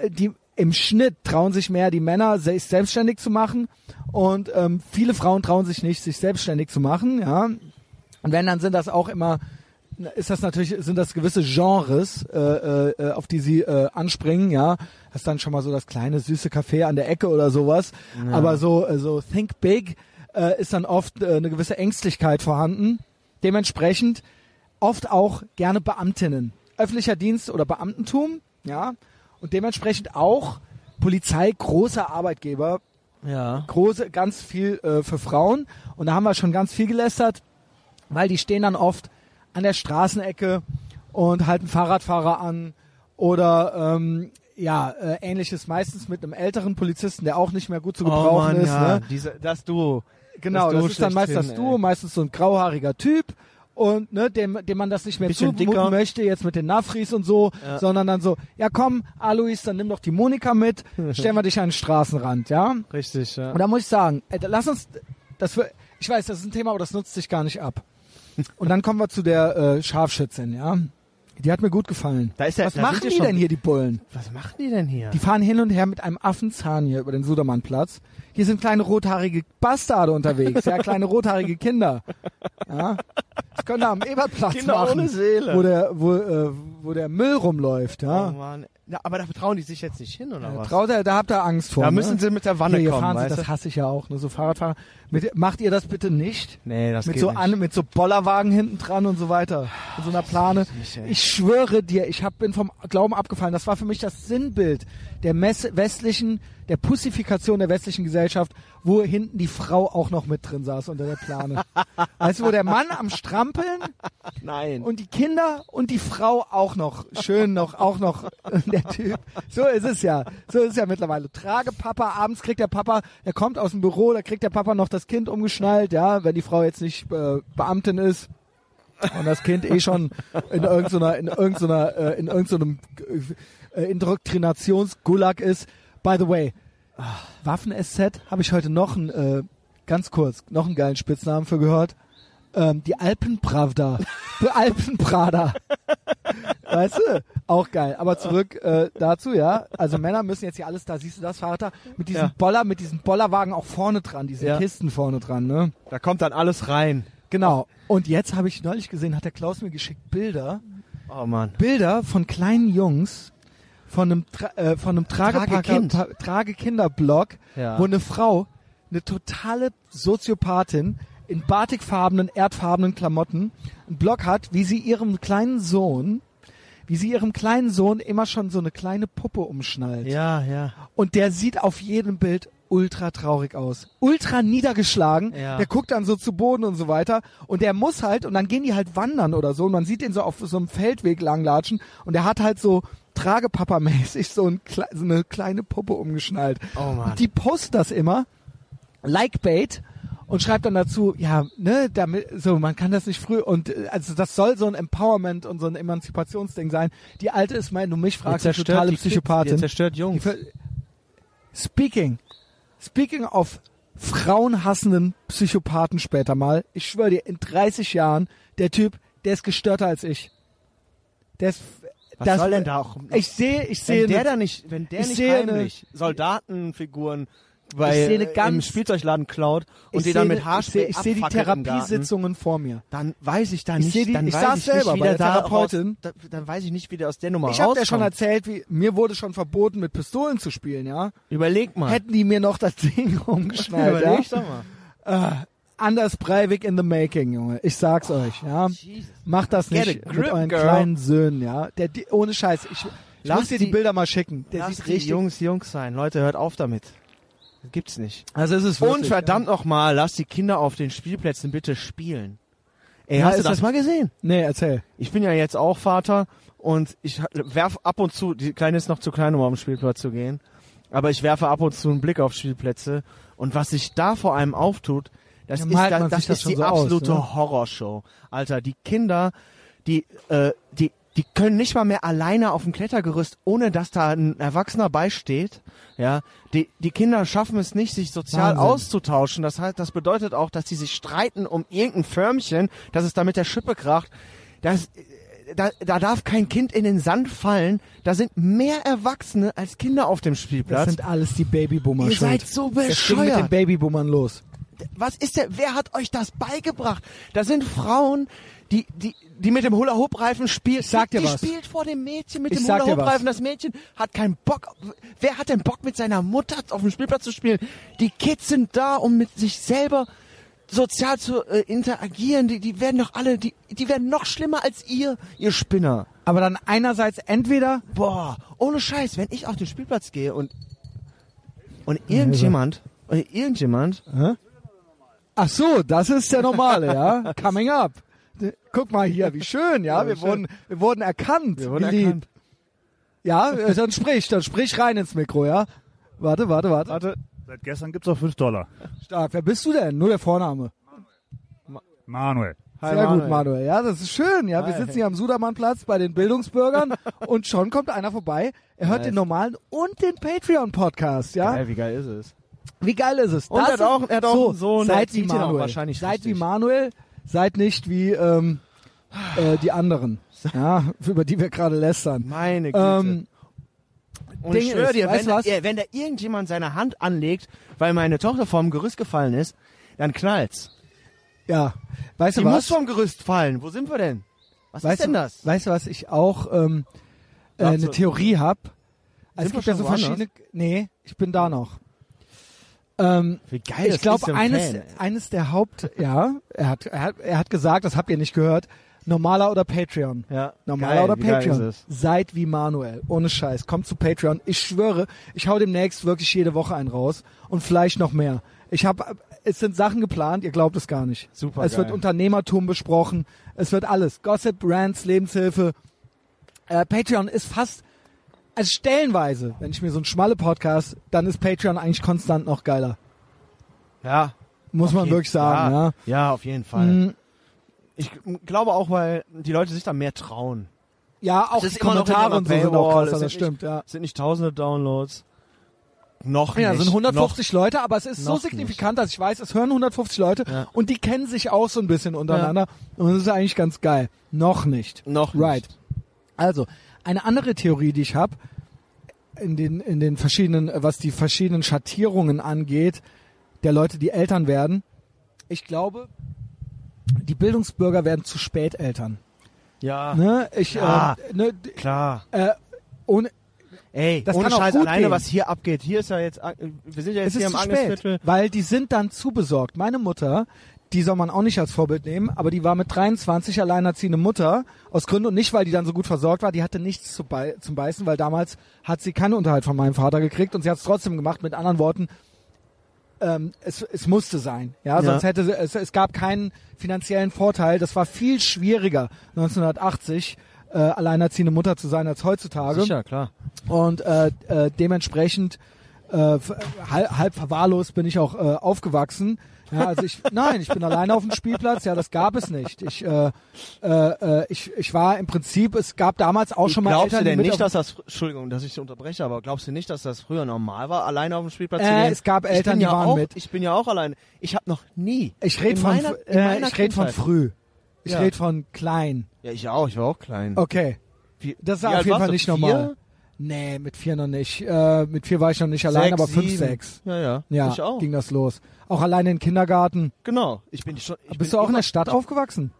[SPEAKER 1] äh, die im Schnitt trauen sich mehr die Männer, sich selbstständig zu machen und ähm, viele Frauen trauen sich nicht, sich selbstständig zu machen. Ja, und wenn dann sind das auch immer ist das natürlich sind das gewisse Genres, äh, äh, auf die sie äh, anspringen, ja. Das ist dann schon mal so das kleine süße Café an der Ecke oder sowas. Aber so äh, so Think Big äh, ist dann oft äh, eine gewisse Ängstlichkeit vorhanden. Dementsprechend oft auch gerne Beamtinnen, öffentlicher Dienst oder Beamtentum, ja. Und dementsprechend auch Polizei großer Arbeitgeber,
[SPEAKER 2] Ja.
[SPEAKER 1] große, ganz viel äh, für Frauen. Und da haben wir schon ganz viel gelästert, weil die stehen dann oft an der Straßenecke und halten Fahrradfahrer an oder ähm, ja, äh, ähnliches meistens mit einem älteren Polizisten, der auch nicht mehr gut zu gebrauchen
[SPEAKER 2] oh Mann,
[SPEAKER 1] ist.
[SPEAKER 2] ja.
[SPEAKER 1] Ne?
[SPEAKER 2] Diese, das Duo.
[SPEAKER 1] Genau,
[SPEAKER 2] Das
[SPEAKER 1] das,
[SPEAKER 2] Duo
[SPEAKER 1] ist dann meist das
[SPEAKER 2] schlechthin,
[SPEAKER 1] Duo,
[SPEAKER 2] ey.
[SPEAKER 1] meistens so ein grauhaariger Typ und ne, dem, dem man das nicht mehr zumuten
[SPEAKER 2] dicker.
[SPEAKER 1] möchte, jetzt mit den Nafris und so,
[SPEAKER 2] Ja.
[SPEAKER 1] sondern dann so, ja komm, Alois, dann nimm doch die Monika mit, stellen wir dich an den Straßenrand, ja.
[SPEAKER 2] Richtig, ja.
[SPEAKER 1] Und da muss ich sagen, äh, lass uns, das wir, ich weiß, das ist ein Thema, aber das nutzt sich gar nicht ab. Und dann kommen wir zu der äh, Scharfschützin, ja. Die hat mir gut gefallen.
[SPEAKER 2] Da ist ja-
[SPEAKER 1] Was
[SPEAKER 2] da
[SPEAKER 1] machen die denn hier, die Bullen?
[SPEAKER 2] Was machen die denn hier?
[SPEAKER 1] Die fahren hin und her mit einem Affenzahn hier über den Sudermannplatz. Hier sind kleine rothaarige Bastarde unterwegs, ja, kleine rothaarige Kinder. Ja. Das können da am Ebertplatz
[SPEAKER 2] Kinder
[SPEAKER 1] machen,
[SPEAKER 2] ohne Seele.
[SPEAKER 1] wo der, wo, äh, wo der Müll rumläuft,
[SPEAKER 2] oh
[SPEAKER 1] ja.
[SPEAKER 2] Mann. Ja, aber da trauen die sich jetzt nicht hin, oder
[SPEAKER 1] Da
[SPEAKER 2] was?
[SPEAKER 1] Traut er, da habt ihr Angst vor.
[SPEAKER 2] da
[SPEAKER 1] ne?
[SPEAKER 2] müssen sie mit der Wanne
[SPEAKER 1] hier, hier
[SPEAKER 2] kommen,
[SPEAKER 1] fahren sie,
[SPEAKER 2] weißt
[SPEAKER 1] das hasse ich ja auch, ne, so Fahrradfahrer. Mit, macht ihr das bitte nicht?
[SPEAKER 2] Nee, das
[SPEAKER 1] mit
[SPEAKER 2] geht
[SPEAKER 1] so
[SPEAKER 2] nicht.
[SPEAKER 1] an, mit so Bollerwagen hinten dran und so weiter. Mit so einer Plane.
[SPEAKER 2] nicht.
[SPEAKER 1] Ich schwöre dir, ich hab, bin vom Glauben abgefallen. Das war für mich das Sinnbild der Mess westlichen, der Pussifikation der westlichen Gesellschaft, wo hinten die Frau auch noch mit drin saß unter der Plane. weißt du, wo der Mann am Strampeln
[SPEAKER 2] Nein.
[SPEAKER 1] und die Kinder und die Frau auch noch schön noch auch noch der Typ. So ist es ja. So ist es ja mittlerweile. Trage Papa, abends kriegt der Papa, er kommt aus dem Büro, da kriegt der Papa noch das Kind umgeschnallt, ja, wenn die Frau jetzt nicht äh, Beamtin ist und das Kind eh schon in irgendeiner in irgendeiner äh, in irgendeinem äh, Indoktrinationsgulag ist. By the way, Waffen-SZ habe ich heute noch ein äh, ganz kurz noch einen geilen Spitznamen für gehört. Ähm, die Alpenpravda. Die Alpenprada. Weißt du? Auch geil. Aber zurück äh, dazu, ja. Also Männer müssen jetzt hier alles, da siehst du das Fahrrad da, mit diesem
[SPEAKER 2] Ja.
[SPEAKER 1] Boller, mit diesen Bollerwagen auch vorne dran, diese
[SPEAKER 2] Ja.
[SPEAKER 1] Kisten vorne dran, ne?
[SPEAKER 2] Da kommt dann alles rein.
[SPEAKER 1] Genau. Und jetzt habe ich neulich gesehen, hat der Klaus mir geschickt Bilder,
[SPEAKER 2] Oh Mann.
[SPEAKER 1] Bilder von kleinen Jungs von einem, Tra äh, von einem Tragepacker,
[SPEAKER 2] Tragekind.
[SPEAKER 1] Pa- Tragekinderblog,
[SPEAKER 2] Ja.
[SPEAKER 1] wo eine Frau, eine totale Soziopathin in batikfarbenen, erdfarbenen Klamotten, einen Blog hat, wie sie ihrem kleinen Sohn, wie sie ihrem kleinen Sohn immer schon so eine kleine Puppe umschnallt.
[SPEAKER 2] Ja, ja.
[SPEAKER 1] Und der sieht auf jedem Bild ultra traurig aus. Ultra niedergeschlagen.
[SPEAKER 2] Ja.
[SPEAKER 1] Der guckt dann so zu Boden und so weiter. Und der muss halt, und dann gehen die halt wandern oder so. Und man sieht ihn so auf so einem Feldweg langlatschen. Und der hat halt so Tragepapa-mäßig so, ein, so eine kleine Puppe umgeschnallt.
[SPEAKER 2] Oh Mann.
[SPEAKER 1] Und die postet das immer, like bait, und schreibt dann dazu, ja, ne, damit, so, man kann das nicht früh, und äh, also das soll so ein Empowerment und so ein Emanzipationsding sein. Die alte ist, mein, du mich fragst, eine totale
[SPEAKER 2] die Kids,
[SPEAKER 1] Psychopathin.
[SPEAKER 2] Die zerstört
[SPEAKER 1] Die
[SPEAKER 2] Jungs.
[SPEAKER 1] Speaking, speaking of frauenhassenden Psychopathen später mal, ich schwöre dir, in 30 Jahren, der Typ, der ist gestörter als ich. Der ist,
[SPEAKER 2] Was
[SPEAKER 1] das,
[SPEAKER 2] soll denn da auch?
[SPEAKER 1] Ich sehe, ich sehe,
[SPEAKER 2] wenn der
[SPEAKER 1] eine-
[SPEAKER 2] da nicht, wenn der
[SPEAKER 1] ich
[SPEAKER 2] nicht
[SPEAKER 1] sehe eine-
[SPEAKER 2] heimlich Soldatenfiguren bei
[SPEAKER 1] sehe eine
[SPEAKER 2] äh, im
[SPEAKER 1] ganz-
[SPEAKER 2] Spielzeugladen klaut und
[SPEAKER 1] ich
[SPEAKER 2] die dann
[SPEAKER 1] sehe
[SPEAKER 2] mit Haarspray
[SPEAKER 1] Ich sehe, ich sehe die
[SPEAKER 2] im
[SPEAKER 1] Therapiesitzungen vor mir.
[SPEAKER 2] Dann weiß ich da
[SPEAKER 1] Ich
[SPEAKER 2] nicht,
[SPEAKER 1] sehe die-
[SPEAKER 2] dann
[SPEAKER 1] ich
[SPEAKER 2] weiß
[SPEAKER 1] saß
[SPEAKER 2] ich
[SPEAKER 1] selber
[SPEAKER 2] nicht, wie der
[SPEAKER 1] der Therapeutin.
[SPEAKER 2] raus, da, dann weiß ich nicht, wie der aus der Nummer
[SPEAKER 1] Ich habe dir schon erzählt, wie mir wurde schon verboten, mit Pistolen zu spielen, ja.
[SPEAKER 2] Überleg mal.
[SPEAKER 1] Hätten die mir noch das Ding umgeschnallt, ja.
[SPEAKER 2] Überleg doch mal.
[SPEAKER 1] Äh, Anders Breivik in the making, Junge. Ich sag's euch, ja. Macht das
[SPEAKER 2] Get
[SPEAKER 1] nicht
[SPEAKER 2] a
[SPEAKER 1] mit
[SPEAKER 2] grip,
[SPEAKER 1] euren
[SPEAKER 2] girl.
[SPEAKER 1] kleinen Söhnen, ja. Der, die, ohne Scheiß. Ich, ich
[SPEAKER 2] Lass
[SPEAKER 1] muss dir die,
[SPEAKER 2] die-
[SPEAKER 1] Bilder mal schicken. Der sieht richtig.
[SPEAKER 2] Jungs Jungs sein. Leute, hört auf damit. Das gibt's nicht.
[SPEAKER 1] Also es ist
[SPEAKER 2] Und
[SPEAKER 1] wirklich,
[SPEAKER 2] verdammt nochmal, lass die Kinder auf den Spielplätzen bitte spielen. Ey,
[SPEAKER 1] Ja,
[SPEAKER 2] hast du das
[SPEAKER 1] das-
[SPEAKER 2] mal gesehen?
[SPEAKER 1] Ja. Nee, erzähl.
[SPEAKER 2] Ich bin ja jetzt auch Vater und ich werf ab und zu, die Kleine ist noch zu klein, um auf den Spielplatz zu gehen, aber ich werfe ab und zu einen Blick auf Spielplätze und was sich da vor allem auftut, das
[SPEAKER 1] Ja,
[SPEAKER 2] ist, da, das
[SPEAKER 1] das
[SPEAKER 2] ist
[SPEAKER 1] schon
[SPEAKER 2] die
[SPEAKER 1] so aus,
[SPEAKER 2] absolute
[SPEAKER 1] ne?
[SPEAKER 2] Horrorshow. Alter, die Kinder, die, äh, die, die können nicht mal mehr alleine auf dem Klettergerüst, ohne dass da ein Erwachsener beisteht. Ja, die, die Kinder schaffen es nicht, sich sozial
[SPEAKER 1] Wahnsinn.
[SPEAKER 2] auszutauschen. Das heißt, das bedeutet auch, dass sie sich streiten um irgendein Förmchen, dass es da mit der Schippe kracht. Das, da, da darf kein Kind in den Sand fallen. Da sind mehr Erwachsene als Kinder auf dem
[SPEAKER 1] Das
[SPEAKER 2] Spielplatz.
[SPEAKER 1] sind alles die Babyboomer
[SPEAKER 2] Ihr seid so
[SPEAKER 1] Das ging mit den
[SPEAKER 2] bescheuert.
[SPEAKER 1] Babyboomern los.
[SPEAKER 2] Was ist der? Wer hat euch das beigebracht? Da sind Frauen, die, die, die mit dem Hula-Hoop-Reifen spielt.
[SPEAKER 1] Ich sag dir
[SPEAKER 2] die
[SPEAKER 1] was.
[SPEAKER 2] spielt vor dem Mädchen mit
[SPEAKER 1] Ich
[SPEAKER 2] dem Hula-Hoop-Reifen. Das Mädchen hat keinen Bock. Wer hat denn Bock mit seiner Mutter auf dem Spielplatz zu spielen? Die Kids sind da, um mit sich selber sozial zu äh, interagieren. Die, die werden doch alle, die, die werden noch schlimmer als ihr, ihr Spinner.
[SPEAKER 1] Aber dann einerseits entweder
[SPEAKER 2] Boah, ohne Scheiß, wenn ich auf den Spielplatz gehe und und irgendjemand, oder irgendjemand,
[SPEAKER 1] Ach so, das ist der normale, ja. Coming up. Guck mal hier, wie schön, ja. Wir wurden, wir wurden erkannt.
[SPEAKER 2] Wir wurden
[SPEAKER 1] wie lieb.
[SPEAKER 2] erkannt.
[SPEAKER 1] Ja, äh, dann sprich, dann sprich rein ins Mikro, ja. Warte, warte, warte.
[SPEAKER 3] Warte, seit gestern gibt's auch 5 Dollar.
[SPEAKER 1] Stark. Wer bist du denn? Nur der Vorname.
[SPEAKER 3] Manuel.
[SPEAKER 2] Hi,
[SPEAKER 1] Sehr
[SPEAKER 2] Manuel.
[SPEAKER 1] gut, Manuel. Ja, das ist schön. Ja, wir
[SPEAKER 2] Hi.
[SPEAKER 1] sitzen hier am Sudermannplatz bei den Bildungsbürgern und schon kommt einer vorbei. Er hört
[SPEAKER 2] Nice.
[SPEAKER 1] den normalen und den Patreon-Podcast, ja.
[SPEAKER 2] Geil, wie geil ist es?
[SPEAKER 1] Wie geil ist es?
[SPEAKER 2] Und er hat auch- er hat auch
[SPEAKER 1] so,
[SPEAKER 2] der
[SPEAKER 1] Seid wie Manuel.
[SPEAKER 2] wahrscheinlich
[SPEAKER 1] seid wie. Manuel, seid nicht wie ähm, äh, die anderen, ja, über die wir gerade lästern.
[SPEAKER 2] Meine Güte.
[SPEAKER 1] Ähm,
[SPEAKER 2] und
[SPEAKER 1] Ding
[SPEAKER 2] ich schwöre dir,
[SPEAKER 1] weißt
[SPEAKER 2] wenn
[SPEAKER 1] du
[SPEAKER 2] da, wenn da irgendjemand seine Hand anlegt, weil meine Tochter vom Gerüst gefallen ist, dann knallt's.
[SPEAKER 1] ja, weißt
[SPEAKER 2] Die
[SPEAKER 1] du
[SPEAKER 2] muss
[SPEAKER 1] was?
[SPEAKER 2] vom Gerüst fallen. Wo sind wir denn? Was
[SPEAKER 1] Weißt
[SPEAKER 2] ist denn das?
[SPEAKER 1] Weißt du was? Ich auch ähm, äh, eine Theorie habe.
[SPEAKER 2] Sind
[SPEAKER 1] Es gibt ja so
[SPEAKER 2] woanders?
[SPEAKER 1] verschiedene. Nee, ich bin da noch. Ähm,
[SPEAKER 2] Wie geil
[SPEAKER 1] ich
[SPEAKER 2] das
[SPEAKER 1] glaube, eines,
[SPEAKER 2] Fan,
[SPEAKER 1] eines der Haupt, ja, er hat, er hat, er hat gesagt, das habt ihr nicht gehört, normaler oder Patreon.
[SPEAKER 2] Ja,
[SPEAKER 1] Normaler
[SPEAKER 2] geil,
[SPEAKER 1] oder Patreon. Seid wie Manuel. Ohne Scheiß. Kommt zu Patreon. Ich schwöre, ich hau demnächst wirklich jede Woche einen raus. Und vielleicht noch mehr. Ich habe, es sind Sachen geplant, ihr glaubt es gar nicht.
[SPEAKER 2] Super
[SPEAKER 1] Es wird
[SPEAKER 2] geil.
[SPEAKER 1] Unternehmertum besprochen. Es wird alles. Gossip, Brands, Lebenshilfe. Äh, Patreon ist fast, also stellenweise, wenn ich mir so einen schmalle Podcast, dann ist Patreon eigentlich konstant noch geiler.
[SPEAKER 2] Ja.
[SPEAKER 1] Muss man
[SPEAKER 2] jeden-
[SPEAKER 1] wirklich sagen, ja.
[SPEAKER 2] Ja, auf jeden Fall.
[SPEAKER 1] Mm,
[SPEAKER 2] Ich glaube auch, weil die Leute sich da mehr trauen.
[SPEAKER 1] Ja, auch die
[SPEAKER 2] noch
[SPEAKER 1] Kommentare und so sind auch
[SPEAKER 2] es
[SPEAKER 1] das
[SPEAKER 2] sind
[SPEAKER 1] stimmt, ja.
[SPEAKER 2] Es sind nicht tausende Downloads. Noch
[SPEAKER 1] Ja,
[SPEAKER 2] nicht.
[SPEAKER 1] sind 150 Leute, aber es ist so
[SPEAKER 2] Noch
[SPEAKER 1] signifikant, dass ich weiß, es hören 150 Leute
[SPEAKER 2] Ja.
[SPEAKER 1] und die kennen sich auch so ein bisschen untereinander und das ist eigentlich ganz geil. Noch nicht.
[SPEAKER 2] Noch nicht.
[SPEAKER 1] Right. Also, eine andere Theorie, die ich habe, in den, in den verschiedenen, äh, was die verschiedenen Schattierungen angeht, der Leute, die Eltern werden, ich glaube, die Bildungsbürger werden zu spät Eltern.
[SPEAKER 2] Ja,
[SPEAKER 1] Ne? Ich,
[SPEAKER 2] Ja.
[SPEAKER 1] äh, ne,
[SPEAKER 2] klar.
[SPEAKER 1] äh, ohne,
[SPEAKER 2] Ey,
[SPEAKER 1] Das
[SPEAKER 2] ohne
[SPEAKER 1] kann auch
[SPEAKER 2] Scheiß alleine,
[SPEAKER 1] gehen.
[SPEAKER 2] was hier abgeht. Hier ist ja jetzt, äh, wir sind ja jetzt
[SPEAKER 1] Es
[SPEAKER 2] hier
[SPEAKER 1] ist
[SPEAKER 2] im
[SPEAKER 1] zu spät, weil die sind dann zu besorgt. Meine Mutter, die soll man auch nicht als Vorbild nehmen, aber die war mit 23 alleinerziehende Mutter aus Gründen und nicht, weil die dann so gut versorgt war, die hatte nichts zu bei, zum Beißen, weil damals hat sie keinen Unterhalt von meinem Vater gekriegt und sie hat es trotzdem gemacht. Mit anderen Worten, ähm, es, es musste sein. Ja,
[SPEAKER 2] Ja.
[SPEAKER 1] sonst hätte sie- es, es gab keinen finanziellen Vorteil. Das war viel schwieriger 1980 äh, alleinerziehende Mutter zu sein als heutzutage
[SPEAKER 2] Sicher, klar.
[SPEAKER 1] und äh, äh, dementsprechend äh, halb, halb verwahrlost bin ich auch äh, aufgewachsen. Ja, also ich, nein, ich bin alleine auf dem Spielplatz. Ja, das gab es nicht. Ich, äh, äh, äh, ich, ich war im Prinzip. Es gab damals auch schon mal
[SPEAKER 2] glaubst
[SPEAKER 1] Eltern,
[SPEAKER 2] du denn nicht, dass das, Entschuldigung, dass ich dich unterbreche, aber glaubst du nicht, dass das früher normal war, alleine auf dem Spielplatz zu
[SPEAKER 1] Äh,
[SPEAKER 2] gehen?
[SPEAKER 1] es gab Eltern, die
[SPEAKER 2] ja
[SPEAKER 1] waren
[SPEAKER 2] auch,
[SPEAKER 1] mit.
[SPEAKER 2] Ich bin ja auch alleine. Ich habe noch nie.
[SPEAKER 1] Ich rede von,
[SPEAKER 2] meiner-
[SPEAKER 1] äh, ich rede von früh. Ich
[SPEAKER 2] Ja.
[SPEAKER 1] rede von klein.
[SPEAKER 2] Ja, ich auch. Ich war auch klein.
[SPEAKER 1] Okay,
[SPEAKER 2] Wie,
[SPEAKER 1] das ist auf jeden Fall nicht
[SPEAKER 2] Vier?
[SPEAKER 1] normal. Nee, mit vier noch nicht. Äh, mit vier war ich noch nicht allein,
[SPEAKER 2] Sechs,
[SPEAKER 1] aber fünf,
[SPEAKER 2] sieben.
[SPEAKER 1] sechs.
[SPEAKER 2] Ja, ja.
[SPEAKER 1] Ja,
[SPEAKER 2] Ich auch.
[SPEAKER 1] ging das los. Auch alleine in den Kindergarten.
[SPEAKER 2] Genau. Ich bin schon. Ich
[SPEAKER 1] Bist
[SPEAKER 2] bin
[SPEAKER 1] du auch in der Stadt aufgewachsen?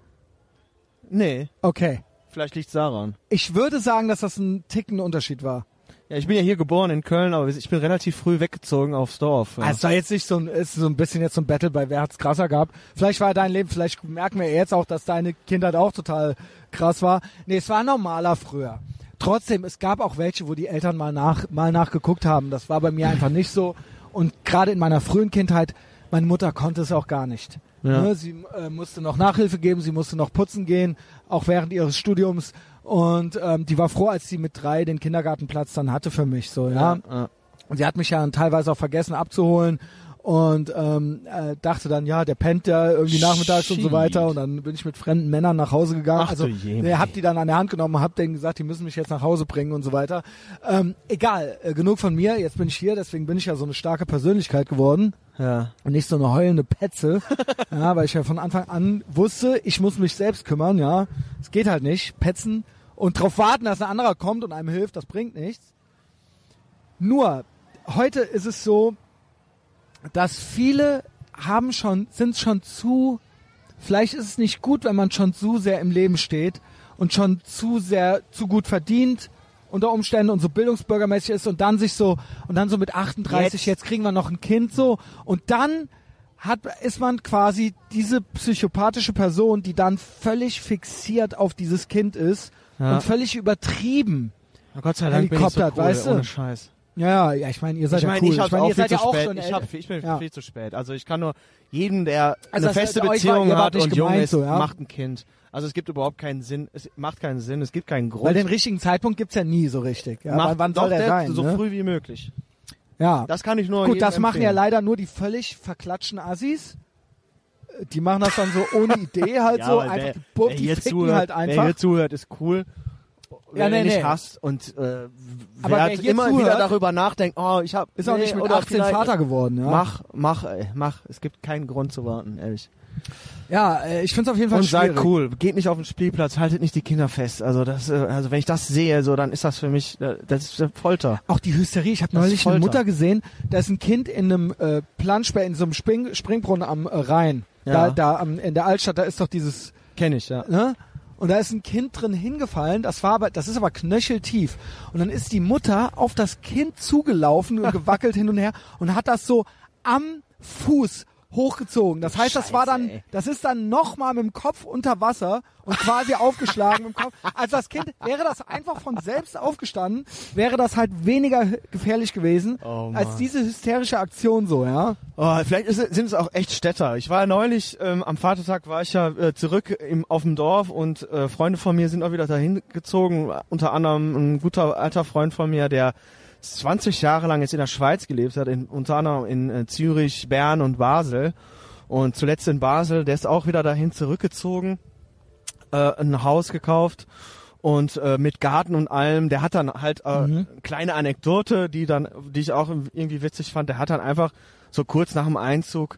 [SPEAKER 2] Nee.
[SPEAKER 1] Okay.
[SPEAKER 2] Vielleicht liegt's daran.
[SPEAKER 1] Ich würde sagen, dass das ein Ticken Unterschied war.
[SPEAKER 2] Ja, ich bin ja hier geboren in Köln, aber ich bin relativ früh weggezogen aufs Dorf. Ja.
[SPEAKER 1] Also es war jetzt nicht so ein, ist so ein bisschen jetzt so ein Battle bei wer hat's krasser gab. Vielleicht war dein Leben, vielleicht merken wir jetzt auch, dass deine Kindheit auch total krass war. Nee, es war normaler früher. Trotzdem, es gab auch welche, wo die Eltern mal nach, mal nachgeguckt haben. Das war bei mir einfach nicht so. Und gerade in meiner frühen Kindheit, meine Mutter konnte es auch gar nicht.
[SPEAKER 2] Ja.
[SPEAKER 1] Ne, sie äh, musste noch Nachhilfe geben, sie musste noch putzen gehen, auch während ihres Studiums. Und ähm, die war froh, als sie mit drei den Kindergartenplatz dann hatte für mich. So, ja.
[SPEAKER 2] ja.
[SPEAKER 1] Und sie hat mich ja dann teilweise auch vergessen abzuholen und ähm, äh, dachte dann, ja, der pennt ja irgendwie nachmittags und so
[SPEAKER 2] Shit.
[SPEAKER 1] weiter. Und dann bin ich mit fremden Männern nach Hause gegangen.
[SPEAKER 2] Ach
[SPEAKER 1] also ne, hab die dann an der Hand genommen, hab denen gesagt, die müssen mich jetzt nach Hause bringen und so weiter. Ähm, egal, äh, genug von mir. Jetzt bin ich hier, deswegen bin ich ja so eine starke Persönlichkeit geworden
[SPEAKER 2] ja.
[SPEAKER 1] und nicht so eine heulende Petze, ja, weil ich ja von Anfang an wusste, ich muss mich selbst kümmern, ja. Es geht halt nicht, petzen und darauf warten, dass ein anderer kommt und einem hilft, das bringt nichts. Nur, heute ist es so, dass viele haben schon, sind schon zu, vielleicht ist es nicht gut, wenn man schon zu sehr im Leben steht und schon zu sehr, zu gut verdient unter Umständen und so bildungsbürgermäßig ist und dann sich so, und dann so mit 38,
[SPEAKER 2] Jetzt.
[SPEAKER 1] jetzt, kriegen wir noch ein Kind so und dann hat, ist man quasi diese psychopathische Person, die dann völlig fixiert auf dieses Kind ist
[SPEAKER 2] Ja.
[SPEAKER 1] und völlig übertrieben.
[SPEAKER 2] Na Gott sei Dank bin ich so cool,
[SPEAKER 1] weißt du?
[SPEAKER 2] ohne Scheiß.
[SPEAKER 1] Ja, ja, ich meine, ihr seid
[SPEAKER 2] ich
[SPEAKER 1] ja
[SPEAKER 2] meine,
[SPEAKER 1] cool.
[SPEAKER 2] ich, hab's
[SPEAKER 1] meine,
[SPEAKER 2] auch
[SPEAKER 1] ihr seid ja auch
[SPEAKER 2] spät.
[SPEAKER 1] schon
[SPEAKER 2] ich,
[SPEAKER 1] älter.
[SPEAKER 2] hab, ich bin
[SPEAKER 1] Ja.
[SPEAKER 2] viel zu spät. Also ich kann nur jeden, der
[SPEAKER 1] Also
[SPEAKER 2] eine feste
[SPEAKER 1] war-
[SPEAKER 2] Beziehung
[SPEAKER 1] wart
[SPEAKER 2] hat und jung ist,
[SPEAKER 1] so, ja?
[SPEAKER 2] macht ein Kind. Also es gibt überhaupt keinen Sinn. Es macht keinen Sinn. Es gibt keinen Grund.
[SPEAKER 1] Weil den richtigen Zeitpunkt gibt's ja nie so richtig. Ja,
[SPEAKER 2] Macht
[SPEAKER 1] wann, soll der, sein?
[SPEAKER 2] so
[SPEAKER 1] ne?
[SPEAKER 2] früh wie möglich.
[SPEAKER 1] Ja.
[SPEAKER 2] Das kann ich nur
[SPEAKER 1] Gut, das machen ja
[SPEAKER 2] empfehlen.
[SPEAKER 1] leider nur die völlig verklatschten Assis. Die machen das dann so ohne Idee halt
[SPEAKER 2] Ja,
[SPEAKER 1] so. Einfach,
[SPEAKER 2] wer,
[SPEAKER 1] die, Buff,
[SPEAKER 2] wer
[SPEAKER 1] die ficken
[SPEAKER 2] zuhört,
[SPEAKER 1] halt
[SPEAKER 2] Wer
[SPEAKER 1] einfach.
[SPEAKER 2] hier zuhört, ist cool.
[SPEAKER 1] Ja, nee,
[SPEAKER 2] nicht
[SPEAKER 1] nee.
[SPEAKER 2] hasst und äh,
[SPEAKER 1] Aber
[SPEAKER 2] wer immer wieder
[SPEAKER 1] zuhört-
[SPEAKER 2] darüber nachdenkt, oh, ich habe
[SPEAKER 1] Ist auch nicht mit 18 Vater geworden, ja.
[SPEAKER 2] Mach, mach, ey, mach. Es gibt keinen Grund zu warten, ehrlich.
[SPEAKER 1] Ja, äh, ich find's auf jeden Fall
[SPEAKER 2] Und
[SPEAKER 1] schwierig.
[SPEAKER 2] seid cool. Geht nicht auf den Spielplatz, haltet nicht die Kinder fest. Also das, äh, also wenn ich das sehe, so dann ist das für mich, äh, das ist Folter.
[SPEAKER 1] Auch die Hysterie. Ich habe neulich eine. Mutter gesehen, da ist ein Kind in einem äh, Planschbecken, in so einem Spring, Springbrunnen am äh, Rhein. Da,
[SPEAKER 2] Ja.
[SPEAKER 1] da am, in der Altstadt, da ist doch dieses
[SPEAKER 2] Kenne ich, ja.
[SPEAKER 1] ne? Und da ist ein Kind drin hingefallen, das war aber, das ist aber knöcheltief. Und dann ist die Mutter auf das Kind zugelaufen und gewackelt hin und her und hat das so am Fuß hochgezogen. Das heißt, das war
[SPEAKER 2] Scheiße,
[SPEAKER 1] dann,
[SPEAKER 2] ey.
[SPEAKER 1] das ist dann nochmal mit dem Kopf unter Wasser und quasi aufgeschlagen mit dem Kopf. Also das Kind, wäre das einfach von selbst aufgestanden, wäre das halt weniger gefährlich gewesen,
[SPEAKER 2] Oh,
[SPEAKER 1] als diese hysterische Aktion so, ja.
[SPEAKER 2] Oh, vielleicht ist, sind es auch echt Städter. Ich war neulich, ähm, am Vatertag war ich ja äh, zurück im, auf dem Dorf und äh, Freunde von mir sind auch wieder dahin gezogen. Unter anderem ein guter alter Freund von mir, der 20 Jahre lang jetzt in der Schweiz gelebt hat, in, unter anderem in äh, Zürich, Bern und Basel. Und zuletzt in Basel, der ist auch wieder dahin zurückgezogen, äh, ein Haus gekauft und äh, mit Garten und allem. Der hat dann halt äh,
[SPEAKER 1] Mhm.
[SPEAKER 2] kleine Anekdote, die dann, die ich auch irgendwie witzig fand. Der hat dann einfach so kurz nach dem Einzug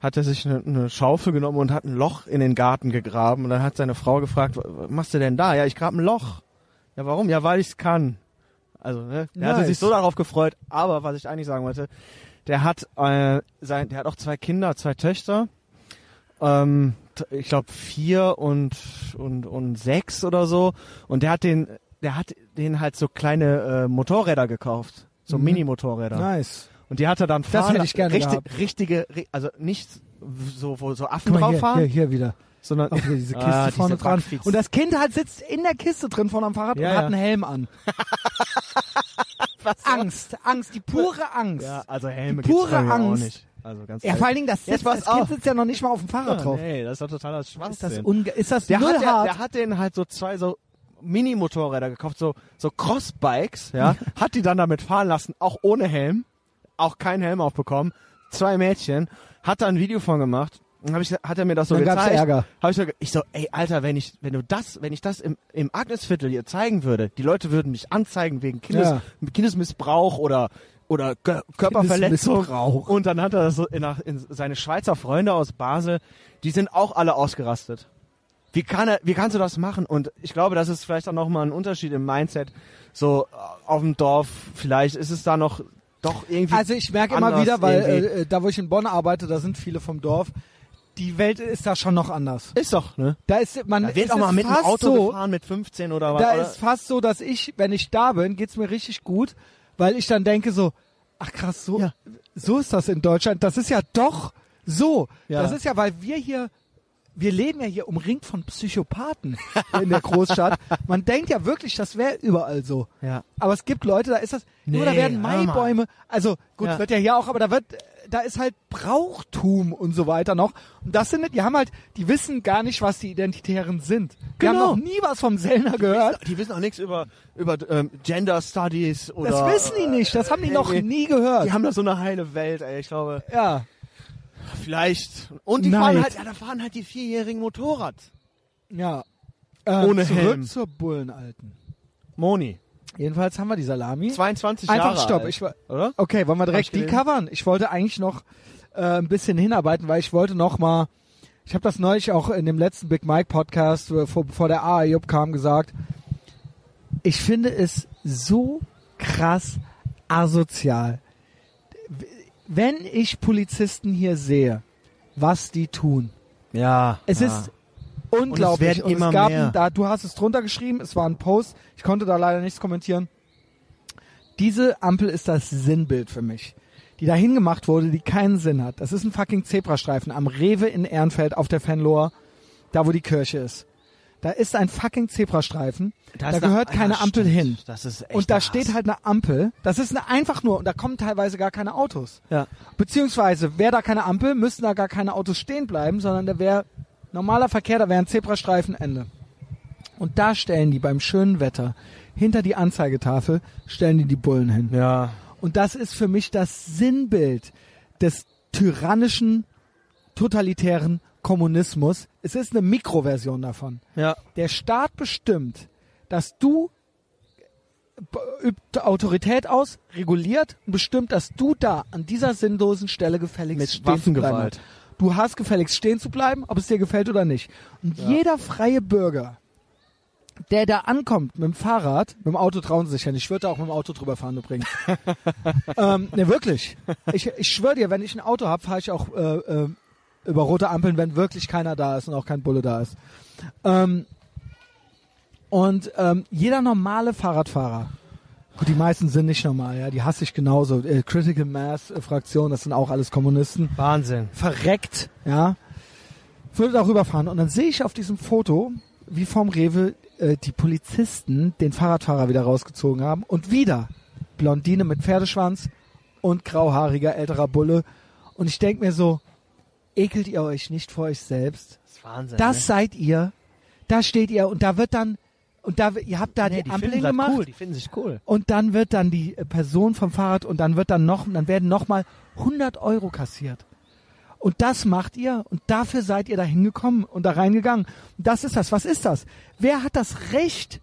[SPEAKER 2] hat er sich eine, eine Schaufel genommen und hat ein Loch in den Garten gegraben. Und dann hat seine Frau gefragt, was machst du denn da? Ja, ich grab ein Loch. Ja, warum? Ja, weil ich's kann. Also, ne? Der hatte
[SPEAKER 1] Nice.
[SPEAKER 2] sich so darauf gefreut. Aber was ich eigentlich sagen wollte, der hat äh, sein, der hat auch zwei Kinder, zwei Töchter. Ähm, ich glaube vier und und und sechs oder so. Und der hat den der hat den halt so kleine äh, Motorräder gekauft. So
[SPEAKER 1] Mhm.
[SPEAKER 2] Mini-Motorräder.
[SPEAKER 1] Nice.
[SPEAKER 2] Und die hat er dann
[SPEAKER 1] Das
[SPEAKER 2] fahren
[SPEAKER 1] hätte ich gerne
[SPEAKER 2] richtig,
[SPEAKER 1] gehabt.
[SPEAKER 2] richtige, ri- also nicht so, wo so Affen drauf
[SPEAKER 1] hier,
[SPEAKER 2] fahren,
[SPEAKER 1] hier, hier wieder.
[SPEAKER 2] Sondern
[SPEAKER 1] Auch wieder diese Kiste
[SPEAKER 2] Ah, diese
[SPEAKER 1] vorne dran.
[SPEAKER 2] Backfeeds.
[SPEAKER 1] Und das Kind halt sitzt in der Kiste drin vorne am Fahrrad
[SPEAKER 2] Ja,
[SPEAKER 1] und
[SPEAKER 2] ja.
[SPEAKER 1] hat einen Helm an. Angst, Angst, die pure Angst.
[SPEAKER 2] ja, also Helme
[SPEAKER 1] Pure
[SPEAKER 2] gibt's bei mir auch
[SPEAKER 1] Angst.
[SPEAKER 2] nicht. Also ganz
[SPEAKER 1] Ja, vor allen Dingen, das, sitzt, das Kind sitzt ja noch nicht mal auf dem Fahrrad
[SPEAKER 2] Ja,
[SPEAKER 1] drauf.
[SPEAKER 2] Nee, das ist doch totaler
[SPEAKER 1] Ist das,
[SPEAKER 2] Schwachsinn.
[SPEAKER 1] unge ist das
[SPEAKER 2] der, hat, der,
[SPEAKER 1] hart?
[SPEAKER 2] der hat den halt so zwei so Mini-Motorräder gekauft, so, so Crossbikes, ja, hat die dann damit fahren lassen, auch ohne Helm, auch keinen Helm aufbekommen, zwei Mädchen, hat da ein Video von gemacht, dann hab ich, hat er mir das so
[SPEAKER 1] Dann gab's
[SPEAKER 2] gezeigt.
[SPEAKER 1] Ärger.
[SPEAKER 2] Hab ich so, ich so, ey, Alter, wenn ich, wenn du das, wenn ich das im, im Agnesviertel hier zeigen würde, die Leute würden mich anzeigen wegen Kindes,
[SPEAKER 1] Ja.
[SPEAKER 2] Kindesmissbrauch oder, oder Kö- Körperverletzung. Und dann hat er das so in, in seine Schweizer Freunde aus Basel, die sind auch alle ausgerastet. Wie kann er, wie kannst du das machen? Und ich glaube, das ist vielleicht auch nochmal ein Unterschied im Mindset. So, äh, auf dem Dorf, vielleicht ist es da noch, doch irgendwie.
[SPEAKER 1] Also ich merke immer wieder, weil
[SPEAKER 2] irgendwie.
[SPEAKER 1] äh, da wo ich in Bonn arbeite, da sind viele vom Dorf. Die Welt ist da schon noch anders.
[SPEAKER 2] ist doch, ne?
[SPEAKER 1] Da ist man
[SPEAKER 2] Da wird auch mal mit dem Auto
[SPEAKER 1] so,
[SPEAKER 2] gefahren mit 15 oder was.
[SPEAKER 1] Da
[SPEAKER 2] oder?
[SPEAKER 1] ist fast so, dass ich, wenn ich da bin, geht's mir richtig gut, weil ich dann denke so, ach krass, so
[SPEAKER 2] Ja.
[SPEAKER 1] so ist das in Deutschland. Das ist ja doch so.
[SPEAKER 2] Ja.
[SPEAKER 1] Das ist ja, weil wir hier wir leben ja hier umringt von Psychopathen in der Großstadt. Man denkt ja wirklich, das wäre überall so.
[SPEAKER 2] Ja.
[SPEAKER 1] Aber es gibt Leute, da ist das, nur da
[SPEAKER 2] Nee,
[SPEAKER 1] werden. Maibäume, also gut,
[SPEAKER 2] Ja.
[SPEAKER 1] wird ja hier auch, aber da wird, da ist halt Brauchtum und so weiter noch. Und das sind, die haben halt, die wissen gar nicht, was die Identitären sind. Die
[SPEAKER 2] Genau.
[SPEAKER 1] haben noch nie was vom Sellner gehört.
[SPEAKER 2] Die wissen auch nichts über, über ähm, Gender Studies oder.
[SPEAKER 1] Das wissen die nicht, das haben die
[SPEAKER 2] nee,
[SPEAKER 1] noch
[SPEAKER 2] nee.
[SPEAKER 1] nie gehört.
[SPEAKER 2] Die haben da so eine heile Welt, ey. Ich glaube,
[SPEAKER 1] ja.
[SPEAKER 2] Vielleicht. Und die
[SPEAKER 1] Neid.
[SPEAKER 2] fahren halt, ja, da fahren halt die vierjährigen Motorrad.
[SPEAKER 1] Ja. Äh,
[SPEAKER 2] Ohne
[SPEAKER 1] zurück
[SPEAKER 2] Helm.
[SPEAKER 1] zur Bullenalten.
[SPEAKER 2] Moni.
[SPEAKER 1] Jedenfalls haben wir die Salami.
[SPEAKER 2] 22
[SPEAKER 1] Einfach
[SPEAKER 2] Jahre
[SPEAKER 1] stopp.
[SPEAKER 2] alt.
[SPEAKER 1] Ich war,
[SPEAKER 2] oder?
[SPEAKER 1] okay, wollen wir direkt die covern? Ich wollte eigentlich noch äh, ein bisschen hinarbeiten, weil ich wollte noch mal. Ich habe das neulich auch in dem letzten Big Mike Podcast, äh, vor, bevor der AIUB kam, gesagt. Ich finde es so krass asozial. Wenn ich Polizisten hier sehe, was die tun,
[SPEAKER 2] Ja.
[SPEAKER 1] es
[SPEAKER 2] ja.
[SPEAKER 1] ist unglaublich. Und es,
[SPEAKER 2] immer
[SPEAKER 1] gab
[SPEAKER 2] mehr.
[SPEAKER 1] Da, du hast es drunter geschrieben, es war ein Post. Ich konnte da leider nichts kommentieren. Diese Ampel ist das Sinnbild für mich. Die dahin gemacht wurde, die keinen Sinn hat. Das ist ein fucking Zebrastreifen am Rewe in Ehrenfeld auf der Fenloher, da wo die Kirche ist. Da ist ein fucking Zebrastreifen. Da,
[SPEAKER 2] ist
[SPEAKER 1] gehört
[SPEAKER 2] eine-
[SPEAKER 1] keine
[SPEAKER 2] ja,
[SPEAKER 1] Ampel
[SPEAKER 2] stimmt.
[SPEAKER 1] hin.
[SPEAKER 2] Das ist echt
[SPEAKER 1] Und da steht
[SPEAKER 2] Hass.
[SPEAKER 1] halt eine Ampel. Das ist eine, einfach nur, und da kommen teilweise gar keine Autos.
[SPEAKER 2] Ja.
[SPEAKER 1] Beziehungsweise wäre da keine Ampel, müssten da gar keine Autos stehen bleiben, sondern da wäre normaler Verkehr, da wäre ein Zebrastreifen Ende. Und da stellen die beim schönen Wetter hinter die Anzeigetafel stellen die die Bullen hin.
[SPEAKER 2] Ja.
[SPEAKER 1] Und das ist für mich das Sinnbild des tyrannischen, totalitären Kommunismus. Es ist eine Mikroversion davon.
[SPEAKER 2] Ja.
[SPEAKER 1] Der Staat bestimmt, dass du b- übt Autorität aus, reguliert und bestimmt, dass du da an dieser sinnlosen Stelle gefälligst
[SPEAKER 2] Mit
[SPEAKER 1] stehen zu bleiben.
[SPEAKER 2] Waffengewalt.
[SPEAKER 1] Du hast gefälligst stehen zu bleiben, ob es dir gefällt oder nicht. Und jeder freie Bürger, der da ankommt mit dem Fahrrad, mit dem Auto trauen sie sich ja nicht. Ich würde da auch mit dem Auto drüber fahren übrigens. ähm, ne, wirklich. Ich, ich schwöre dir, wenn ich ein Auto habe, fahre ich auch äh, äh, über rote Ampeln, wenn wirklich keiner da ist und auch kein Bulle da ist. Ähm, und ähm, jeder normale Fahrradfahrer, gut, die meisten sind nicht normal, ja, die hasse ich genauso. Äh, Critical Mass äh, Fraktion, das sind auch alles Kommunisten
[SPEAKER 2] Wahnsinn.
[SPEAKER 1] verreckt, ja, würde darüber fahren. Und dann sehe ich auf diesem Foto, wie vom Rewe äh, die Polizisten den Fahrradfahrer wieder rausgezogen haben und wieder Blondine mit Pferdeschwanz und grauhaariger älterer Bulle. Und ich denke mir so, ekelt ihr euch nicht vor euch selbst?
[SPEAKER 2] Das ist Wahnsinn.
[SPEAKER 1] Das
[SPEAKER 2] ne?
[SPEAKER 1] seid ihr, da steht ihr und da wird dann, und da, ihr habt da
[SPEAKER 2] nee,
[SPEAKER 1] die Ampel
[SPEAKER 2] finden das
[SPEAKER 1] hingemacht
[SPEAKER 2] cool. Die finden sich cool.
[SPEAKER 1] und dann wird dann die äh, Person vom Fahrrad und dann wird dann noch, dann werden noch mal 100 Euro kassiert. Und das macht ihr und dafür seid ihr da hingekommen und da reingegangen. Und das ist das. Was ist das? Wer hat das Recht,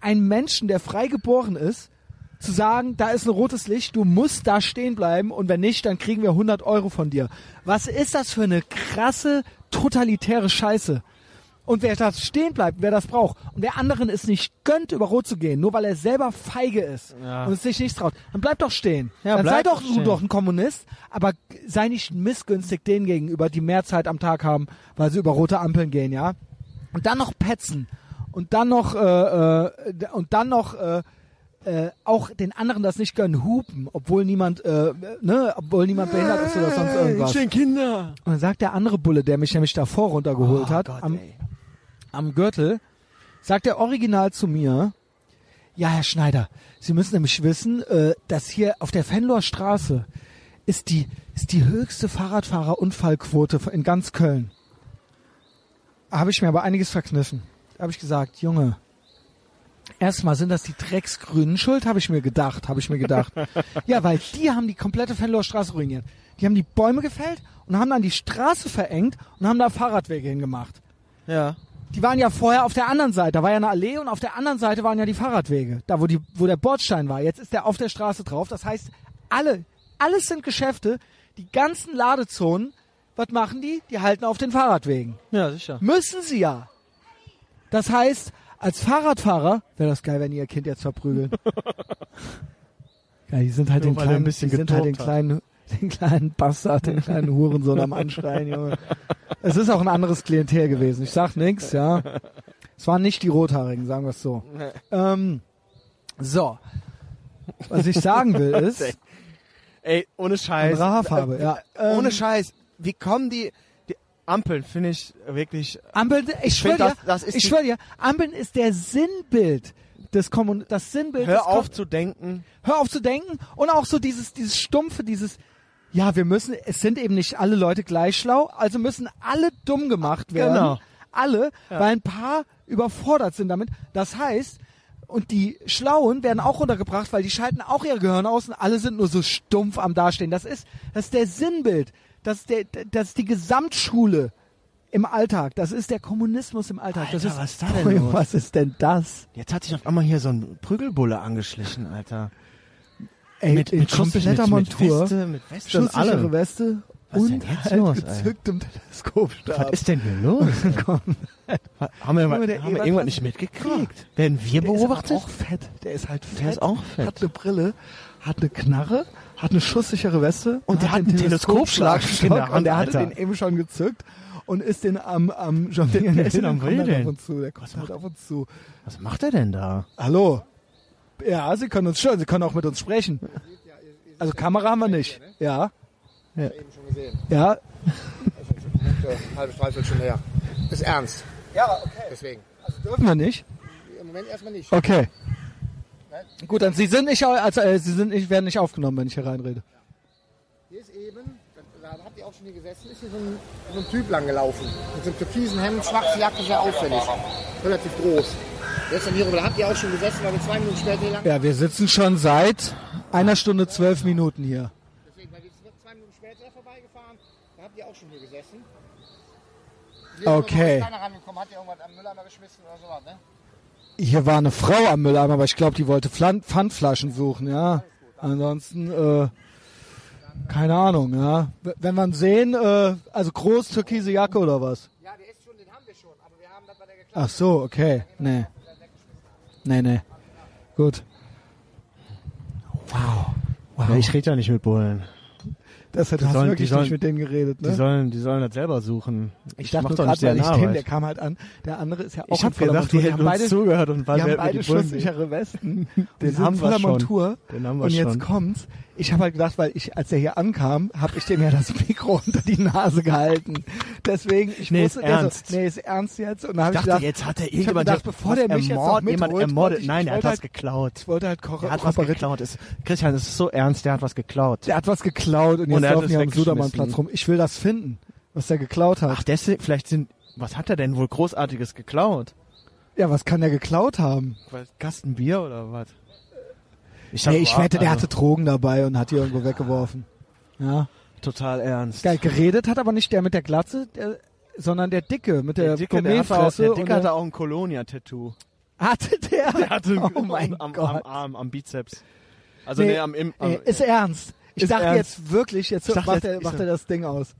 [SPEAKER 1] einen Menschen, der frei geboren ist, zu sagen, da ist ein rotes Licht, du musst da stehen bleiben und wenn nicht, dann kriegen wir 100 Euro von dir. Was ist das für eine krasse, totalitäre Scheiße? Und wer da stehen bleibt, wer das braucht und wer anderen es nicht gönnt, über Rot zu gehen, nur weil er selber feige ist
[SPEAKER 2] Ja.
[SPEAKER 1] und es sich nicht traut, dann bleib doch stehen.
[SPEAKER 2] Ja,
[SPEAKER 1] dann sei doch
[SPEAKER 2] doch
[SPEAKER 1] du
[SPEAKER 2] stehen.
[SPEAKER 1] doch ein Kommunist, aber sei nicht missgünstig denen gegenüber, die mehr Zeit am Tag haben, weil sie über rote Ampeln gehen, ja? Und dann noch petzen und dann noch äh, äh, und dann noch äh, äh, auch den anderen das nicht gönnen, hupen, obwohl niemand, äh, ne, obwohl niemand behindert ist oder sonst irgendwas.
[SPEAKER 2] Kinder.
[SPEAKER 1] Und dann sagt der andere Bulle, der mich nämlich davor runtergeholt
[SPEAKER 2] Oh
[SPEAKER 1] hat,
[SPEAKER 2] Gott,
[SPEAKER 1] am,
[SPEAKER 2] ey.
[SPEAKER 1] am Gürtel, sagt er original zu mir, ja, Herr Schneider, Sie müssen nämlich wissen, äh, dass hier auf der Fenloher Straße ist die, ist die höchste Fahrradfahrerunfallquote in ganz Köln. Habe ich mir aber einiges verkniffen. Da habe ich gesagt, Junge, erstmal sind das die Drecksgrünen schuld, habe ich mir gedacht, habe ich mir gedacht. ja, weil die haben die komplette Fenloher Straße ruiniert. Die haben die Bäume gefällt und haben dann die Straße verengt und haben da Fahrradwege hingemacht.
[SPEAKER 2] Ja.
[SPEAKER 1] Die waren ja vorher auf der anderen Seite, da war ja eine Allee und auf der anderen Seite waren ja die Fahrradwege, da wo die, wo der Bordstein war. Jetzt ist der auf der Straße drauf. Das heißt, alle, alles sind Geschäfte, die ganzen Ladezonen, was machen die? Die halten auf den Fahrradwegen.
[SPEAKER 2] Ja, sicher.
[SPEAKER 1] Müssen sie ja. Das heißt, als Fahrradfahrer wäre das geil, wenn ihr Kind jetzt verprügeln. ja, die sind halt
[SPEAKER 2] Nur
[SPEAKER 1] den kleinen, die sind halt den kleinen, den kleinen Bastard, den kleinen Hurensohn am Anschreien, Junge. Es ist auch ein anderes Klientel gewesen. Ich sag nix, ja. Es waren nicht die Rothaarigen, sagen wir es so. Ähm, so. Was ich sagen will ist,
[SPEAKER 2] Ey, ohne Scheiß.
[SPEAKER 1] Haarfarbe, ja. Ähm,
[SPEAKER 2] ohne Scheiß. Wie kommen die Ampeln, finde ich wirklich,
[SPEAKER 1] Ampeln, ich schwöre dir,
[SPEAKER 2] das- das ist
[SPEAKER 1] ich schwöre dir, Ampeln ist der Sinnbild des Kommun das Sinnbild des
[SPEAKER 2] hör auf zu denken.
[SPEAKER 1] hör auf zu denken und auch so dieses dieses stumpfe, dieses ja, wir müssen, es sind eben nicht alle Leute gleich schlau, also müssen alle dumm gemacht werden.
[SPEAKER 2] Genau.
[SPEAKER 1] Alle, weil ein paar überfordert sind damit. Das heißt, und die Schlauen werden auch runtergebracht, weil die schalten auch ihre Gehirne aus und alle sind nur so stumpf am Dastehen. Das ist, das ist der Sinnbild. Das ist, der, das ist die Gesamtschule im Alltag. Das ist der Kommunismus im Alltag. das
[SPEAKER 2] Alter,
[SPEAKER 1] ist,
[SPEAKER 2] was ist da denn los?
[SPEAKER 1] Was ist denn das?
[SPEAKER 2] Jetzt hat sich auf einmal hier so ein Prügelbulle angeschlichen, Alter.
[SPEAKER 1] Ey,
[SPEAKER 2] mit, mit
[SPEAKER 1] kompletter
[SPEAKER 2] mit,
[SPEAKER 1] Montur.
[SPEAKER 2] Mit Weste, mit Weste und allem.
[SPEAKER 1] Weste
[SPEAKER 2] Was ist
[SPEAKER 1] und
[SPEAKER 2] denn jetzt
[SPEAKER 1] halt
[SPEAKER 2] los,
[SPEAKER 1] gezücktem Teleskopstab.
[SPEAKER 2] Was ist denn hier los?
[SPEAKER 1] Komm.
[SPEAKER 2] haben wir, mal,
[SPEAKER 1] der
[SPEAKER 2] haben wir irgendwas nicht mitgekriegt? Werden wir
[SPEAKER 1] Der ist
[SPEAKER 2] beobachtet?
[SPEAKER 1] aber auch fett. Der ist halt fett.
[SPEAKER 2] Der ist auch fett.
[SPEAKER 1] Hat eine Brille, hat eine Knarre, hat eine schusssichere Weste
[SPEAKER 2] Und der hat einen Teleskopschlagstock der
[SPEAKER 1] und der hatte
[SPEAKER 2] Alter.
[SPEAKER 1] den eben schon gezückt und ist den am am jonglieren.
[SPEAKER 2] Der ist
[SPEAKER 1] Der
[SPEAKER 2] am
[SPEAKER 1] kommt auf uns zu. Der kommt halt auf uns zu.
[SPEAKER 2] Was macht er denn da?
[SPEAKER 1] Hallo. Ja, Sie können uns schon, Sie können auch mit uns sprechen. Also Kamera haben wir nicht. Ja.
[SPEAKER 4] Eben schon gesehen.
[SPEAKER 1] Ja.
[SPEAKER 4] Eine halbe Dreiviertelstunde her. Ist ernst.
[SPEAKER 1] Ja, okay.
[SPEAKER 4] Deswegen.
[SPEAKER 1] Also dürfen wir nicht.
[SPEAKER 4] Im Moment erstmal nicht.
[SPEAKER 1] Okay. Gut, dann Sie sind nicht, also äh, Sie sind nicht, werden nicht aufgenommen, wenn ich hier reinrede.
[SPEAKER 4] Hier ist eben, da habt ihr auch schon hier gesessen, ist hier so ein, so ein Typ lang gelaufen. Mit so einem türkisen Hemd, schwarze Jacke, sehr auffällig. Relativ groß. Ist dann hier. Da habt ihr auch schon gesessen, weil wir zwei Minuten später hier lang.
[SPEAKER 1] Ja, wir sitzen schon seit einer Stunde zwölf Minuten hier.
[SPEAKER 4] Deswegen, weil wir zwei Minuten später vorbeigefahren, da habt ihr auch schon hier gesessen. Hier
[SPEAKER 1] Okay.
[SPEAKER 4] ist keiner rangekommen, hat ihr irgendwas am Mülleimer geschmissen oder sowas, ne?
[SPEAKER 1] Hier war eine Frau am Mülleimer, aber ich glaube, die wollte Pflan- Pfandflaschen suchen, ja. Ansonsten, äh, keine Ahnung, ja. Wenn man sehen, äh, also groß türkise Jacke oder was?
[SPEAKER 4] Ja, der ist schon, den haben wir schon, aber wir haben das bei der geklappt.
[SPEAKER 1] Ach so, okay. Nee. Nee, nee. Gut. Wow. Wow.
[SPEAKER 2] Ja, ich rede ja nicht mit Bullen.
[SPEAKER 1] Das hat, du
[SPEAKER 2] die sollen-
[SPEAKER 1] wirklich
[SPEAKER 2] die sollen-
[SPEAKER 1] nicht mit denen geredet, ne?
[SPEAKER 2] Die sollen, die sollen das selber suchen.
[SPEAKER 1] ich dachte nur gerade,
[SPEAKER 2] nicht
[SPEAKER 1] weil ich den, der kam halt an. Der andere ist ja auch
[SPEAKER 2] Ich habe
[SPEAKER 1] in voller
[SPEAKER 2] gedacht, die
[SPEAKER 1] Montur.
[SPEAKER 2] hätten
[SPEAKER 1] haben
[SPEAKER 2] uns
[SPEAKER 1] beide,
[SPEAKER 2] zugehört und weil
[SPEAKER 1] die haben beide
[SPEAKER 2] die
[SPEAKER 1] schusssichere Westen.
[SPEAKER 2] Den
[SPEAKER 1] Die
[SPEAKER 2] haben wir schon.
[SPEAKER 1] Montur.
[SPEAKER 2] Den haben wir
[SPEAKER 1] Und jetzt
[SPEAKER 2] schon.
[SPEAKER 1] kommt's. Ich habe halt gedacht, weil ich, als er hier ankam, habe ich dem ja das Mikro unter die Nase gehalten. Deswegen, ich
[SPEAKER 2] Nee,
[SPEAKER 1] wusste,
[SPEAKER 2] ist ernst.
[SPEAKER 1] So, nee, ist ernst jetzt. Und dann
[SPEAKER 2] Ich
[SPEAKER 1] ich
[SPEAKER 2] dachte,
[SPEAKER 1] gedacht,
[SPEAKER 2] jetzt hat er irgendjemand
[SPEAKER 1] gedacht, bevor der mich jetzt noch
[SPEAKER 2] ermordet, jemand ermordet.
[SPEAKER 1] ich-
[SPEAKER 2] Nein,
[SPEAKER 1] ich
[SPEAKER 2] der hat was
[SPEAKER 1] halt-
[SPEAKER 2] geklaut.
[SPEAKER 1] ich wollte halt Ko
[SPEAKER 2] Der hat was geklaut. Ist, Christian, das ist so ernst, der hat was geklaut.
[SPEAKER 1] Der hat was geklaut und
[SPEAKER 2] Und
[SPEAKER 1] jetzt
[SPEAKER 2] er
[SPEAKER 1] laufen die am. Sudermannplatz rum. Ich will das finden, was der geklaut hat.
[SPEAKER 2] Ach, deswegen, vielleicht sind, was hat er denn wohl Großartiges geklaut?
[SPEAKER 1] ja, was kann der geklaut haben?
[SPEAKER 2] Kasten Bier oder was? Ich,
[SPEAKER 1] Nee, ich wette, der
[SPEAKER 2] also,
[SPEAKER 1] hatte Drogen dabei und hat die irgendwo weggeworfen. Ja.
[SPEAKER 2] Total ernst.
[SPEAKER 1] Geil, geredet hat aber nicht der mit der Glatze, der, sondern der Dicke mit der,
[SPEAKER 2] Der Dicke, der hatte, der Dicke hatte auch ein Colonia-Tattoo.
[SPEAKER 1] hatte der?
[SPEAKER 2] Der hatte
[SPEAKER 1] oh mein
[SPEAKER 2] am,
[SPEAKER 1] Gott.
[SPEAKER 2] am Arm, am Bizeps. Also
[SPEAKER 1] Nee,
[SPEAKER 2] nee, am, im, am
[SPEAKER 1] ist ernst. Ich
[SPEAKER 2] Ist
[SPEAKER 1] dachte
[SPEAKER 2] ernst.
[SPEAKER 1] jetzt wirklich, jetzt macht,
[SPEAKER 2] jetzt,
[SPEAKER 1] er, macht er das Ding aus.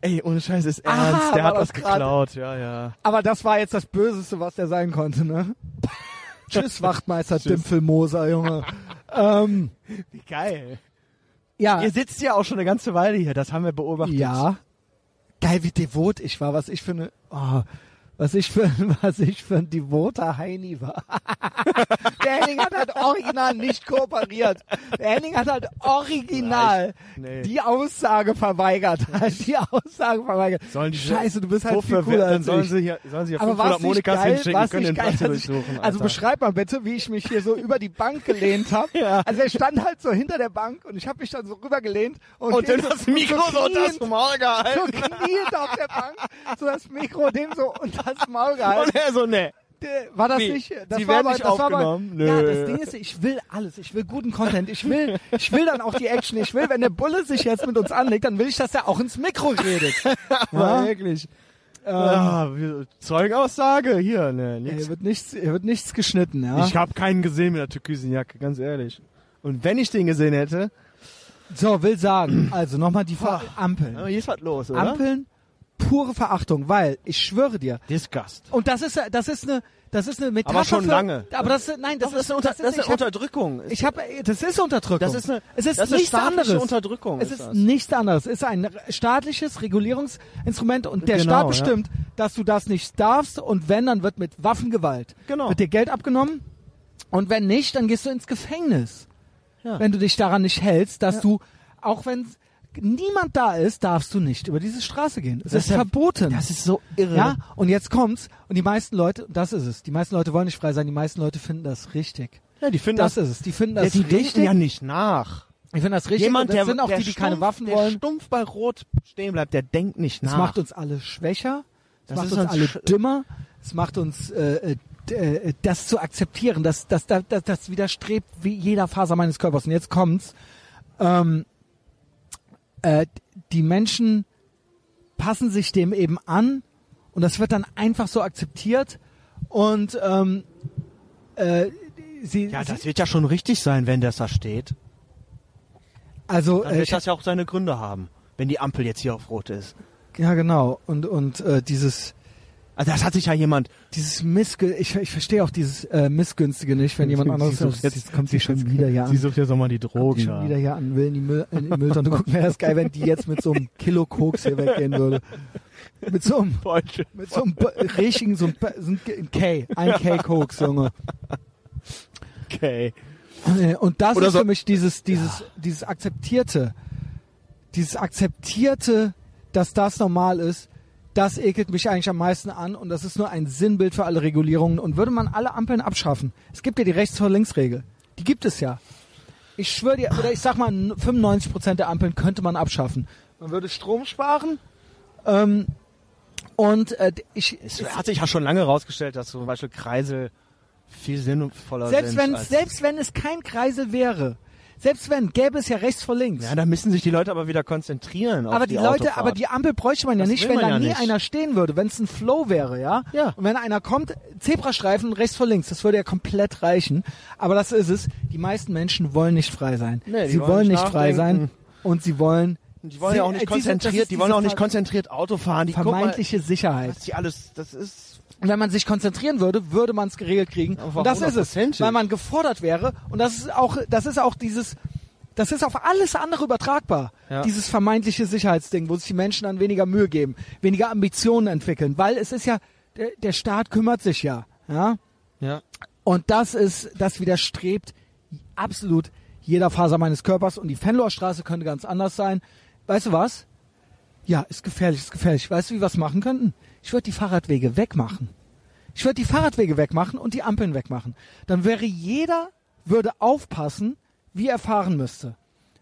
[SPEAKER 2] Ey, ohne Scheiß ist
[SPEAKER 1] Ah,
[SPEAKER 2] ernst. Der
[SPEAKER 1] war
[SPEAKER 2] hat was
[SPEAKER 1] das
[SPEAKER 2] geklaut, ja, ja.
[SPEAKER 1] Aber das war jetzt das Böseste, was der sein konnte, ne? Tschüss, Wachtmeister
[SPEAKER 2] Tschüss.
[SPEAKER 1] Dimpfelmoser, Junge. ähm,
[SPEAKER 2] Wie geil.
[SPEAKER 1] Ja,
[SPEAKER 2] Ihr sitzt ja auch schon eine ganze Weile hier, das haben wir beobachtet.
[SPEAKER 1] ja. Geil, wie devot ich war, was ich für eine, oh, was ich für, was ich für ein devoter Heini war. Der Henning hat halt original nicht kooperiert. Der Henning hat halt original
[SPEAKER 2] Nee.
[SPEAKER 1] die Aussage verweigert. Halt die Aussage verweigert.
[SPEAKER 2] Sollen die-
[SPEAKER 1] Scheiße, du bist halt viel cooler als
[SPEAKER 2] sollen
[SPEAKER 1] ich.
[SPEAKER 2] sie hier, sollen sie hier
[SPEAKER 1] Aber
[SPEAKER 2] 500
[SPEAKER 1] was nicht
[SPEAKER 2] Monikas
[SPEAKER 1] geil,
[SPEAKER 2] hinschicken, können den
[SPEAKER 1] geil,
[SPEAKER 2] Platz durchsuchen.
[SPEAKER 1] also
[SPEAKER 2] Alter.
[SPEAKER 1] beschreib mal bitte, wie ich mich hier so über die Bank gelehnt habe.
[SPEAKER 2] Ja.
[SPEAKER 1] Also er stand halt so hinter der Bank und ich habe mich dann so rübergelehnt und,
[SPEAKER 2] Und dann
[SPEAKER 1] so,
[SPEAKER 2] das Mikro so unter das
[SPEAKER 1] kniend-
[SPEAKER 2] Maul
[SPEAKER 1] so
[SPEAKER 2] gehalten.
[SPEAKER 1] kniend auf der Bank, so das Mikro dem so unter das Maul gehalten.
[SPEAKER 2] Und er so, ne.
[SPEAKER 1] War das
[SPEAKER 2] Wie?
[SPEAKER 1] nicht? Das
[SPEAKER 2] Sie
[SPEAKER 1] war
[SPEAKER 2] werden
[SPEAKER 1] aber,
[SPEAKER 2] nicht
[SPEAKER 1] das war aber,
[SPEAKER 2] aufgenommen?
[SPEAKER 1] Ja,
[SPEAKER 2] Nö.
[SPEAKER 1] das Ding ist, ich will alles. Ich will guten Content. Ich will, ich will dann auch die Action. Ich will, wenn der Bulle sich jetzt mit uns anlegt, dann will ich, dass er auch ins Mikro redet. Ja?
[SPEAKER 2] wirklich. ja, wie- Zeugenaussage, hier, ne, nix.
[SPEAKER 1] Hier wird nichts, hier wird nichts geschnitten, ja.
[SPEAKER 2] Ich habe keinen gesehen mit der türkisen Jacke, ganz ehrlich. Und wenn ich den gesehen hätte,
[SPEAKER 1] So, will sagen, also nochmal die Ver Ampeln.
[SPEAKER 2] hier ist was los, oder?
[SPEAKER 1] Ampeln, pure Verachtung, weil ich schwöre dir,
[SPEAKER 2] Disgust.
[SPEAKER 1] und das ist, das ist eine, das ist eine Metapher.
[SPEAKER 2] Aber schon
[SPEAKER 1] für,
[SPEAKER 2] lange.
[SPEAKER 1] Aber das ist, nein, das,
[SPEAKER 2] Das, ist eine, Unter
[SPEAKER 1] das
[SPEAKER 2] das ist eine
[SPEAKER 1] ich hab-
[SPEAKER 2] Unterdrückung.
[SPEAKER 1] Ich habe, das ist Unterdrückung.
[SPEAKER 2] das ist eine,
[SPEAKER 1] es ist
[SPEAKER 2] das ist
[SPEAKER 1] nichts
[SPEAKER 2] staatliche
[SPEAKER 1] anderes.
[SPEAKER 2] Unterdrückung.
[SPEAKER 1] Es ist
[SPEAKER 2] das.
[SPEAKER 1] nichts anderes. Es ist ein staatliches Regulierungsinstrument und der
[SPEAKER 2] Genau,
[SPEAKER 1] Staat
[SPEAKER 2] ja.
[SPEAKER 1] bestimmt, dass du das nicht darfst und wenn, dann wird mit Waffengewalt.
[SPEAKER 2] Genau.
[SPEAKER 1] Wird dir Geld abgenommen und wenn nicht, dann gehst du ins Gefängnis.
[SPEAKER 2] Ja.
[SPEAKER 1] Wenn du dich daran nicht hältst, dass du, auch wenn niemand da ist, darfst du nicht über diese Straße gehen. Es
[SPEAKER 2] Das
[SPEAKER 1] ist
[SPEAKER 2] ja-
[SPEAKER 1] verboten.
[SPEAKER 2] Das ist so irre.
[SPEAKER 1] ja, und jetzt kommt's und die meisten Leute, das ist es. Die meisten Leute wollen nicht frei sein, die meisten Leute finden das richtig.
[SPEAKER 2] Ja, die finden
[SPEAKER 1] Das
[SPEAKER 2] das,
[SPEAKER 1] ist es. Die finden
[SPEAKER 2] ja,
[SPEAKER 1] das
[SPEAKER 2] die denken
[SPEAKER 1] richtig.
[SPEAKER 2] ja nicht nach.
[SPEAKER 1] Ich finde das richtig.
[SPEAKER 2] Jemand,
[SPEAKER 1] das
[SPEAKER 2] der,
[SPEAKER 1] sind auch
[SPEAKER 2] der
[SPEAKER 1] die, die keine
[SPEAKER 2] stumpf-
[SPEAKER 1] Waffen
[SPEAKER 2] der
[SPEAKER 1] wollen.
[SPEAKER 2] stumpf bei Rot stehen bleibt, der denkt nicht nach.
[SPEAKER 1] macht uns alle schwächer. Es
[SPEAKER 2] Das
[SPEAKER 1] macht uns alle dümmer. Es macht uns äh, äh, äh, das zu akzeptieren. Das, das, das, das, das widerstrebt wie jeder Faser meines Körpers. Und jetzt kommt's. Ähm, äh, die Menschen passen sich dem eben an und das wird dann einfach so akzeptiert und ähm, äh, sie,
[SPEAKER 2] ja, das
[SPEAKER 1] sie
[SPEAKER 2] wird ja schon richtig sein, wenn das da steht.
[SPEAKER 1] also
[SPEAKER 2] Dann
[SPEAKER 1] äh,
[SPEAKER 2] wird
[SPEAKER 1] ich,
[SPEAKER 2] das ja auch seine Gründe haben, wenn die Ampel jetzt hier auf Rot ist.
[SPEAKER 1] ja genau und und äh, dieses
[SPEAKER 2] Also das hat sich ja jemand.
[SPEAKER 1] dieses Missgü ich, ich verstehe auch dieses äh, missgünstige nicht, wenn jemand
[SPEAKER 2] Sie
[SPEAKER 1] anderes
[SPEAKER 2] sucht jetzt-
[SPEAKER 1] jetzt kommt sie schon wieder hier an.
[SPEAKER 2] sucht jetzt nochmal die
[SPEAKER 1] Kommt die schon wieder hier an, will in die, Müll, in die Mülltonne gucken. Wäre das geil, wenn die jetzt mit so einem Kilo Koks hier weggehen würde. Mit so einem, mit so einem richtigen, so einem, so K, ein K Koks, Junge.
[SPEAKER 2] Okay.
[SPEAKER 1] Äh, Und das
[SPEAKER 2] Oder
[SPEAKER 1] ist
[SPEAKER 2] so-
[SPEAKER 1] für mich dieses, dieses, dieses akzeptierte, dieses akzeptierte, dass das normal ist, das ekelt mich eigentlich am meisten an und das ist nur ein Sinnbild für alle Regulierungen. Und würde man alle Ampeln abschaffen, es gibt ja die Rechts- vor Links-Regel, die gibt es ja. Ich schwöre dir, oder ich sag mal, 95 Prozent der Ampeln könnte man abschaffen. Man würde Strom sparen ähm, und äh, ich,
[SPEAKER 2] Es hat sich ja schon lange herausgestellt, dass zum Beispiel Kreisel viel sinnvoller
[SPEAKER 1] selbst
[SPEAKER 2] sind.
[SPEAKER 1] wenn selbst wenn es kein Kreisel wäre, selbst wenn gäbe es ja rechts vor links.
[SPEAKER 2] ja, da müssen sich die Leute aber wieder konzentrieren. Auf
[SPEAKER 1] aber
[SPEAKER 2] die,
[SPEAKER 1] die, Leute,
[SPEAKER 2] Autofahrt.
[SPEAKER 1] aber die Ampel bräuchte man ja
[SPEAKER 2] Das
[SPEAKER 1] nicht, wenn da
[SPEAKER 2] ja
[SPEAKER 1] nie
[SPEAKER 2] nicht.
[SPEAKER 1] einer stehen würde, wenn es ein Flow wäre, ja?
[SPEAKER 2] Ja.
[SPEAKER 1] Und wenn einer kommt, Zebrastreifen rechts vor links, das würde ja komplett reichen. Aber das ist es. Die meisten Menschen wollen nicht frei sein.
[SPEAKER 2] Nee,
[SPEAKER 1] sie
[SPEAKER 2] wollen
[SPEAKER 1] wollen
[SPEAKER 2] nicht
[SPEAKER 1] frei sein und sie wollen
[SPEAKER 2] die wollen ja auch
[SPEAKER 1] Sie-
[SPEAKER 2] nicht
[SPEAKER 1] äh, das
[SPEAKER 2] konzentriert,
[SPEAKER 1] ist
[SPEAKER 2] die wollen auch nicht konzentriert Auto fahren. Die guck mal,
[SPEAKER 1] vermeintliche Sicherheit.
[SPEAKER 2] was die alles, das ist
[SPEAKER 1] wenn man sich konzentrieren würde, würde man es geregelt kriegen. Und das ist es, weil man gefordert wäre. Und das ist auch, das ist auch dieses, das ist auf alles andere übertragbar.
[SPEAKER 2] Ja.
[SPEAKER 1] Dieses vermeintliche Sicherheitsding, wo sich die Menschen dann weniger Mühe geben, weniger Ambitionen entwickeln, weil es ist ja, der, der Staat kümmert sich ja, ja.
[SPEAKER 2] ja.
[SPEAKER 1] Und das ist, das widerstrebt absolut jeder Faser meines Körpers. Und die Fenloher Straße könnte ganz anders sein. Weißt du was? Ja, ist gefährlich, ist gefährlich. Weißt du, wie wir es machen könnten? Ich würde die Fahrradwege wegmachen. Ich würde die Fahrradwege wegmachen und die Ampeln wegmachen. Dann wäre jeder, würde aufpassen, wie er fahren müsste.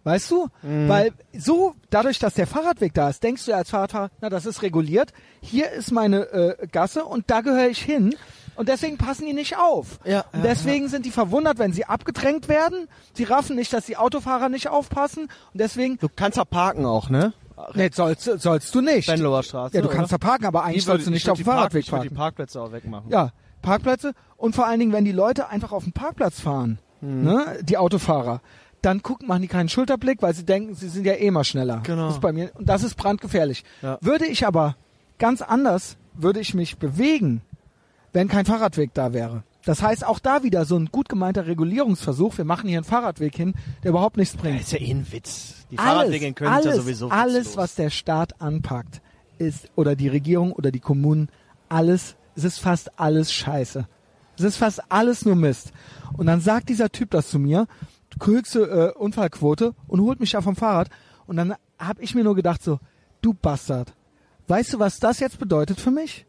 [SPEAKER 1] Weißt du? Weil so, dadurch, dass der Fahrradweg da ist, denkst du ja als Fahrradfahrer, na, das ist reguliert. Hier ist meine äh, Gasse und da gehöre ich hin. Und deswegen passen die nicht auf.
[SPEAKER 2] Ja,
[SPEAKER 1] und
[SPEAKER 2] ja,
[SPEAKER 1] deswegen sind die verwundert, wenn sie abgedrängt werden. Sie raffen nicht, dass die Autofahrer nicht aufpassen. Und deswegen,
[SPEAKER 2] Du kannst da parken auch, ne?
[SPEAKER 1] Nee, sollst, sollst du nicht.
[SPEAKER 2] Venloer Straße.
[SPEAKER 1] Ja, du
[SPEAKER 2] oder?
[SPEAKER 1] kannst da parken, aber eigentlich
[SPEAKER 2] Ich
[SPEAKER 1] sollst du nicht
[SPEAKER 2] ich
[SPEAKER 1] auf dem Fahrradweg
[SPEAKER 2] Ich
[SPEAKER 1] parken.
[SPEAKER 2] die Parkplätze auch wegmachen.
[SPEAKER 1] Ja, Parkplätze und vor allen Dingen, wenn die Leute einfach auf dem Parkplatz fahren,
[SPEAKER 2] Hm.
[SPEAKER 1] ne, die Autofahrer, dann gucken, machen die keinen Schulterblick, weil sie denken, sie sind ja eh mal schneller.
[SPEAKER 2] Genau.
[SPEAKER 1] Das ist bei mir und das ist brandgefährlich.
[SPEAKER 2] Ja.
[SPEAKER 1] Würde ich aber ganz anders, würde ich mich bewegen, wenn kein Fahrradweg da wäre. Das heißt, auch da wieder so ein gut gemeinter Regulierungsversuch. Wir machen hier einen Fahrradweg hin, der überhaupt nichts
[SPEAKER 2] Ja,
[SPEAKER 1] bringt.
[SPEAKER 2] ist ja eh ein Witz. Die
[SPEAKER 1] alles,
[SPEAKER 2] Fahrradwege in Köln
[SPEAKER 1] alles,
[SPEAKER 2] sind ja sowieso
[SPEAKER 1] alles,
[SPEAKER 2] witzlos.
[SPEAKER 1] was der Staat anpackt, ist oder die Regierung oder die Kommunen, alles es ist fast alles Scheiße. Es ist fast alles nur Mist. Und dann sagt dieser Typ das zu mir, höchste äh, Unfallquote und holt mich da vom Fahrrad. Und dann habe ich mir nur gedacht so, du Bastard, weißt du, was das jetzt bedeutet für mich?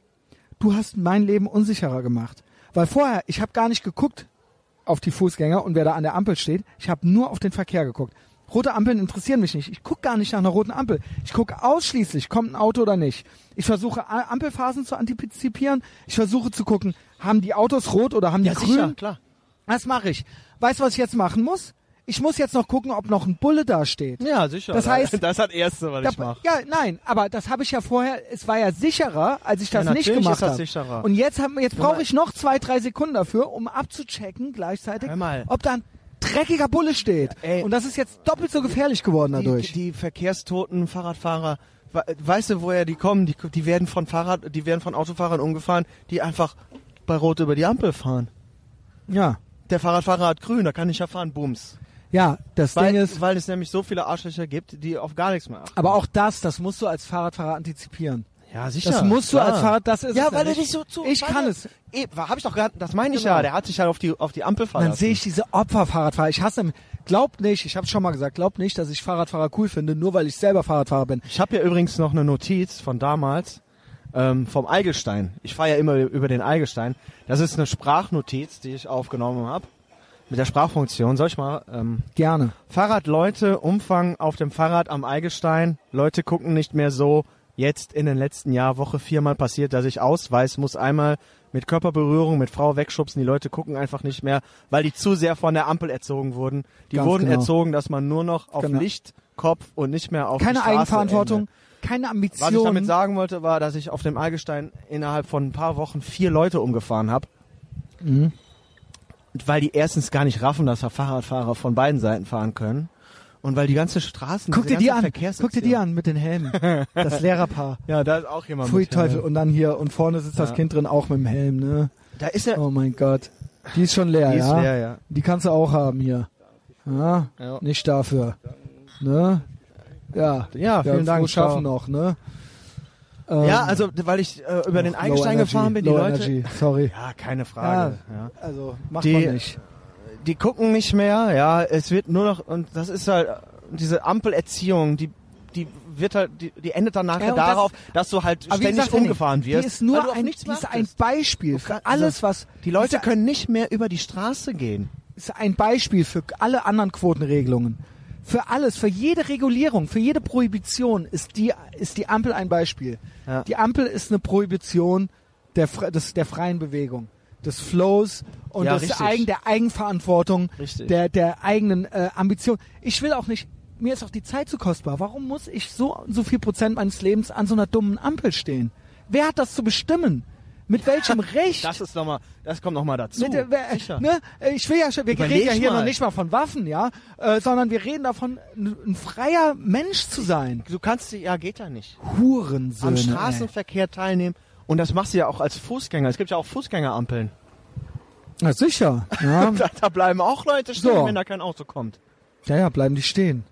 [SPEAKER 1] Du hast mein Leben unsicherer gemacht. Weil vorher, ich habe gar nicht geguckt auf die Fußgänger und wer da an der Ampel steht. Ich habe nur auf den Verkehr geguckt. Rote Ampeln interessieren mich nicht. Ich gucke gar nicht nach einer roten Ampel. Ich gucke ausschließlich, kommt ein Auto oder nicht. Ich versuche Ampelphasen zu antizipieren. Ich versuche zu gucken, haben die Autos rot oder haben die grün?
[SPEAKER 2] klar.
[SPEAKER 1] Das mache ich. Weißt du, was ich jetzt machen muss? Ich muss jetzt noch gucken, ob noch ein Bulle da steht.
[SPEAKER 2] Ja, sicher.
[SPEAKER 1] Das heißt-
[SPEAKER 2] das ist das Erste, was
[SPEAKER 1] Da,
[SPEAKER 2] ich mache.
[SPEAKER 1] ja, nein, aber das habe ich ja vorher, es war ja sicherer, als ich das
[SPEAKER 2] Ja,
[SPEAKER 1] nicht gemacht habe.
[SPEAKER 2] sicherer.
[SPEAKER 1] Und jetzt, haben, jetzt brauche ich noch zwei, drei Sekunden dafür, um abzuchecken gleichzeitig, ob da ein dreckiger Bulle steht.
[SPEAKER 2] Ey.
[SPEAKER 1] Und das ist jetzt doppelt so gefährlich geworden
[SPEAKER 2] Die,
[SPEAKER 1] dadurch.
[SPEAKER 2] die verkehrstoten Fahrradfahrer, we- weißt du, woher die kommen? Die, die werden von Fahrrad, die werden von Autofahrern umgefahren, die einfach bei Rot über die Ampel fahren.
[SPEAKER 1] ja,
[SPEAKER 2] Der Fahrradfahrer hat grün, da kann ich ja fahren, bums.
[SPEAKER 1] Ja, das
[SPEAKER 2] Weil,
[SPEAKER 1] Ding ist,
[SPEAKER 2] weil es nämlich so viele Arschlöcher gibt, die auf gar nichts mehr achten.
[SPEAKER 1] aber auch das, das musst du als Fahrradfahrer antizipieren.
[SPEAKER 2] Ja, sicher.
[SPEAKER 1] Das musst du
[SPEAKER 2] klar.
[SPEAKER 1] als Fahrrad, das ist
[SPEAKER 2] Ja,
[SPEAKER 1] es
[SPEAKER 2] weil er
[SPEAKER 1] nicht.
[SPEAKER 2] dich so zu.
[SPEAKER 1] Ich kann es.
[SPEAKER 2] Eh, hab ich doch gerade, das meine ich
[SPEAKER 1] Genau.
[SPEAKER 2] ja. Der hat sich halt auf die, auf die Ampel verlassen.
[SPEAKER 1] dann sehe ich diese Opferfahrradfahrer. Ich hasse, glaubt nicht, ich habe schon mal gesagt, glaubt nicht, dass ich Fahrradfahrer cool finde, nur weil ich selber Fahrradfahrer bin.
[SPEAKER 2] Ich habe hier übrigens noch eine Notiz von damals ähm, vom Eigelstein. Ich fahre ja immer über den Eigelstein. Das ist eine Sprachnotiz, die ich aufgenommen habe. Mit der Sprachfunktion. Soll ich mal? Ähm,
[SPEAKER 1] Gerne.
[SPEAKER 2] Fahrradleute, Umfang auf dem Fahrrad am Eigelstein. Leute gucken nicht mehr so. Jetzt in den letzten Jahr, Woche viermal passiert, dass ich Ausweis muss einmal mit Körperberührung, mit Frau wegschubsen. Die Leute gucken einfach nicht mehr, weil die zu sehr von der Ampel erzogen wurden. Die
[SPEAKER 1] Ganz
[SPEAKER 2] wurden
[SPEAKER 1] genau.
[SPEAKER 2] erzogen, dass man nur noch auf
[SPEAKER 1] Genau.
[SPEAKER 2] Licht, Kopf und nicht mehr auf die
[SPEAKER 1] Keine Eigenverantwortung,
[SPEAKER 2] endet.
[SPEAKER 1] keine
[SPEAKER 2] Was
[SPEAKER 1] Ambition.
[SPEAKER 2] ich damit sagen wollte, war, dass ich auf dem Allgestein innerhalb von ein paar Wochen vier Leute umgefahren habe.
[SPEAKER 1] Mhm.
[SPEAKER 2] Weil die erstens gar nicht raffen, dass da Fahrradfahrer von beiden Seiten fahren können. Und weil die ganze Straßen,
[SPEAKER 1] Guck dir die an, guck dir die an mit den Helmen. Das Lehrerpaar.
[SPEAKER 2] Ja, da ist auch jemand
[SPEAKER 1] Pfui Teufel. Und dann hier, und vorne sitzt das
[SPEAKER 2] Ja.
[SPEAKER 1] Kind drin, auch mit dem Helm, ne?
[SPEAKER 2] Da ist ja,
[SPEAKER 1] Oh mein Gott. Die ist schon leer,
[SPEAKER 2] die ist
[SPEAKER 1] ja?
[SPEAKER 2] leer, ja.
[SPEAKER 1] Die kannst du auch haben hier. Ja,
[SPEAKER 2] Ja.
[SPEAKER 1] nicht dafür. Ne? Ja.
[SPEAKER 2] Ja, vielen Dank.
[SPEAKER 1] Frohes Schaffen noch, ne? Ähm,
[SPEAKER 2] Ja, also, weil ich äh, über den
[SPEAKER 1] energy,
[SPEAKER 2] gefahren bin, die
[SPEAKER 1] low
[SPEAKER 2] Leute.
[SPEAKER 1] Energy, sorry.
[SPEAKER 2] Ja, keine Frage. Ja.
[SPEAKER 1] Also, macht
[SPEAKER 2] Die-
[SPEAKER 1] man nicht.
[SPEAKER 2] die gucken nicht mehr, ja, es wird nur noch, und das ist halt, diese Ampelerziehung, die, die wird halt, die, die endet dann nachher
[SPEAKER 1] Ja, und das-
[SPEAKER 2] darauf, dass du halt ständig
[SPEAKER 1] gesagt,
[SPEAKER 2] umgefahren wirst.
[SPEAKER 1] Die ist nur
[SPEAKER 2] weil du auf
[SPEAKER 1] ein,
[SPEAKER 2] nichts
[SPEAKER 1] die ist ein. Beispiel für alles, was,
[SPEAKER 2] Die Leute können nicht mehr über die Straße gehen.
[SPEAKER 1] ist ein Beispiel für alle anderen Quotenregelungen. Für alles, für jede Regulierung, für jede Prohibition ist die, ist die Ampel ein Beispiel.
[SPEAKER 2] Ja.
[SPEAKER 1] Die Ampel ist eine Prohibition der, des, der freien Bewegung, des Flows und
[SPEAKER 2] Ja,
[SPEAKER 1] des. Eigen, der Eigenverantwortung,
[SPEAKER 2] Richtig.
[SPEAKER 1] der, der eigenen äh, Ambition. Ich will auch nicht, mir ist auch die Zeit zu kostbar. Warum muss ich so, so viel Prozent meines Lebens an so einer dummen Ampel stehen? Wer hat das zu bestimmen? Mit welchem Recht?
[SPEAKER 2] Das ist noch mal, das kommt noch mal dazu.
[SPEAKER 1] Mit
[SPEAKER 2] Sicher.
[SPEAKER 1] ne, ich will ja schon, wir
[SPEAKER 2] Überleg
[SPEAKER 1] reden ja hier
[SPEAKER 2] mal.
[SPEAKER 1] noch nicht mal von Waffen, ja, äh, sondern wir reden davon, ein, freier Mensch zu sein.
[SPEAKER 2] Du kannst, ja, geht ja nicht.
[SPEAKER 1] Hurensöhne.
[SPEAKER 2] Am
[SPEAKER 1] ey.
[SPEAKER 2] Straßenverkehr teilnehmen. Und das machst du ja auch als Fußgänger. Es gibt ja auch Fußgängerampeln.
[SPEAKER 1] Na sicher. Ja.
[SPEAKER 2] Da, da bleiben auch Leute stehen,
[SPEAKER 1] So.
[SPEAKER 2] wenn da kein Auto kommt.
[SPEAKER 1] ja, ja, bleiben die stehen.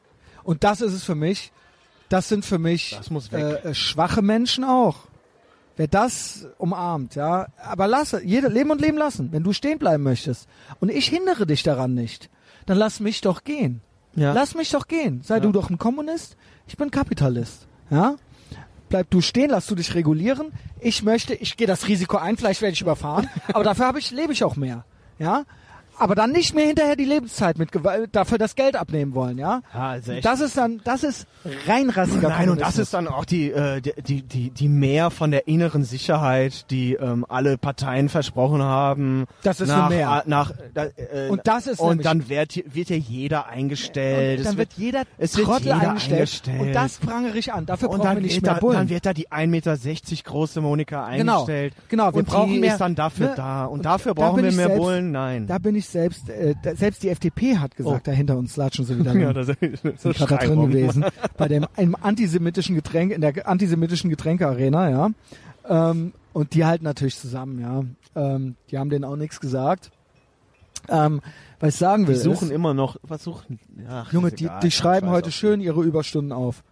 [SPEAKER 1] Und das ist es für mich. Das sind für mich. Äh, äh, schwache Menschen auch. Wer das umarmt, ja, aber lasse, jeder leben und leben lassen. Wenn du stehen bleiben möchtest und ich hindere dich daran nicht, dann lass mich doch gehen.
[SPEAKER 2] Ja.
[SPEAKER 1] Lass mich doch gehen. Sei
[SPEAKER 2] Ja.
[SPEAKER 1] du doch ein Kommunist, ich bin Kapitalist. Ja? Bleib du stehen, lass du dich regulieren. Ich möchte, ich gehe das Risiko ein, vielleicht werde ich überfahren, aber dafür habe ich, lebe ich auch mehr. Ja? Aber dann nicht mehr hinterher die Lebenszeit mit Gewalt, dafür das Geld abnehmen wollen, ja?
[SPEAKER 2] Ja, also echt.
[SPEAKER 1] Das ist dann, das ist reinrassiger
[SPEAKER 2] Nein, und das ist dann auch die, äh, die, die, die, Mehr von der inneren Sicherheit, die ähm, alle Parteien versprochen haben.
[SPEAKER 1] Das ist
[SPEAKER 2] nach,
[SPEAKER 1] Mehr.
[SPEAKER 2] äh, Nach, da, äh,
[SPEAKER 1] Und das ist
[SPEAKER 2] und dann wird, wird ja jeder eingestellt.
[SPEAKER 1] Und dann
[SPEAKER 2] Es
[SPEAKER 1] wird jeder
[SPEAKER 2] es wird
[SPEAKER 1] Trottel
[SPEAKER 2] jeder
[SPEAKER 1] eingestellt,
[SPEAKER 2] eingestellt.
[SPEAKER 1] Und das prangere ich an. Dafür
[SPEAKER 2] und
[SPEAKER 1] brauchen
[SPEAKER 2] dann
[SPEAKER 1] wir nicht
[SPEAKER 2] wird,
[SPEAKER 1] mehr
[SPEAKER 2] da,
[SPEAKER 1] Bullen.
[SPEAKER 2] dann wird da die 1,60 Meter große Monika
[SPEAKER 1] Genau,
[SPEAKER 2] eingestellt.
[SPEAKER 1] genau, wir
[SPEAKER 2] und
[SPEAKER 1] brauchen
[SPEAKER 2] die
[SPEAKER 1] mehr-
[SPEAKER 2] ist dann dafür
[SPEAKER 1] ne?
[SPEAKER 2] da. Und,
[SPEAKER 1] Und
[SPEAKER 2] dafür
[SPEAKER 1] da
[SPEAKER 2] brauchen
[SPEAKER 1] bin
[SPEAKER 2] wir mehr
[SPEAKER 1] selbst-
[SPEAKER 2] Bullen? Nein.
[SPEAKER 1] Da bin ich selbst, äh, selbst die FDP hat gesagt,
[SPEAKER 2] Oh.
[SPEAKER 1] da hinter uns latschen sie wieder.
[SPEAKER 2] ja, das ist
[SPEAKER 1] sind
[SPEAKER 2] so
[SPEAKER 1] gerade da drin gewesen. Bei dem einem antisemitischen Getränk, in der antisemitischen Getränkearena, ja. Ähm, und die halten natürlich zusammen, ja. Ähm, die haben denen auch nichts gesagt. Ähm, was ich sagen will,
[SPEAKER 2] Die suchen
[SPEAKER 1] ist,
[SPEAKER 2] immer noch, was suchen? Ach,
[SPEAKER 1] Junge,
[SPEAKER 2] ist
[SPEAKER 1] die,
[SPEAKER 2] egal,
[SPEAKER 1] die schreiben heute schön ihre Überstunden auf.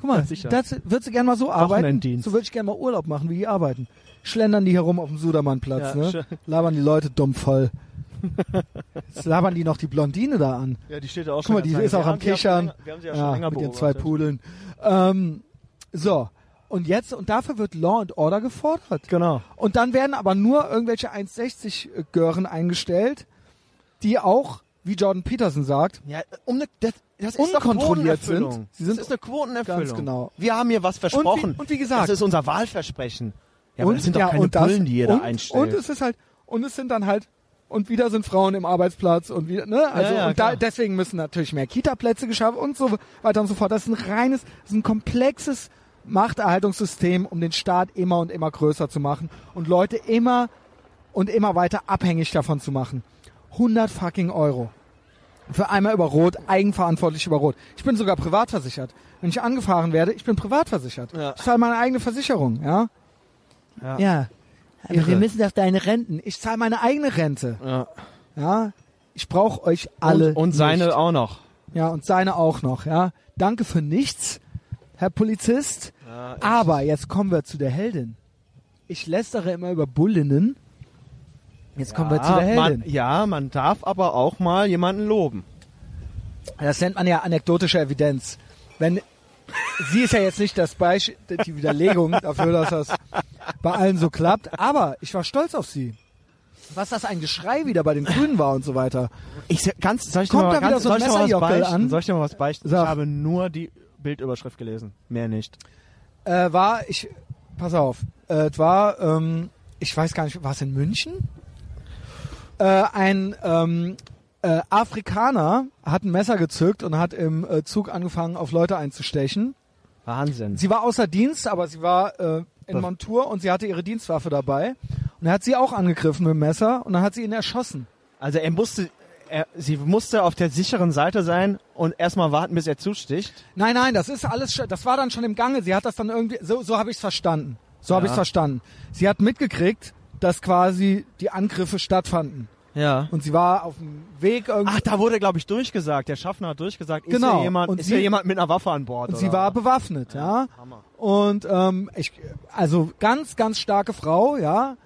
[SPEAKER 1] Guck mal,
[SPEAKER 2] Ja,
[SPEAKER 1] das würdest du gerne mal so arbeiten. So würde ich gerne mal Urlaub machen, wie die arbeiten. Schlendern die herum auf dem Sudermannplatz,
[SPEAKER 2] Ja,
[SPEAKER 1] ne? Labern die Leute dumm voll. Jetzt labern die noch die Blondine da an.
[SPEAKER 2] Ja, die steht ja auch
[SPEAKER 1] Guck mal, die ist auch am Kichern.
[SPEAKER 2] Wir haben sie ja
[SPEAKER 1] Ja,
[SPEAKER 2] schon länger
[SPEAKER 1] mit ihren zwei. Pudeln. Ähm, so. Und jetzt, und dafür wird Law and Order gefordert.
[SPEAKER 2] Genau.
[SPEAKER 1] Und dann werden aber nur irgendwelche 1,60 Gören eingestellt, die auch, wie Jordan Peterson sagt,
[SPEAKER 2] Ja, um ne, das, das ist
[SPEAKER 1] Unkontrolliert sind. Sie sind
[SPEAKER 2] das ist eine Quotenerfüllung.
[SPEAKER 1] ganz genau.
[SPEAKER 2] Wir haben hier was versprochen.
[SPEAKER 1] Und wie- und wie gesagt-
[SPEAKER 2] das ist unser Wahlversprechen. Ja, aber
[SPEAKER 1] und,
[SPEAKER 2] das sind doch
[SPEAKER 1] ja,
[SPEAKER 2] keine
[SPEAKER 1] das,
[SPEAKER 2] Bullen, die ihr da einstellt.
[SPEAKER 1] Und es ist halt, und es sind dann halt, und wieder sind Frauen im Arbeitsplatz und wieder, ne? Also,
[SPEAKER 2] ja,
[SPEAKER 1] und da, deswegen müssen natürlich mehr Kita-Plätze geschaffen und so weiter und so fort. Das ist ein reines, das ist ein komplexes Machterhaltungssystem, um den Staat immer und immer größer zu machen und Leute immer und immer weiter abhängig davon zu machen. 100 fucking Euro. Für einmal über Rot, eigenverantwortlich über Rot. Ich bin sogar privat versichert. Wenn ich angefahren werde, ich bin privat versichert.
[SPEAKER 2] Ja.
[SPEAKER 1] Ich zahle meine eigene Versicherung, ja?
[SPEAKER 2] Ja.
[SPEAKER 1] Ja.
[SPEAKER 2] Irre.
[SPEAKER 1] wir müssen auf deine Renten. Ich zahle meine eigene Rente.
[SPEAKER 2] ja.
[SPEAKER 1] Ja. Ich brauche euch alle.
[SPEAKER 2] und, und seine
[SPEAKER 1] nicht.
[SPEAKER 2] auch noch.
[SPEAKER 1] Ja, und seine auch noch, ja. Danke für nichts, Herr Polizist.
[SPEAKER 2] Ja,
[SPEAKER 1] Aber jetzt kommen wir zu der Heldin. Ich lästere immer über Bullinnen. Jetzt kommen wir zu der Heldin.
[SPEAKER 2] Man, ja, man darf aber auch mal jemanden loben.
[SPEAKER 1] Das nennt man ja anekdotische Evidenz. Wenn sie ist ja jetzt nicht das Beispiel, die Widerlegung dafür, dass das bei allen so klappt, aber ich war stolz auf sie. Was das ein Geschrei wieder bei den Grünen war und so weiter.
[SPEAKER 2] Ich se- ganz, soll ich dir
[SPEAKER 1] Kommt
[SPEAKER 2] mal
[SPEAKER 1] da wieder
[SPEAKER 2] ganz,
[SPEAKER 1] so ein
[SPEAKER 2] soll ich dir mal was
[SPEAKER 1] Messerjockel
[SPEAKER 2] beichten?
[SPEAKER 1] an?
[SPEAKER 2] Soll ich dir mal was beichten?
[SPEAKER 1] Sag.
[SPEAKER 2] Ich habe nur die Bildüberschrift gelesen, mehr nicht.
[SPEAKER 1] Äh, war ich, pass auf, äh, es war, ähm, ich weiß gar nicht, war es in München? Äh, ein ähm, äh, Afrikaner hat ein Messer gezückt und hat im äh, Zug angefangen, auf Leute einzustechen.
[SPEAKER 2] Wahnsinn.
[SPEAKER 1] Sie war außer Dienst, aber sie war äh, in Montur und sie hatte ihre Dienstwaffe dabei. Und er hat sie auch angegriffen mit dem Messer und dann hat sie ihn erschossen.
[SPEAKER 2] Also er musste, er, sie musste auf der sicheren Seite sein und erstmal warten, bis er zusticht.
[SPEAKER 1] Nein, nein, das ist alles, das war dann schon im Gange. Sie hat das dann irgendwie, so, so habe ich es verstanden. So habe
[SPEAKER 2] Ja.
[SPEAKER 1] ich es verstanden. Sie hat mitgekriegt, dass quasi die Angriffe stattfanden.
[SPEAKER 2] Ja.
[SPEAKER 1] Und sie war auf dem Weg irgendwie.
[SPEAKER 2] Ach, da wurde, glaube ich, durchgesagt. Der Schaffner hat durchgesagt, ist
[SPEAKER 1] Genau.
[SPEAKER 2] hier jemand,
[SPEAKER 1] Und
[SPEAKER 2] ist
[SPEAKER 1] sie-
[SPEAKER 2] hier jemand mit einer Waffe an Bord?
[SPEAKER 1] und
[SPEAKER 2] oder?
[SPEAKER 1] sie war bewaffnet, ja.
[SPEAKER 2] Hammer.
[SPEAKER 1] Und ähm, ich, also ganz, ganz starke Frau, ja.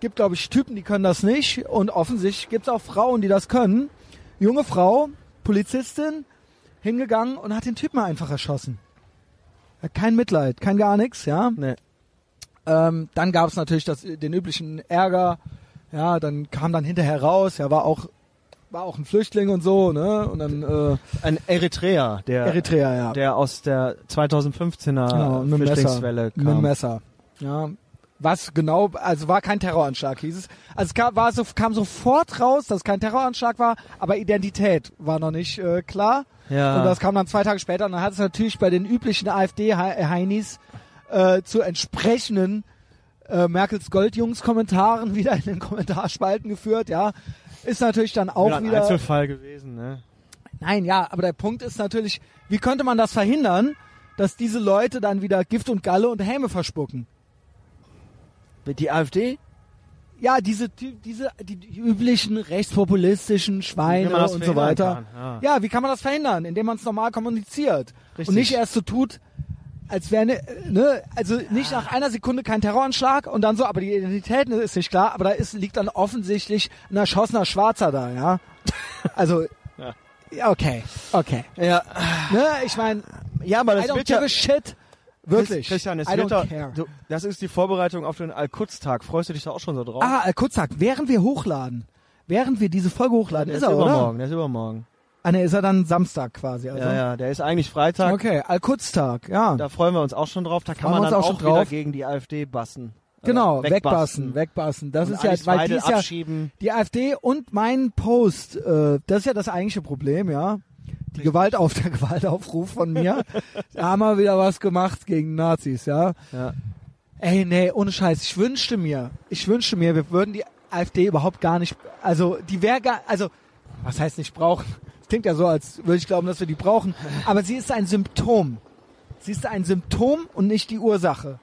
[SPEAKER 1] Gibt, glaube ich, Typen, die können das nicht. Und offensichtlich gibt es auch Frauen, die das können. Junge Frau, Polizistin, hingegangen und hat den Typen einfach erschossen. Ja, Kein Mitleid, kein gar nichts, ja.
[SPEAKER 2] Nee.
[SPEAKER 1] Ähm, dann gab es natürlich das, den üblichen Ärger. Ja, dann kam dann hinterher raus, ja, war auch war auch ein Flüchtling und so, ne? Und dann äh,
[SPEAKER 2] Ein Eritreer, der,
[SPEAKER 1] Eritrea, ja.
[SPEAKER 2] der aus der 2015er
[SPEAKER 1] Genau, mit
[SPEAKER 2] Flüchtlingswelle
[SPEAKER 1] Messer. Mit
[SPEAKER 2] kam.
[SPEAKER 1] Messer. Ja. Was genau, also war kein Terroranschlag, hieß es. Also es kam, war so, kam sofort raus, dass es kein Terroranschlag war, aber Identität war noch nicht äh, klar.
[SPEAKER 2] Ja.
[SPEAKER 1] Und das kam dann zwei Tage später und dann hat es natürlich bei den üblichen AfD-Heinis äh, zu entsprechenden äh, Merkels Goldjungs-Kommentaren wieder in den Kommentarspalten geführt, ja. Ist natürlich dann auch
[SPEAKER 2] wieder ein
[SPEAKER 1] wieder.
[SPEAKER 2] Einzelfall gewesen, ne?
[SPEAKER 1] Nein, ja, aber der Punkt ist natürlich, wie könnte man das verhindern, dass diese Leute dann wieder Gift und Galle und Häme verspucken?
[SPEAKER 2] Die AfD?
[SPEAKER 1] Ja, diese, die, diese, die, die üblichen rechtspopulistischen Schweine und so weiter.
[SPEAKER 2] kann, ja.
[SPEAKER 1] Ja, wie kann man das verhindern? Indem man es normal kommuniziert.
[SPEAKER 2] Richtig.
[SPEAKER 1] Und nicht erst so tut, als wäre ne, ne, also nicht nach einer Sekunde kein Terroranschlag und dann so, aber die Identität ne, ist nicht klar, aber da ist, liegt dann offensichtlich ein erschossener Schwarzer da, ja. Also,
[SPEAKER 2] Ja.
[SPEAKER 1] okay, okay.
[SPEAKER 2] Ja.
[SPEAKER 1] Ne, ich meine,
[SPEAKER 2] Ja, aber
[SPEAKER 1] I
[SPEAKER 2] das
[SPEAKER 1] don't
[SPEAKER 2] wird
[SPEAKER 1] give
[SPEAKER 2] ja,
[SPEAKER 1] a shit. Wirklich.
[SPEAKER 2] Christian, es
[SPEAKER 1] I
[SPEAKER 2] wird
[SPEAKER 1] don't care.
[SPEAKER 2] du, das ist die Vorbereitung auf den Al-Quds-Tag. Freust du dich da auch schon so drauf?
[SPEAKER 1] Ah, sagt, während wir hochladen, während wir diese Folge hochladen,
[SPEAKER 2] der
[SPEAKER 1] ist er, oder?
[SPEAKER 2] übermorgen, der ist übermorgen.
[SPEAKER 1] Ah, ne, ist er dann Samstag quasi, also.
[SPEAKER 2] Ja, ja, der ist eigentlich Freitag.
[SPEAKER 1] Okay, Al-Quds-Tag, ja.
[SPEAKER 2] Da freuen wir uns auch schon drauf. Da kann
[SPEAKER 1] Freuen
[SPEAKER 2] man dann auch,
[SPEAKER 1] auch schon
[SPEAKER 2] wieder
[SPEAKER 1] drauf.
[SPEAKER 2] gegen die AfD bassen.
[SPEAKER 1] Genau,
[SPEAKER 2] Äh,
[SPEAKER 1] wegbassen, wegbassen. Das ist ja, weil die ist ja, die AfD und mein Post, äh, das ist ja das eigentliche Problem, ja. Die Gewalt auf der Gewaltaufruf von mir. da haben wir wieder was gemacht gegen Nazis, ja.
[SPEAKER 2] Ja.
[SPEAKER 1] Ey, nee, ohne Scheiß. Ich wünschte mir, ich wünschte mir, wir würden die AfD überhaupt gar nicht, also die wäre gar, also was heißt nicht brauchen? Klingt ja so, als würde ich glauben, dass wir die brauchen. Aber sie ist ein Symptom. Sie ist ein Symptom und nicht die Ursache.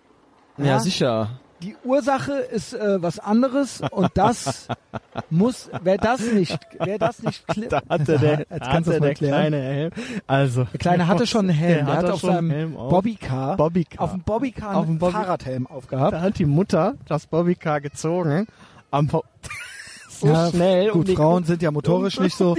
[SPEAKER 2] Ja, sicher.
[SPEAKER 1] die Ursache ist äh, was anderes und das muss, wer das nicht, wer das nicht,
[SPEAKER 2] Da hatte der,
[SPEAKER 1] Jetzt
[SPEAKER 2] hatte
[SPEAKER 1] kannst mal
[SPEAKER 2] der kleine Helm. Also.
[SPEAKER 1] Der Kleine hatte schon einen Helm, der,
[SPEAKER 2] Der
[SPEAKER 1] hatte
[SPEAKER 2] hatte
[SPEAKER 1] auf seinem. Bobbycar,
[SPEAKER 2] Bobbycar.
[SPEAKER 1] auf dem Bobbycar
[SPEAKER 2] Auf dem
[SPEAKER 1] einen
[SPEAKER 2] Bobby-
[SPEAKER 1] Fahrradhelm aufgehabt.
[SPEAKER 2] Da hat die Mutter das Bobbycar gezogen. Am Bo so
[SPEAKER 1] Ja,
[SPEAKER 2] schnell.
[SPEAKER 1] Gut, Frauen sind ja motorisch nicht so.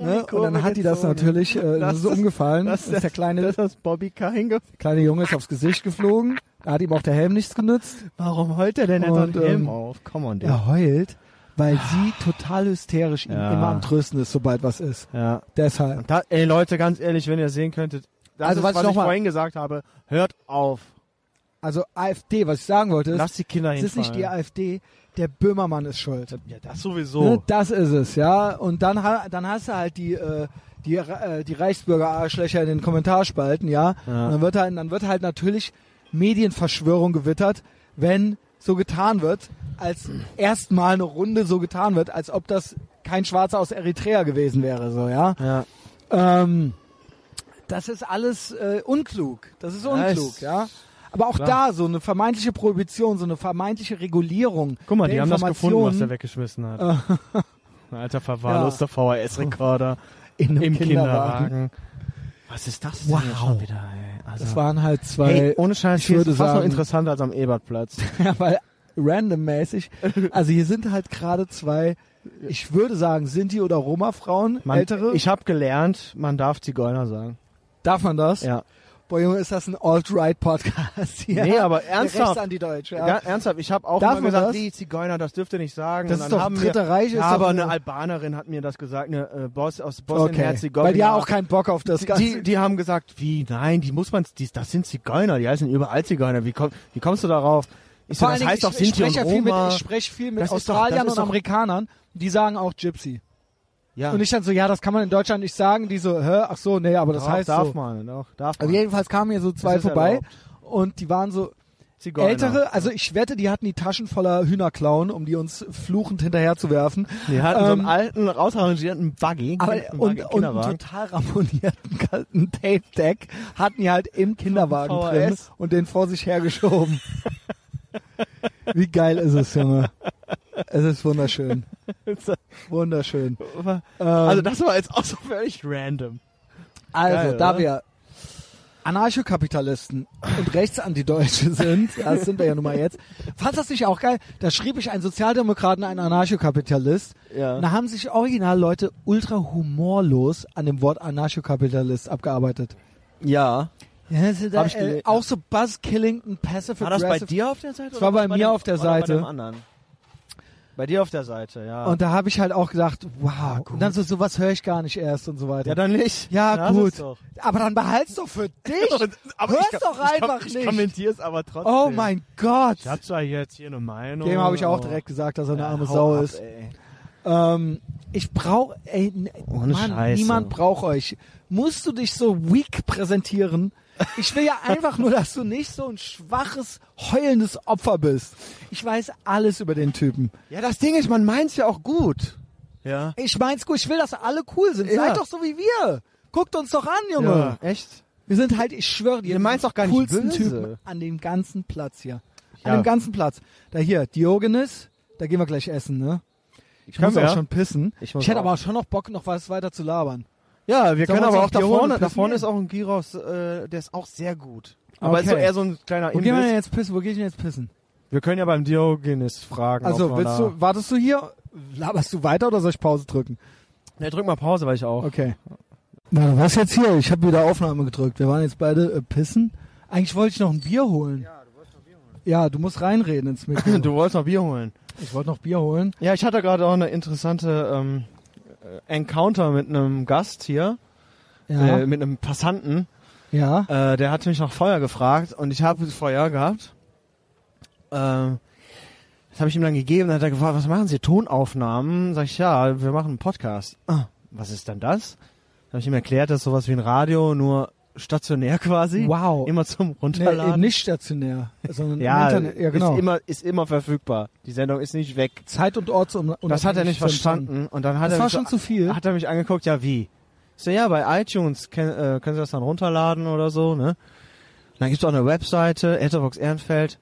[SPEAKER 1] Ne? Und dann hat die das natürlich, äh, das ist so umgefallen.
[SPEAKER 2] Das
[SPEAKER 1] ist der kleine,
[SPEAKER 2] Das ist Bobbycar hingefallen.
[SPEAKER 1] kleine Junge ist aufs Gesicht geflogen. Da hat ihm auch der Helm nichts genützt.
[SPEAKER 2] Warum heult er denn jetzt
[SPEAKER 1] Und,
[SPEAKER 2] einen Helm
[SPEAKER 1] ähm,
[SPEAKER 2] auf? Come on,
[SPEAKER 1] Er heult, weil sie total hysterisch ihm
[SPEAKER 2] Ja.
[SPEAKER 1] immer am Trösten ist, sobald was ist.
[SPEAKER 2] Ja.
[SPEAKER 1] Deshalb.
[SPEAKER 2] Da, ey Leute, ganz ehrlich, wenn ihr sehen könntet, das
[SPEAKER 1] Also,
[SPEAKER 2] ist,
[SPEAKER 1] was
[SPEAKER 2] was,
[SPEAKER 1] ich noch
[SPEAKER 2] ich
[SPEAKER 1] mal-
[SPEAKER 2] vorhin gesagt habe, hört auf.
[SPEAKER 1] Also AfD, was ich sagen wollte, ist,
[SPEAKER 2] Lasst die Kinder
[SPEAKER 1] es ist nicht die. AfD, der Böhmermann ist schuld.
[SPEAKER 2] Ja, das sowieso.
[SPEAKER 1] Ne, das ist es, ja. Und dann, dann hast du halt die, äh, die, äh, die Reichsbürger-Arschlöcher in den Kommentarspalten, ja.
[SPEAKER 2] Ja.
[SPEAKER 1] Und dann wird halt, dann wird halt natürlich Medienverschwörung gewittert, wenn so getan wird, als erstmal eine Runde so getan wird, als ob das kein Schwarzer aus Eritrea gewesen wäre, so, ja.
[SPEAKER 2] Ja.
[SPEAKER 1] Ähm, das ist alles äh, unklug. Das ist
[SPEAKER 2] Ja,
[SPEAKER 1] unklug,
[SPEAKER 2] ist-
[SPEAKER 1] ja. Aber auch
[SPEAKER 2] Klar.
[SPEAKER 1] da so eine vermeintliche Prohibition, so eine vermeintliche Regulierung.
[SPEAKER 2] Guck mal, die haben das gefunden, was der weggeschmissen hat. Ein alter verwahrloster VHS-Rekorder
[SPEAKER 1] in einem
[SPEAKER 2] im
[SPEAKER 1] Kinderwagen.
[SPEAKER 2] Kinderwagen. Was ist das denn
[SPEAKER 1] Wow.
[SPEAKER 2] schon wieder, ey? Also,
[SPEAKER 1] Das waren halt zwei,
[SPEAKER 2] hey, ohne Scheiß,
[SPEAKER 1] ich
[SPEAKER 2] hier
[SPEAKER 1] würde
[SPEAKER 2] ist fast noch
[SPEAKER 1] sagen-
[SPEAKER 2] interessanter als am Ebertplatz.
[SPEAKER 1] ja, weil randommäßig. Also hier sind halt gerade zwei, ich würde sagen, Sinti oder Roma-Frauen, ältere.
[SPEAKER 2] Ich habe gelernt, man darf Zigeuner sagen.
[SPEAKER 1] Darf man das?
[SPEAKER 2] Ja.
[SPEAKER 1] Boah, Junge, ist das ein Alt-Right-Podcast hier?
[SPEAKER 2] Nee, aber ernsthaft.
[SPEAKER 1] Rechts an die Deutsche, ja.
[SPEAKER 2] Ja. ernsthaft, ich habe auch
[SPEAKER 1] Darf man
[SPEAKER 2] gesagt,
[SPEAKER 1] das?
[SPEAKER 2] wie Zigeuner, das dürft ihr nicht sagen.
[SPEAKER 1] Das ist doch
[SPEAKER 2] haben
[SPEAKER 1] Dritte
[SPEAKER 2] wir,
[SPEAKER 1] Reich,
[SPEAKER 2] Ja,
[SPEAKER 1] doch
[SPEAKER 2] aber
[SPEAKER 1] eine-
[SPEAKER 2] Albanerin hat mir das gesagt, eine äh, Boss aus
[SPEAKER 1] Okay,
[SPEAKER 2] Bosnien-Herzegowina.
[SPEAKER 1] weil die ja auch keinen Bock auf das
[SPEAKER 2] die,
[SPEAKER 1] Ganze.
[SPEAKER 2] die, die haben gesagt, wie, nein, die muss man, die, das sind Zigeuner, die heißen überall Zigeuner. Wie, komm, wie kommst du darauf? Ich so, das heißt
[SPEAKER 1] Dingen,
[SPEAKER 2] doch Sinti und
[SPEAKER 1] spreche ja viel mit,
[SPEAKER 2] Roma.
[SPEAKER 1] ich spreche viel mit
[SPEAKER 2] Das doch-
[SPEAKER 1] Australiern
[SPEAKER 2] ist
[SPEAKER 1] und
[SPEAKER 2] doch-
[SPEAKER 1] Amerikanern, die sagen auch Gypsy.
[SPEAKER 2] Ja,
[SPEAKER 1] Und ich dann so, ja, das kann man in Deutschland nicht sagen. Die so, hä, ach so, nee, aber das
[SPEAKER 2] doch,
[SPEAKER 1] heißt
[SPEAKER 2] darf
[SPEAKER 1] so.
[SPEAKER 2] man, doch, darf man.
[SPEAKER 1] Also jedenfalls kamen hier so zwei vorbei
[SPEAKER 2] erlaubt.
[SPEAKER 1] und die waren so
[SPEAKER 2] Zigeuner.
[SPEAKER 1] ältere, also ich wette, die hatten die Taschen voller Hühnerklauen, um die uns fluchend hinterher zu werfen.
[SPEAKER 2] Die hatten so einen
[SPEAKER 1] Ähm,
[SPEAKER 2] alten, rausarrangierten Buggy.
[SPEAKER 1] Aber,
[SPEAKER 2] einen
[SPEAKER 1] und,
[SPEAKER 2] Buggy-
[SPEAKER 1] und einen total ramponierten kalten Tape-Deck hatten die halt im Kinderwagen drin und den vor sich hergeschoben. Wie geil ist es, Junge? Es ist wunderschön. Wunderschön.
[SPEAKER 2] Also das war jetzt auch so völlig random.
[SPEAKER 1] Also,
[SPEAKER 2] Geil,
[SPEAKER 1] da
[SPEAKER 2] oder?
[SPEAKER 1] wir Anarchokapitalisten und Rechtsanti-Deutsche sind, das sind wir ja nun mal jetzt, fand das nicht auch geil? Da schrieb ich einen Sozialdemokraten, einen Anarchokapitalist.
[SPEAKER 2] Ja.
[SPEAKER 1] Da haben sich original Leute ultra humorlos an dem Wort Anarchokapitalist abgearbeitet.
[SPEAKER 2] Ja.
[SPEAKER 1] Ja, ist,
[SPEAKER 2] Hab ich
[SPEAKER 1] äh, auch so Buzzkilling, Passive
[SPEAKER 2] War das bei
[SPEAKER 1] Aggressive.
[SPEAKER 2] dir auf der Seite?
[SPEAKER 1] Das war
[SPEAKER 2] oder
[SPEAKER 1] bei mir auf der
[SPEAKER 2] oder
[SPEAKER 1] Seite.
[SPEAKER 2] Bei dem anderen? Bei dir auf der Seite, ja.
[SPEAKER 1] Und da habe ich halt auch gedacht, wow.
[SPEAKER 2] Ja, gut.
[SPEAKER 1] und dann so, sowas höre ich gar nicht erst und so weiter.
[SPEAKER 2] ja, dann nicht.
[SPEAKER 1] Ja,
[SPEAKER 2] Lass
[SPEAKER 1] gut.
[SPEAKER 2] es Doch.
[SPEAKER 1] Aber dann behalt's doch für dich.
[SPEAKER 2] aber
[SPEAKER 1] Hör's
[SPEAKER 2] ich,
[SPEAKER 1] doch einfach
[SPEAKER 2] ich,
[SPEAKER 1] nicht.
[SPEAKER 2] Ich kommentiere es aber trotzdem.
[SPEAKER 1] Oh mein Gott.
[SPEAKER 2] Ich hab zwar jetzt hier eine Meinung.
[SPEAKER 1] Dem habe ich auch
[SPEAKER 2] aber-
[SPEAKER 1] direkt gesagt, dass er eine
[SPEAKER 2] Ja,
[SPEAKER 1] arme
[SPEAKER 2] hau
[SPEAKER 1] Sau
[SPEAKER 2] ab,
[SPEAKER 1] ist.
[SPEAKER 2] ey.
[SPEAKER 1] Ähm, ich brauche, ey, n-
[SPEAKER 2] Ohne
[SPEAKER 1] Mann,
[SPEAKER 2] Scheiße.
[SPEAKER 1] niemand braucht euch. Musst du dich so weak präsentieren? Ich will ja einfach nur, dass du nicht so ein schwaches, heulendes Opfer bist. Ich weiß alles über den Typen.
[SPEAKER 2] Ja, das Ding ist, man meint's ja auch gut. Ja.
[SPEAKER 1] Ich mein's gut, ich will, dass alle cool sind.
[SPEAKER 2] Ja.
[SPEAKER 1] Seid doch so wie wir. Guckt uns doch an, Junge.
[SPEAKER 2] Ja, echt?
[SPEAKER 1] Wir sind halt, ich schwöre dir,
[SPEAKER 2] meint's
[SPEAKER 1] die
[SPEAKER 2] doch gar nicht
[SPEAKER 1] coolsten
[SPEAKER 2] böse.
[SPEAKER 1] Typen an dem ganzen Platz hier. An
[SPEAKER 2] Ja.
[SPEAKER 1] dem ganzen Platz. Da hier, Diogenes, da gehen wir gleich essen, ne? Ich
[SPEAKER 2] Können
[SPEAKER 1] muss
[SPEAKER 2] wir,
[SPEAKER 1] auch
[SPEAKER 2] ja?
[SPEAKER 1] schon pissen.
[SPEAKER 2] Ich
[SPEAKER 1] Ich, hätte
[SPEAKER 2] auch.
[SPEAKER 1] aber schon noch Bock, noch was weiter zu labern.
[SPEAKER 2] Ja, wir
[SPEAKER 1] Sollen
[SPEAKER 2] können
[SPEAKER 1] wir
[SPEAKER 2] aber
[SPEAKER 1] auch
[SPEAKER 2] da vorne, da vorne ist auch ein Gyros, äh, der ist auch sehr gut. Aber
[SPEAKER 1] Okay.
[SPEAKER 2] ist so eher so ein kleiner
[SPEAKER 1] Wo gehen wir denn jetzt pissen? Wo gehe ich denn jetzt pissen?
[SPEAKER 2] Wir können ja beim Diogenes fragen.
[SPEAKER 1] Also, willst du, wartest du hier? Laberst du weiter oder soll ich Pause drücken?
[SPEAKER 2] Ne, drück mal Pause, weil ich auch.
[SPEAKER 1] Okay. Na, was jetzt hier? Ich habe wieder Aufnahme gedrückt. Wir waren jetzt beide äh, pissen. Eigentlich wollte ich noch ein Bier holen. Ja, du wolltest noch Bier holen. Ja, du musst reinreden ins Mikro.
[SPEAKER 2] Du wolltest noch Bier holen.
[SPEAKER 1] ich wollte noch Bier holen.
[SPEAKER 2] Ja, ich hatte gerade auch eine interessante ähm, äh, Encounter mit einem Gast hier,
[SPEAKER 1] Ja.
[SPEAKER 2] äh, mit einem Passanten.
[SPEAKER 1] ja.
[SPEAKER 2] Äh, der hat mich nach Feuer gefragt und ich habe Feuer gehabt. Ähm, das habe ich ihm dann gegeben. Dann hat er gefragt, was machen Sie? Tonaufnahmen? Sag ich, ja, wir machen einen Podcast. Ah, was ist denn das? Dann habe ich ihm erklärt, das ist sowas wie ein Radio, nur stationär quasi.
[SPEAKER 1] Wow.
[SPEAKER 2] Immer zum
[SPEAKER 1] Nee,
[SPEAKER 2] Runterladen.
[SPEAKER 1] eben nicht stationär, sondern
[SPEAKER 2] ja,
[SPEAKER 1] im Internet. Ja, genau.
[SPEAKER 2] ist, immer, ist immer verfügbar. Die Sendung ist nicht weg.
[SPEAKER 1] Zeit und Ort um,
[SPEAKER 2] Das hat er nicht verstanden. Und dann hat
[SPEAKER 1] Das
[SPEAKER 2] er
[SPEAKER 1] war
[SPEAKER 2] mich
[SPEAKER 1] schon
[SPEAKER 2] so,
[SPEAKER 1] zu viel.
[SPEAKER 2] hat er mich angeguckt, ja wie? Ich so, ja, bei iTunes ken, äh, können Sie das dann runterladen oder so, ne? Und dann gibt's auch eine Webseite, Etherbox Ehrenfeld.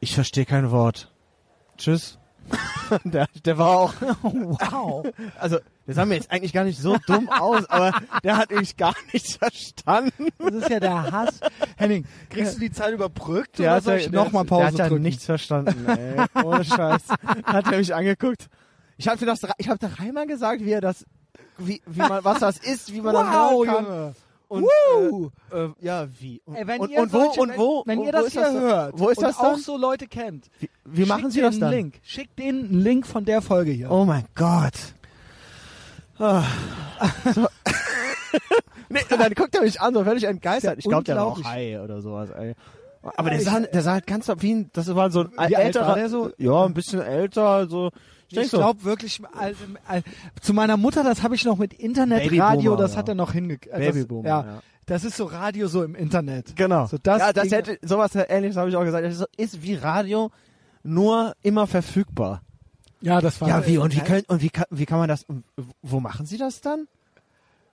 [SPEAKER 2] Ich verstehe kein Wort. Tschüss. der, der war auch,
[SPEAKER 1] Wow.
[SPEAKER 2] also, der sah mir jetzt eigentlich gar nicht so dumm aus, aber der hat mich gar nichts verstanden.
[SPEAKER 1] Das ist ja der Hass. Henning, kriegst du die Zeit überbrückt
[SPEAKER 2] Der
[SPEAKER 1] oder
[SPEAKER 2] hat,
[SPEAKER 1] soll
[SPEAKER 2] ja-
[SPEAKER 1] ich
[SPEAKER 2] der,
[SPEAKER 1] nochmal
[SPEAKER 2] der
[SPEAKER 1] Pause
[SPEAKER 2] hat ja
[SPEAKER 1] drücken?
[SPEAKER 2] nichts verstanden, ey. Ohne Scheiß. Hat er mich angeguckt. Ich habe das, ich habe dreimal gesagt, wie er das, wie, wie man, was das ist, wie man das
[SPEAKER 1] Wow,
[SPEAKER 2] hören kann.
[SPEAKER 1] Junge.
[SPEAKER 2] Und,
[SPEAKER 1] Woo!
[SPEAKER 2] Äh, äh, ja, wie? Und,
[SPEAKER 1] Ey, wenn
[SPEAKER 2] und,
[SPEAKER 1] ihr
[SPEAKER 2] und wo,
[SPEAKER 1] solche,
[SPEAKER 2] und wo,
[SPEAKER 1] wenn, wenn
[SPEAKER 2] wo,
[SPEAKER 1] ihr
[SPEAKER 2] wo
[SPEAKER 1] das
[SPEAKER 2] ist
[SPEAKER 1] hier hört
[SPEAKER 2] Wo ist
[SPEAKER 1] und
[SPEAKER 2] das
[SPEAKER 1] auch so Leute kennt,
[SPEAKER 2] Wie, wie machen
[SPEAKER 1] schickt
[SPEAKER 2] Sie das
[SPEAKER 1] denen
[SPEAKER 2] dann?
[SPEAKER 1] einen Link. Schickt denen einen Link von der Folge hier.
[SPEAKER 2] Oh mein Gott. Ah. So. nee, und dann guckt er mich an, so völlig entgeistert.
[SPEAKER 1] Ist
[SPEAKER 2] Ich glaube, der war auch. Hi oder sowas, ey. Aber der sah, der sah halt ganz wie ein, das war so ein
[SPEAKER 1] Wie alt
[SPEAKER 2] älterer,
[SPEAKER 1] war der so?
[SPEAKER 2] Ja, ein bisschen älter, so.
[SPEAKER 1] Ich
[SPEAKER 2] so,
[SPEAKER 1] glaube wirklich, also, äh, zu meiner Mutter, das habe ich noch mit Internetradio, das
[SPEAKER 2] ja.
[SPEAKER 1] hat er noch hingekriegt.
[SPEAKER 2] Babyboomer,
[SPEAKER 1] ja,
[SPEAKER 2] ja.
[SPEAKER 1] Das ist so Radio so im Internet.
[SPEAKER 2] Genau.
[SPEAKER 1] So das
[SPEAKER 2] ja, das
[SPEAKER 1] Ding-
[SPEAKER 2] hätte, sowas ähnliches habe ich auch gesagt. Das ist wie Radio, nur immer verfügbar.
[SPEAKER 1] Ja, das war
[SPEAKER 2] Ja, wie, und wie können, und wie kann, wie kann man das, wo machen Sie das dann?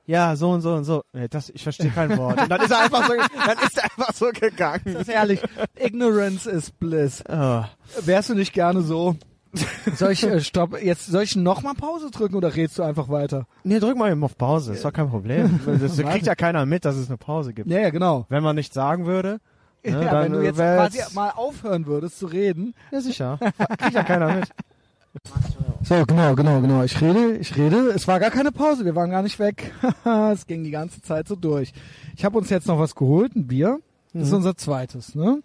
[SPEAKER 2] Ja, so und so und so. Nee, das, ich verstehe kein Wort. Und dann ist er einfach so, dann ist er einfach so gegangen.
[SPEAKER 1] Das ist ehrlich. Ignorance is bliss.
[SPEAKER 2] Oh.
[SPEAKER 1] Wärst du nicht gerne so? Soll ich, äh, stopp, jetzt, soll ich nochmal Pause drücken oder redest du einfach weiter?
[SPEAKER 2] Nee, drück mal eben auf Pause, ist doch kein Problem. Das kriegt ja keiner mit, dass es eine Pause gibt.
[SPEAKER 1] Ja, ja, genau.
[SPEAKER 2] Wenn man nicht sagen würde, ne,
[SPEAKER 1] ja,
[SPEAKER 2] dann
[SPEAKER 1] wenn du jetzt quasi
[SPEAKER 2] jetzt-
[SPEAKER 1] mal aufhören würdest zu reden.
[SPEAKER 2] Ja, sicher. Kriegt ja keiner mit.
[SPEAKER 1] So, genau, genau, genau. Ich rede, ich rede. Es war gar keine Pause, wir waren gar nicht weg. es ging die ganze Zeit so durch. Ich habe uns jetzt noch was geholt, ein Bier. Das ist
[SPEAKER 2] Mhm.
[SPEAKER 1] unser zweites, ne?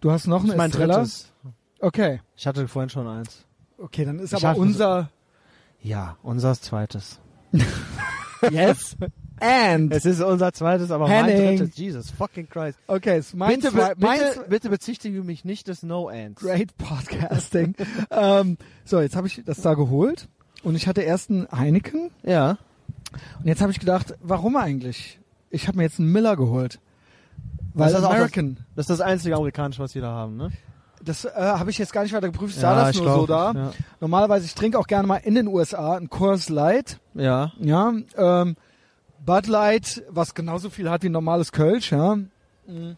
[SPEAKER 1] Du hast noch ein
[SPEAKER 2] Das ist mein
[SPEAKER 1] Estrella.
[SPEAKER 2] drittes.
[SPEAKER 1] Okay.
[SPEAKER 2] Ich hatte vorhin schon eins.
[SPEAKER 1] Okay, dann ist
[SPEAKER 2] Ich
[SPEAKER 1] aber unser
[SPEAKER 2] Ja, unser zweites.
[SPEAKER 1] Yes and.
[SPEAKER 2] Es ist unser zweites, aber
[SPEAKER 1] Henning.
[SPEAKER 2] mein drittes. Jesus fucking Christ.
[SPEAKER 1] Okay, ist mein
[SPEAKER 2] Bitte,
[SPEAKER 1] zwei,
[SPEAKER 2] bitte, bitte bezichtige mich nicht des No-Ends.
[SPEAKER 1] Great Podcasting. ähm, so, jetzt habe ich das da geholt und ich hatte erst einen Heineken
[SPEAKER 2] Ja.
[SPEAKER 1] und jetzt habe ich gedacht, warum eigentlich? Ich habe mir jetzt einen Miller geholt. Weil
[SPEAKER 2] Das ist
[SPEAKER 1] American,
[SPEAKER 2] Das ist das einzige amerikanische, was wir da haben, ne?
[SPEAKER 1] das, äh, habe ich jetzt gar nicht weiter geprüft, ich sah das
[SPEAKER 2] ich
[SPEAKER 1] nur so da. Normalerweise, ich trinke auch gerne mal in den USA ein Coors Light,
[SPEAKER 2] Ja.
[SPEAKER 1] ja, ähm, Bud Light, was genauso viel hat wie ein normales Kölsch, ja. Mhm.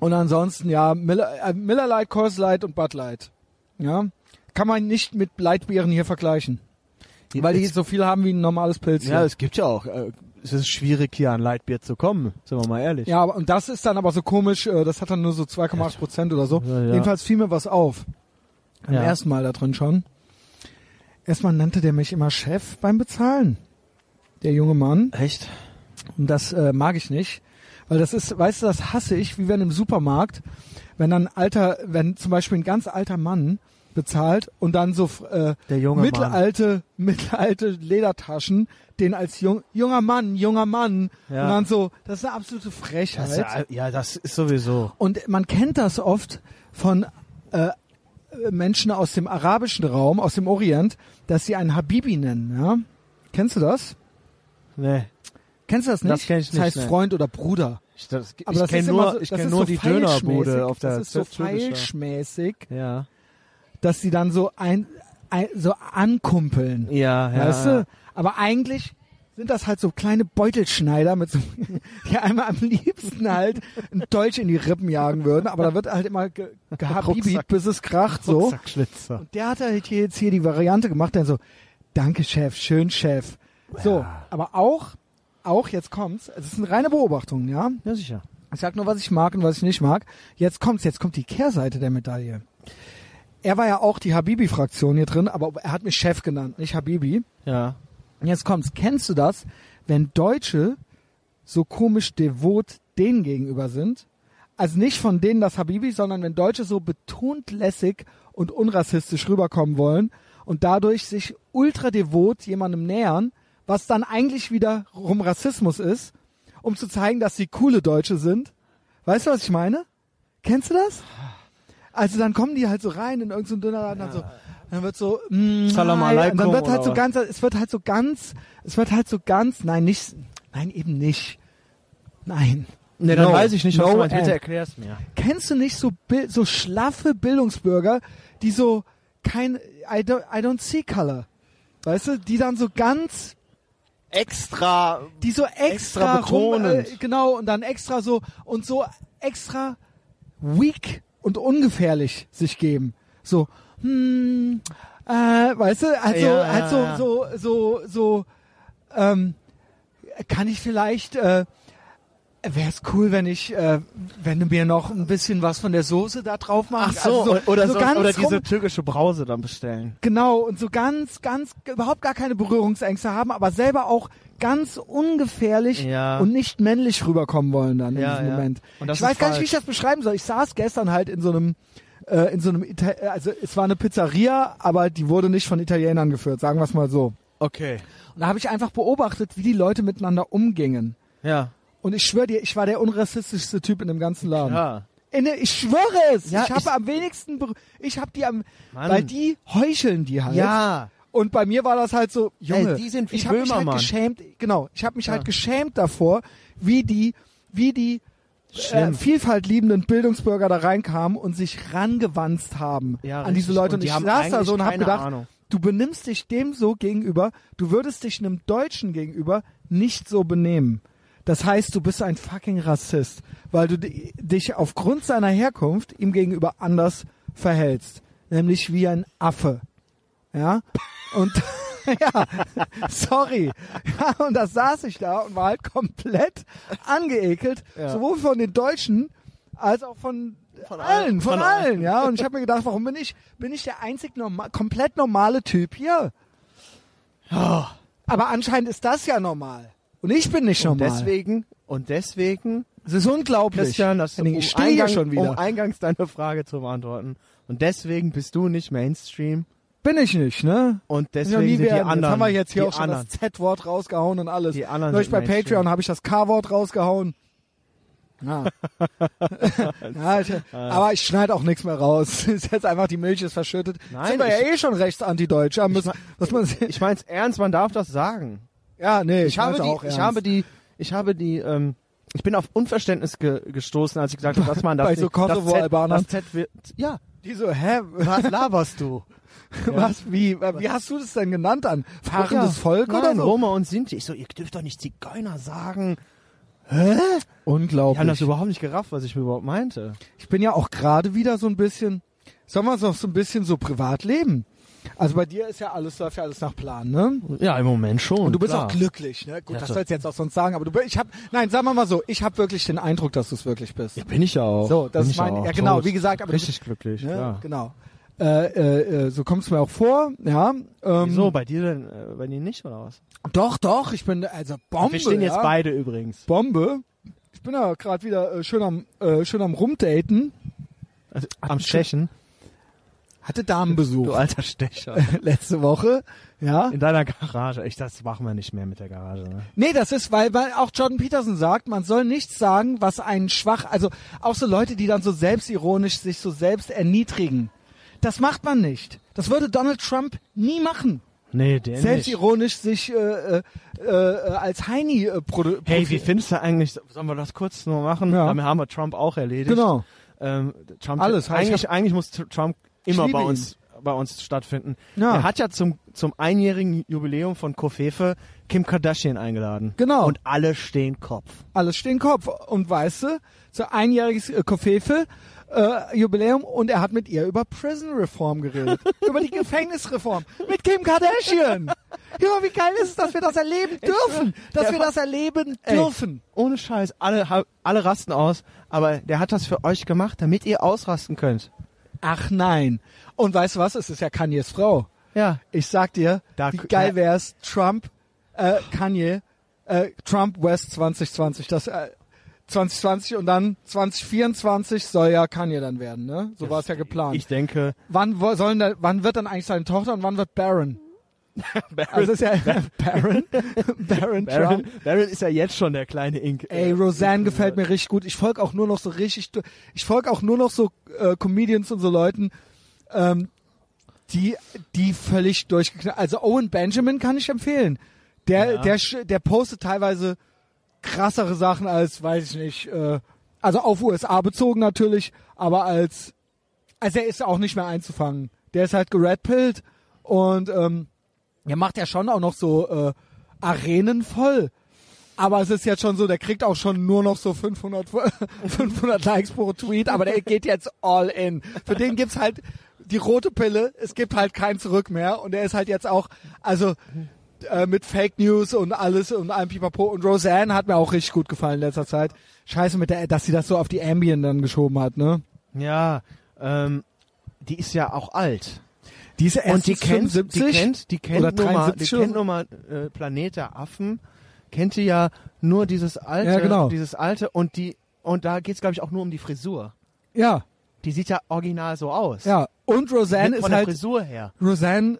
[SPEAKER 1] Und ansonsten, ja, Miller, äh, Miller Light, Coors Light und Bud Light. Ja. Kann man nicht mit Lightbieren hier vergleichen. Weil die so viel haben wie ein normales Pilz.
[SPEAKER 2] Ja, es gibt ja auch, äh, es ist schwierig hier an Lightbier zu kommen, sind wir mal ehrlich.
[SPEAKER 1] ja, aber- und das ist dann aber so komisch, äh, das hat dann nur so 2,8 Prozent oder so.
[SPEAKER 2] Ja, ja.
[SPEAKER 1] Jedenfalls fiel mir was auf. Beim
[SPEAKER 2] Ja.
[SPEAKER 1] ersten Mal da drin schon. Erstmal nannte der mich immer Chef beim Bezahlen. Der junge Mann.
[SPEAKER 2] Echt?
[SPEAKER 1] Und das äh, mag ich nicht. Weil das ist, weißt du, das hasse ich, wie wenn im Supermarkt, wenn dann ein alter, wenn zum Beispiel ein ganz alter Mann bezahlt und dann so äh,
[SPEAKER 2] Der junge Mann.
[SPEAKER 1] mittelalte, mittelalte Ledertaschen, den als jung, junger Mann, junger Mann
[SPEAKER 2] Ja.
[SPEAKER 1] und dann so, das ist eine absolute
[SPEAKER 2] Das
[SPEAKER 1] Frechheit.
[SPEAKER 2] ist ja, ja, das ist sowieso.
[SPEAKER 1] Und man kennt das oft von äh, Menschen aus dem arabischen Raum, aus dem Orient, dass sie einen Habibi nennen. Ja? Kennst du das?
[SPEAKER 2] Nee.
[SPEAKER 1] Kennst du das nicht?
[SPEAKER 2] Das kenn ich nicht,
[SPEAKER 1] heißt
[SPEAKER 2] nee.
[SPEAKER 1] Freund oder Bruder.
[SPEAKER 2] Ich, das,
[SPEAKER 1] Aber
[SPEAKER 2] ich
[SPEAKER 1] das
[SPEAKER 2] kenne
[SPEAKER 1] ist
[SPEAKER 2] nur,
[SPEAKER 1] so,
[SPEAKER 2] ich
[SPEAKER 1] das
[SPEAKER 2] kenn
[SPEAKER 1] ist
[SPEAKER 2] nur
[SPEAKER 1] so
[SPEAKER 2] die Dönerbude auf der
[SPEAKER 1] Das ist so
[SPEAKER 2] Zürcher.
[SPEAKER 1] feilschmäßig,
[SPEAKER 2] Ja.
[SPEAKER 1] dass sie dann so ein, ein so ankumpeln.
[SPEAKER 2] Ja, ja.
[SPEAKER 1] weißt du? Aber eigentlich sind das halt so kleine Beutelschneider mit so, die einmal am liebsten halt einen Dolch in die Rippen jagen würden, aber da wird halt immer ge bis es kracht, so. Und der hat halt jetzt hier die Variante gemacht, der so, danke Chef, schön Chef. So, aber auch, auch, jetzt kommt's, es ist eine reine Beobachtung, ja.
[SPEAKER 2] Ja, sicher.
[SPEAKER 1] Ich sag nur, was ich mag und was ich nicht mag. Jetzt kommt's, jetzt kommt die Kehrseite der Medaille. Er war ja auch die Habibi-Fraktion hier drin, aber er hat mich Chef genannt, nicht Habibi.
[SPEAKER 2] Ja.
[SPEAKER 1] Und jetzt kommt's, kennst du das, wenn Deutsche so komisch devot denen gegenüber sind? Also nicht von denen das Habibi, sondern wenn Deutsche so betont lässig und unrassistisch rüberkommen wollen und dadurch sich ultra devot jemandem nähern, was dann eigentlich wiederum Rassismus ist, um zu zeigen, dass sie coole Deutsche sind. Weißt du, was ich meine? Kennst du das? Also dann kommen die halt so rein in irgendeinen so Dönerladen, dann so, dann wird so, mm,
[SPEAKER 2] Salam
[SPEAKER 1] und
[SPEAKER 2] alaikum
[SPEAKER 1] dann wird halt so ganz, es wird halt so ganz, es wird halt so ganz, nein, nicht, nein, eben nicht. Nein.
[SPEAKER 2] Nee, dann
[SPEAKER 1] No.
[SPEAKER 2] weiß ich nicht, was
[SPEAKER 1] No
[SPEAKER 2] du meinst. Bitte erklär's mir.
[SPEAKER 1] Kennst du nicht so, so schlaffe Bildungsbürger, die so kein, I don't, I don't see color. Weißt du, die dann so ganz
[SPEAKER 2] Extra.
[SPEAKER 1] die so extra,
[SPEAKER 2] Extra
[SPEAKER 1] rum, äh,
[SPEAKER 2] betonend.
[SPEAKER 1] genau und dann extra so und so extra weak und ungefährlich sich geben. So, hm, äh, weißt du, also,
[SPEAKER 2] Ja,
[SPEAKER 1] halt so,
[SPEAKER 2] ja, ja.
[SPEAKER 1] so, so, so, ähm, kann ich vielleicht, äh, wäre es cool, wenn ich, äh, wenn du mir noch ein bisschen was von der Soße da drauf
[SPEAKER 2] Ach
[SPEAKER 1] machst.
[SPEAKER 2] so,
[SPEAKER 1] also
[SPEAKER 2] oder, so,
[SPEAKER 1] ganz
[SPEAKER 2] oder diese türkische Brause dann bestellen.
[SPEAKER 1] Genau, und so ganz, ganz, überhaupt gar keine Berührungsängste haben, aber selber auch ganz ungefährlich
[SPEAKER 2] Ja.
[SPEAKER 1] und nicht männlich rüberkommen wollen dann in
[SPEAKER 2] Ja,
[SPEAKER 1] diesem
[SPEAKER 2] ja.
[SPEAKER 1] Moment. Ich weiß gar nicht, wie ich das beschreiben soll. Ich saß gestern halt in so einem, äh, in so einem, Ita also es war eine Pizzeria, aber die wurde nicht von Italienern geführt, sagen wir es mal so.
[SPEAKER 2] Okay.
[SPEAKER 1] Und da habe ich einfach beobachtet, wie die Leute miteinander umgingen.
[SPEAKER 2] Ja.
[SPEAKER 1] Und ich schwöre dir, ich war der unrassistischste Typ in dem ganzen Laden.
[SPEAKER 2] Ja.
[SPEAKER 1] In, ich schwöre es.
[SPEAKER 2] Ja,
[SPEAKER 1] ich habe am wenigsten, ich habe die am,
[SPEAKER 2] Mann.
[SPEAKER 1] weil die heucheln die halt.
[SPEAKER 2] Ja.
[SPEAKER 1] Und bei mir war das halt so, Junge,
[SPEAKER 2] Ey, die sind wie
[SPEAKER 1] ich habe mich halt geschämt, genau, ich habe mich
[SPEAKER 2] Ja.
[SPEAKER 1] halt geschämt davor, wie die, wie die äh. Vielfalt liebenden Bildungsbürger da reinkamen und sich rangewanzt haben
[SPEAKER 2] Ja,
[SPEAKER 1] an diese. Leute.
[SPEAKER 2] Und
[SPEAKER 1] Und,
[SPEAKER 2] die
[SPEAKER 1] ich saß da so und habe gedacht,
[SPEAKER 2] Ahnung.
[SPEAKER 1] du benimmst dich dem so gegenüber, du würdest dich einem Deutschen gegenüber nicht so benehmen. Das heißt, du bist ein fucking Rassist, weil du di- dich aufgrund seiner Herkunft ihm gegenüber anders verhältst, nämlich wie ein Affe. Ja? Und ja, sorry. Ja, und da saß ich da und war halt komplett angeekelt,
[SPEAKER 2] Ja.
[SPEAKER 1] sowohl von den Deutschen als auch von,
[SPEAKER 2] Von
[SPEAKER 1] allen, von,
[SPEAKER 2] von
[SPEAKER 1] allen,
[SPEAKER 2] allen.
[SPEAKER 1] ja. Und ich habe mir gedacht, warum bin ich, bin ich der einzig norma komplett normale Typ hier? Aber anscheinend ist das ja normal. Und ich bin nicht
[SPEAKER 2] Und
[SPEAKER 1] normal.
[SPEAKER 2] deswegen, und deswegen,
[SPEAKER 1] es ist unglaublich.
[SPEAKER 2] Christian, das
[SPEAKER 1] Henning,
[SPEAKER 2] um,
[SPEAKER 1] ich stehe hier
[SPEAKER 2] Eingang,
[SPEAKER 1] schon wieder.
[SPEAKER 2] um eingangs deine Frage zu beantworten. Und deswegen bist du nicht Mainstream.
[SPEAKER 1] bin ich nicht, ne?
[SPEAKER 2] Und
[SPEAKER 1] ich
[SPEAKER 2] deswegen sind die anderen.
[SPEAKER 1] Jetzt haben wir jetzt hier auch schon
[SPEAKER 2] anderen.
[SPEAKER 1] das Z-Wort rausgehauen und alles.
[SPEAKER 2] Die anderen
[SPEAKER 1] Neulich bei
[SPEAKER 2] Mainstream.
[SPEAKER 1] Patreon habe ich das K-Wort rausgehauen. Ja. ja ich, aber ich schneide auch nichts mehr raus. ist jetzt einfach, die Milch ist verschüttet.
[SPEAKER 2] Nein,
[SPEAKER 1] Sind wir ja
[SPEAKER 2] ich-
[SPEAKER 1] eh schon rechts antideutsch. Ja, müssen, was man,
[SPEAKER 2] Ich mein's ernst, man darf das sagen.
[SPEAKER 1] Ja, nee, ich,
[SPEAKER 2] Ich habe die,
[SPEAKER 1] auch
[SPEAKER 2] ich habe die, ich habe die, ähm, ich bin auf Unverständnis ge gestoßen, als ich gesagt habe, dass man das
[SPEAKER 1] Bei so
[SPEAKER 2] nicht, das Z-
[SPEAKER 1] Kosovo-Albanern?
[SPEAKER 2] das Z wird, ja,
[SPEAKER 1] Die so, hä?
[SPEAKER 2] was laberst du?
[SPEAKER 1] Was? Wie? Wie hast du das denn genannt an? Fahrendes
[SPEAKER 2] Ja,
[SPEAKER 1] Volk
[SPEAKER 2] nein,
[SPEAKER 1] oder so?
[SPEAKER 2] Roma und Sinti. Ich so, ihr dürft doch nicht Zigeuner sagen. Die
[SPEAKER 1] Unglaublich.
[SPEAKER 2] haben das überhaupt nicht gerafft, was ich mir überhaupt meinte.
[SPEAKER 1] Ich bin ja auch gerade wieder so ein bisschen, sollen wir es noch so ein bisschen so privat leben? Also bei dir ist ja alles, läuft ja alles nach Plan, ne?
[SPEAKER 2] Ja, im Moment schon.
[SPEAKER 1] Und du bist
[SPEAKER 2] klar.
[SPEAKER 1] auch glücklich, ne? Gut,
[SPEAKER 2] Ja,
[SPEAKER 1] das
[SPEAKER 2] so-
[SPEAKER 1] sollst du jetzt auch sonst sagen, aber du, ich habe, nein, sagen wir mal so, ich habe wirklich den Eindruck, dass du es wirklich bist.
[SPEAKER 2] Ja, bin ich ja auch.
[SPEAKER 1] So, das
[SPEAKER 2] bin
[SPEAKER 1] ist mein, ja genau, wie gesagt, aber
[SPEAKER 2] Richtig glücklich,
[SPEAKER 1] du, ne?
[SPEAKER 2] klar.
[SPEAKER 1] genau. Äh, äh, äh, so kommt es mir auch vor, ja. Ähm,
[SPEAKER 2] Wieso, bei dir denn, äh, bei dir nicht, oder was?
[SPEAKER 1] Doch, doch, ich bin also Bombe.
[SPEAKER 2] Wir stehen
[SPEAKER 1] ja?
[SPEAKER 2] jetzt beide übrigens.
[SPEAKER 1] Bombe. Ich bin ja gerade wieder äh, schön am äh, schön am rumdaten.
[SPEAKER 2] Also, am Stechen.
[SPEAKER 1] Hatte Damenbesuch
[SPEAKER 2] Du alter Stecher.
[SPEAKER 1] letzte Woche, ja.
[SPEAKER 2] In deiner Garage. Ich, das machen wir nicht mehr mit der Garage. Ne?
[SPEAKER 1] Nee, das ist, weil, weil auch Jordan Peterson sagt, man soll nichts sagen, was einen schwach, also auch so Leute, die dann so selbstironisch sich so selbst erniedrigen. Das macht man nicht. Das würde Donald Trump nie machen.
[SPEAKER 2] Nee, der nicht.
[SPEAKER 1] Selbstironisch sich äh, äh, äh, als Heini äh, produ
[SPEAKER 2] Hey, wie findest du eigentlich, sollen wir das kurz nur machen?
[SPEAKER 1] Ja.
[SPEAKER 2] Damit haben wir Trump auch erledigt.
[SPEAKER 1] Genau.
[SPEAKER 2] Ähm, Trump,
[SPEAKER 1] Alles, heißt, ich
[SPEAKER 2] eigentlich, eigentlich muss Tr- Trump immer bei
[SPEAKER 1] ihn.
[SPEAKER 2] uns, bei uns stattfinden.
[SPEAKER 1] Ja.
[SPEAKER 2] Er hat ja zum, zum einjährigen Jubiläum von Kofefe Kim Kardashian eingeladen.
[SPEAKER 1] Genau.
[SPEAKER 2] Und alle stehen Kopf.
[SPEAKER 1] Alles stehen Kopf. Und weißt du, so einjähriges äh, Kofefe, äh, Jubiläum und er hat mit ihr über Prison Reform geredet. über die Gefängnisreform. Mit Kim Kardashian. Ja, wie geil ist es, dass wir das erleben dürfen. Dass wir das erleben
[SPEAKER 2] Ey.
[SPEAKER 1] dürfen.
[SPEAKER 2] Ohne Scheiß, alle, alle rasten aus, aber der hat das für euch gemacht, damit ihr ausrasten könnt.
[SPEAKER 1] Ach nein. Und weißt du was? Es ist ja Kanyes Frau.
[SPEAKER 2] Ja.
[SPEAKER 1] Ich sag dir,
[SPEAKER 2] Da-
[SPEAKER 1] wie geil wär's, Trump, äh, Kanye, äh, Trump West 2020, das, äh, 2020 und dann 2024 soll ja Kanye dann werden, ne? So war es ja geplant.
[SPEAKER 2] Ich denke,
[SPEAKER 1] wann wo- sollen da, wann wird dann eigentlich seine Tochter und wann wird Baron? Also ist ja Baron, Baron,
[SPEAKER 2] Baron,
[SPEAKER 1] Trump.
[SPEAKER 2] Baron ist ja jetzt schon der kleine Ink.
[SPEAKER 1] Ey, Roseanne gefällt mir richtig gut. Ich folge auch nur noch so richtig, ich folge auch nur noch so äh, Comedians und so Leuten, ähm, die, die völlig durchgeknallt. Also Owen Benjamin kann ich empfehlen. Der,
[SPEAKER 2] Ja.
[SPEAKER 1] der, der postet teilweise krassere Sachen als, weiß ich nicht, äh, also auf USA bezogen natürlich, aber als, also er ist auch nicht mehr einzufangen. Der ist halt geredpillt und ähm, er macht ja schon auch noch so äh, Arenen voll. Aber es ist jetzt schon so, der kriegt auch schon nur noch so 500, 500 Likes pro Tweet, aber der geht jetzt all in. Für den gibt's halt die rote Pille, es gibt halt kein Zurück mehr und er ist halt jetzt auch, also äh, mit Fake News und alles und allem Pipapo und Roseanne hat mir auch richtig gut gefallen in letzter Zeit. Scheiße mit der, dass sie das so auf die Ambien dann geschoben hat, ne?
[SPEAKER 2] Ja, ähm, die ist ja auch alt.
[SPEAKER 1] Die ist
[SPEAKER 2] Und die kennt,
[SPEAKER 1] 75
[SPEAKER 2] die kennt, die kennt
[SPEAKER 1] oder
[SPEAKER 2] nur mal, die
[SPEAKER 1] 73 oder
[SPEAKER 2] kennt nur mal äh, Planet der Affen, kennt die ja nur dieses alte,
[SPEAKER 1] Ja, genau.
[SPEAKER 2] dieses alte und die und da geht's glaube ich auch nur um die Frisur.
[SPEAKER 1] Ja,
[SPEAKER 2] Die sieht ja original so aus.
[SPEAKER 1] ja. Und Roseanne
[SPEAKER 2] Von
[SPEAKER 1] ist
[SPEAKER 2] der
[SPEAKER 1] halt
[SPEAKER 2] Frisur her.
[SPEAKER 1] Roseanne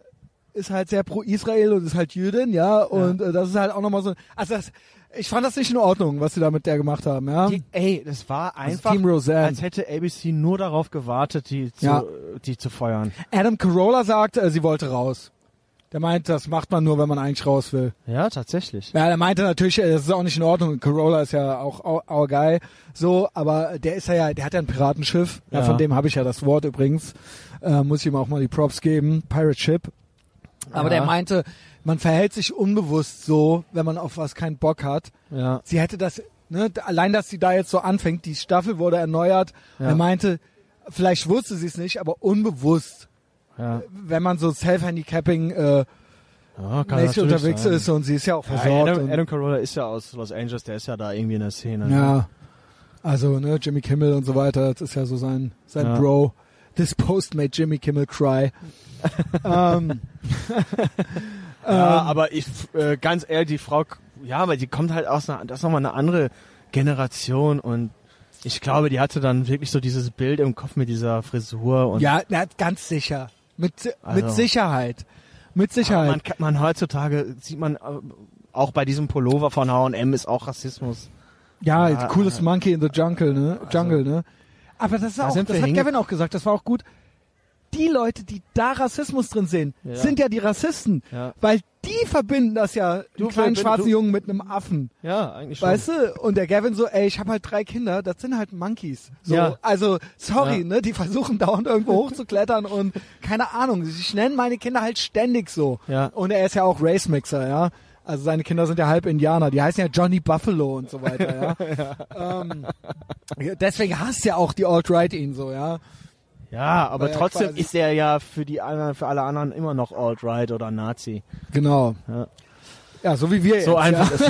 [SPEAKER 1] ist halt sehr pro Israel und ist halt Jüdin, ja, und äh, das ist halt auch nochmal so, also das, ich fand das nicht in Ordnung, was sie da mit der gemacht haben, ja.
[SPEAKER 2] Die, ey, das war einfach,
[SPEAKER 1] Team Roseanne.
[SPEAKER 2] als hätte ABC nur darauf gewartet, die zu,
[SPEAKER 1] Ja.
[SPEAKER 2] die zu feuern.
[SPEAKER 1] Adam Carolla sagt, äh, sie wollte raus. Der meint, das macht man nur, wenn man eigentlich raus will.
[SPEAKER 2] Ja, tatsächlich.
[SPEAKER 1] Ja, der meinte natürlich, äh, das ist auch nicht in Ordnung. Corolla ist ja auch our, our guy, so, aber der ist ja, ja, der hat ja ein Piratenschiff. Ja.
[SPEAKER 2] Ja.
[SPEAKER 1] von dem habe ich ja das Wort übrigens. Äh, muss ich ihm auch mal die Props geben. Pirate Ship. Aber
[SPEAKER 2] Ja.
[SPEAKER 1] der meinte, man verhält sich unbewusst so, wenn man auf was keinen Bock hat.
[SPEAKER 2] Ja.
[SPEAKER 1] Sie hätte das, ne, allein, dass sie da jetzt so anfängt, die Staffel wurde erneuert.
[SPEAKER 2] Ja.
[SPEAKER 1] Er meinte, vielleicht wusste sie es nicht, aber unbewusst,
[SPEAKER 2] Ja,
[SPEAKER 1] wenn man so Self-Handicapping äh,
[SPEAKER 2] ja
[SPEAKER 1] mäßig unterwegs
[SPEAKER 2] sein.
[SPEAKER 1] ist und sie ist ja auch
[SPEAKER 2] Ja,
[SPEAKER 1] versorgt.
[SPEAKER 2] Adam,
[SPEAKER 1] und,
[SPEAKER 2] Adam Carolla ist ja aus Los Angeles, der ist ja da irgendwie in der Szene.
[SPEAKER 1] Ja. Also, ne, Jimmy Kimmel und so weiter, das ist ja so sein, sein
[SPEAKER 2] Ja.
[SPEAKER 1] Bro. This post made Jimmy Kimmel cry. Ähm,
[SPEAKER 2] Ja,
[SPEAKER 1] ähm,
[SPEAKER 2] aber ich, äh, ganz ehrlich, die Frau, ja, aber die kommt halt aus einer, das ist nochmal eine andere Generation und ich glaube, die hatte dann wirklich so dieses Bild im Kopf mit dieser Frisur und
[SPEAKER 1] ja, na, ganz sicher. Mit, mit
[SPEAKER 2] Also.
[SPEAKER 1] Sicherheit. Mit Sicherheit.
[SPEAKER 2] man, man heutzutage sieht man äh, auch bei diesem Pullover von H&M ist auch Rassismus.
[SPEAKER 1] ja,
[SPEAKER 2] Ja,
[SPEAKER 1] cooles
[SPEAKER 2] äh,
[SPEAKER 1] Monkey in the Jungle, ne?
[SPEAKER 2] also-
[SPEAKER 1] Jungle, ne? Aber das ist
[SPEAKER 2] Da
[SPEAKER 1] auch, das hat Gavin auch gesagt, das war auch gut. Die Leute, die da Rassismus drin sehen,
[SPEAKER 2] Ja.
[SPEAKER 1] sind ja die Rassisten.
[SPEAKER 2] Ja.
[SPEAKER 1] Weil die verbinden das ja,
[SPEAKER 2] Du
[SPEAKER 1] den kleinen schwarzen
[SPEAKER 2] du-
[SPEAKER 1] Jungen mit einem Affen.
[SPEAKER 2] Ja, eigentlich schon.
[SPEAKER 1] Weißt du? Und der Gavin so, ey, ich habe halt drei Kinder, das sind halt Monkeys. So,
[SPEAKER 2] Ja.
[SPEAKER 1] also sorry,
[SPEAKER 2] Ja.
[SPEAKER 1] ne, die versuchen dauernd irgendwo hochzuklettern und keine Ahnung, ich nenne meine Kinder halt ständig so.
[SPEAKER 2] Ja.
[SPEAKER 1] Und er ist ja auch Race Mixer, ja. Also seine Kinder sind ja halb Indianer, die heißen ja Johnny Buffalo und so weiter, ja. ähm, deswegen hasst ja auch die Alt-Right ihn so, ja.
[SPEAKER 2] Ja, aber
[SPEAKER 1] er
[SPEAKER 2] trotzdem
[SPEAKER 1] quasi-
[SPEAKER 2] ist er ja für die anderen, für alle anderen immer noch alt-right oder Nazi.
[SPEAKER 1] Genau.
[SPEAKER 2] Ja.
[SPEAKER 1] Ja, so wie wir
[SPEAKER 2] So
[SPEAKER 1] jetzt.
[SPEAKER 2] einfach
[SPEAKER 1] ja.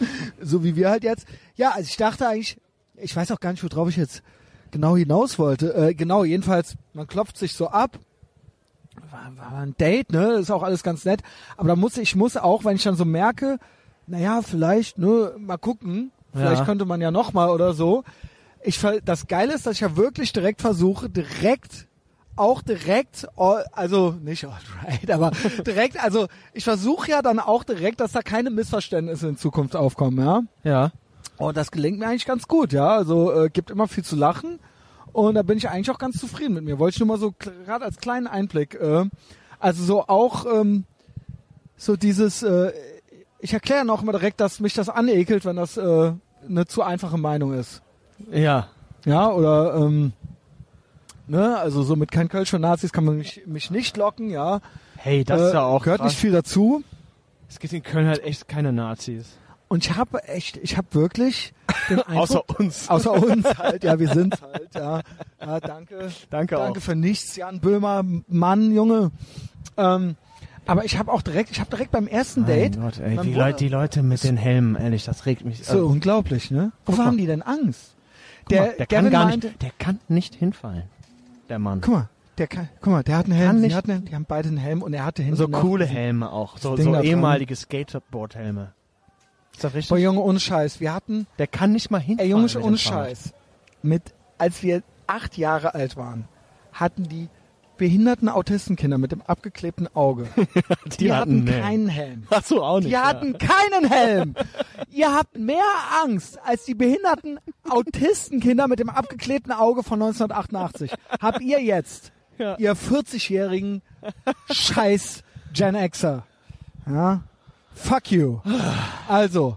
[SPEAKER 1] so wie wir halt jetzt. Ja, also ich dachte eigentlich, ich weiß auch gar nicht, worauf ich jetzt genau hinaus wollte. Äh, genau, jedenfalls, man klopft sich so ab. War, war ein Date, ne? Ist auch alles ganz nett. Aber da muss ich muss auch, wenn ich dann so merke, naja, vielleicht, ne, mal gucken. Vielleicht
[SPEAKER 2] Ja.
[SPEAKER 1] könnte man ja noch mal oder so. Ich ver- das Geile ist, dass ich ja wirklich direkt versuche, direkt auch direkt, all- also nicht all right, aber direkt, also ich versuche ja dann auch direkt, dass da keine Missverständnisse in Zukunft aufkommen, ja.
[SPEAKER 2] Ja.
[SPEAKER 1] Und das gelingt mir eigentlich ganz gut, ja. Also äh, gibt immer viel zu lachen und da bin ich eigentlich auch ganz zufrieden mit mir. Wollte ich nur mal so gerade als kleinen Einblick, äh, also so auch ähm, so dieses, äh, ich erkläre noch mal direkt, dass mich das anekelt, wenn das äh, eine zu einfache Meinung ist.
[SPEAKER 2] Ja.
[SPEAKER 1] Ja, oder ähm, ne, also so mit kein Kölsch von Nazis kann man mich, mich nicht locken, ja.
[SPEAKER 2] Hey, das ist ja auch
[SPEAKER 1] gehört
[SPEAKER 2] krass.
[SPEAKER 1] nicht viel dazu.
[SPEAKER 2] Es gibt in Köln halt echt keine Nazis.
[SPEAKER 1] Und ich habe echt, ich habe wirklich den Eindruck,
[SPEAKER 2] Außer uns.
[SPEAKER 1] außer uns halt, ja, wir sind halt, ja. ja danke,
[SPEAKER 2] Danke,
[SPEAKER 1] danke
[SPEAKER 2] auch.
[SPEAKER 1] für nichts, Jan Böhmer, Mann, Junge. Ähm, aber ich habe auch direkt, ich habe direkt beim ersten Date,
[SPEAKER 2] Mein Gott, ey, die,
[SPEAKER 1] Bruder-
[SPEAKER 2] Leute, die Leute mit den Helmen, ehrlich, das regt mich.
[SPEAKER 1] so
[SPEAKER 2] äh,
[SPEAKER 1] unglaublich, ne? Wovor haben die denn Angst? Der
[SPEAKER 2] der
[SPEAKER 1] Gavin
[SPEAKER 2] kann gar
[SPEAKER 1] meinte-
[SPEAKER 2] nicht, der kann nicht hinfallen. Der Mann.
[SPEAKER 1] Guck mal, der kann, guck mal, der hat einen Helm,
[SPEAKER 2] nicht-
[SPEAKER 1] hatten, die haben beide einen Helm und er hatte hinten
[SPEAKER 2] So coole Helme auch. So, so ehemalige Skateboard-Helme. Ist das richtig?
[SPEAKER 1] Boah, Junge, ohne Scheiß. Wir hatten,
[SPEAKER 2] der kann nicht mal hinfallen.
[SPEAKER 1] ey, Junge, ohne. Scheiß. Mit, als wir acht Jahre alt waren, hatten die behinderten Autistenkinder mit dem abgeklebten Auge. Die, hatten,
[SPEAKER 2] einen Helm.
[SPEAKER 1] keinen Helm.
[SPEAKER 2] Ach so, auch nicht.
[SPEAKER 1] Die
[SPEAKER 2] ja.
[SPEAKER 1] hatten keinen Helm. Ihr habt mehr Angst als die behinderten Autistenkinder mit dem abgeklebten Auge von 1988. Habt ihr jetzt,
[SPEAKER 2] Ja.
[SPEAKER 1] ihr 40-jährigen Scheiß Gen Xer. Ja? Fuck you. Also,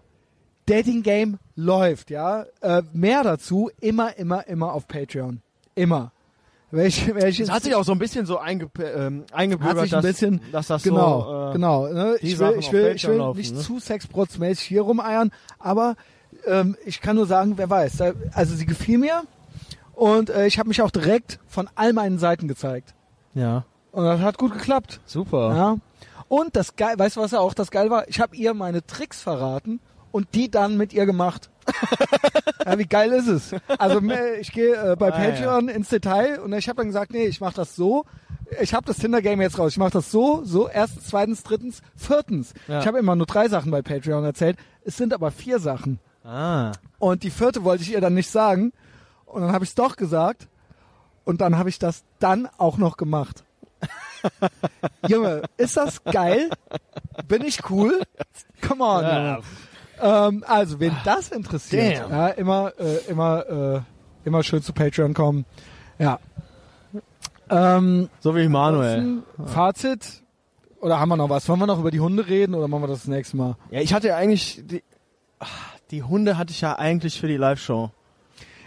[SPEAKER 1] Dating Game läuft, ja. Äh, mehr dazu immer, immer, immer auf Patreon. Immer. Welche, welche
[SPEAKER 2] Das hat sich auch so ein bisschen so einge ähm, eingebürgert,
[SPEAKER 1] hat sich ein
[SPEAKER 2] dass,
[SPEAKER 1] bisschen,
[SPEAKER 2] dass das
[SPEAKER 1] genau,
[SPEAKER 2] so... Äh,
[SPEAKER 1] genau. Ne? Ich will, ich will, ich will
[SPEAKER 2] laufen,
[SPEAKER 1] nicht
[SPEAKER 2] ne?
[SPEAKER 1] zu sexprotzmäßig hier rumeiern, aber ähm, ich kann nur sagen, wer weiß. Da, also sie gefiel mir und äh, ich habe mich auch direkt von all meinen Seiten gezeigt.
[SPEAKER 2] Ja,
[SPEAKER 1] Und das hat gut geklappt.
[SPEAKER 2] super.
[SPEAKER 1] Ja. Und das geil, weißt du, was ja auch das geil war? Ich habe ihr meine Tricks verraten und die dann mit ihr gemacht. ja, wie geil ist es? Also ich gehe äh, bei
[SPEAKER 2] Ah,
[SPEAKER 1] Patreon ins Detail und ich habe dann gesagt, nee, ich mache das so. Ich habe das Tinder-Game jetzt raus. Ich mache das so, so, erstens, zweitens, drittens, viertens.
[SPEAKER 2] Ja.
[SPEAKER 1] Ich habe immer nur drei Sachen bei Patreon erzählt. Es sind aber vier Sachen.
[SPEAKER 2] Ah.
[SPEAKER 1] Und die vierte wollte ich ihr dann nicht sagen. Und dann habe ich es doch gesagt. Und dann habe ich das dann auch noch gemacht. Junge, ist das geil? Bin ich cool? Come on.
[SPEAKER 2] Ja.
[SPEAKER 1] Ähm, also, wen das interessiert,
[SPEAKER 2] Damn.
[SPEAKER 1] ja, immer, äh, immer, äh, immer schön zu Patreon kommen. Ja. Ähm,
[SPEAKER 2] So wie Manuel.
[SPEAKER 1] Fazit. Oder haben wir noch was? Wollen wir noch über die Hunde reden oder machen wir das, das nächste Mal?
[SPEAKER 2] Ja, ich hatte ja eigentlich die, ah, die Hunde hatte ich ja eigentlich für die Live-Show.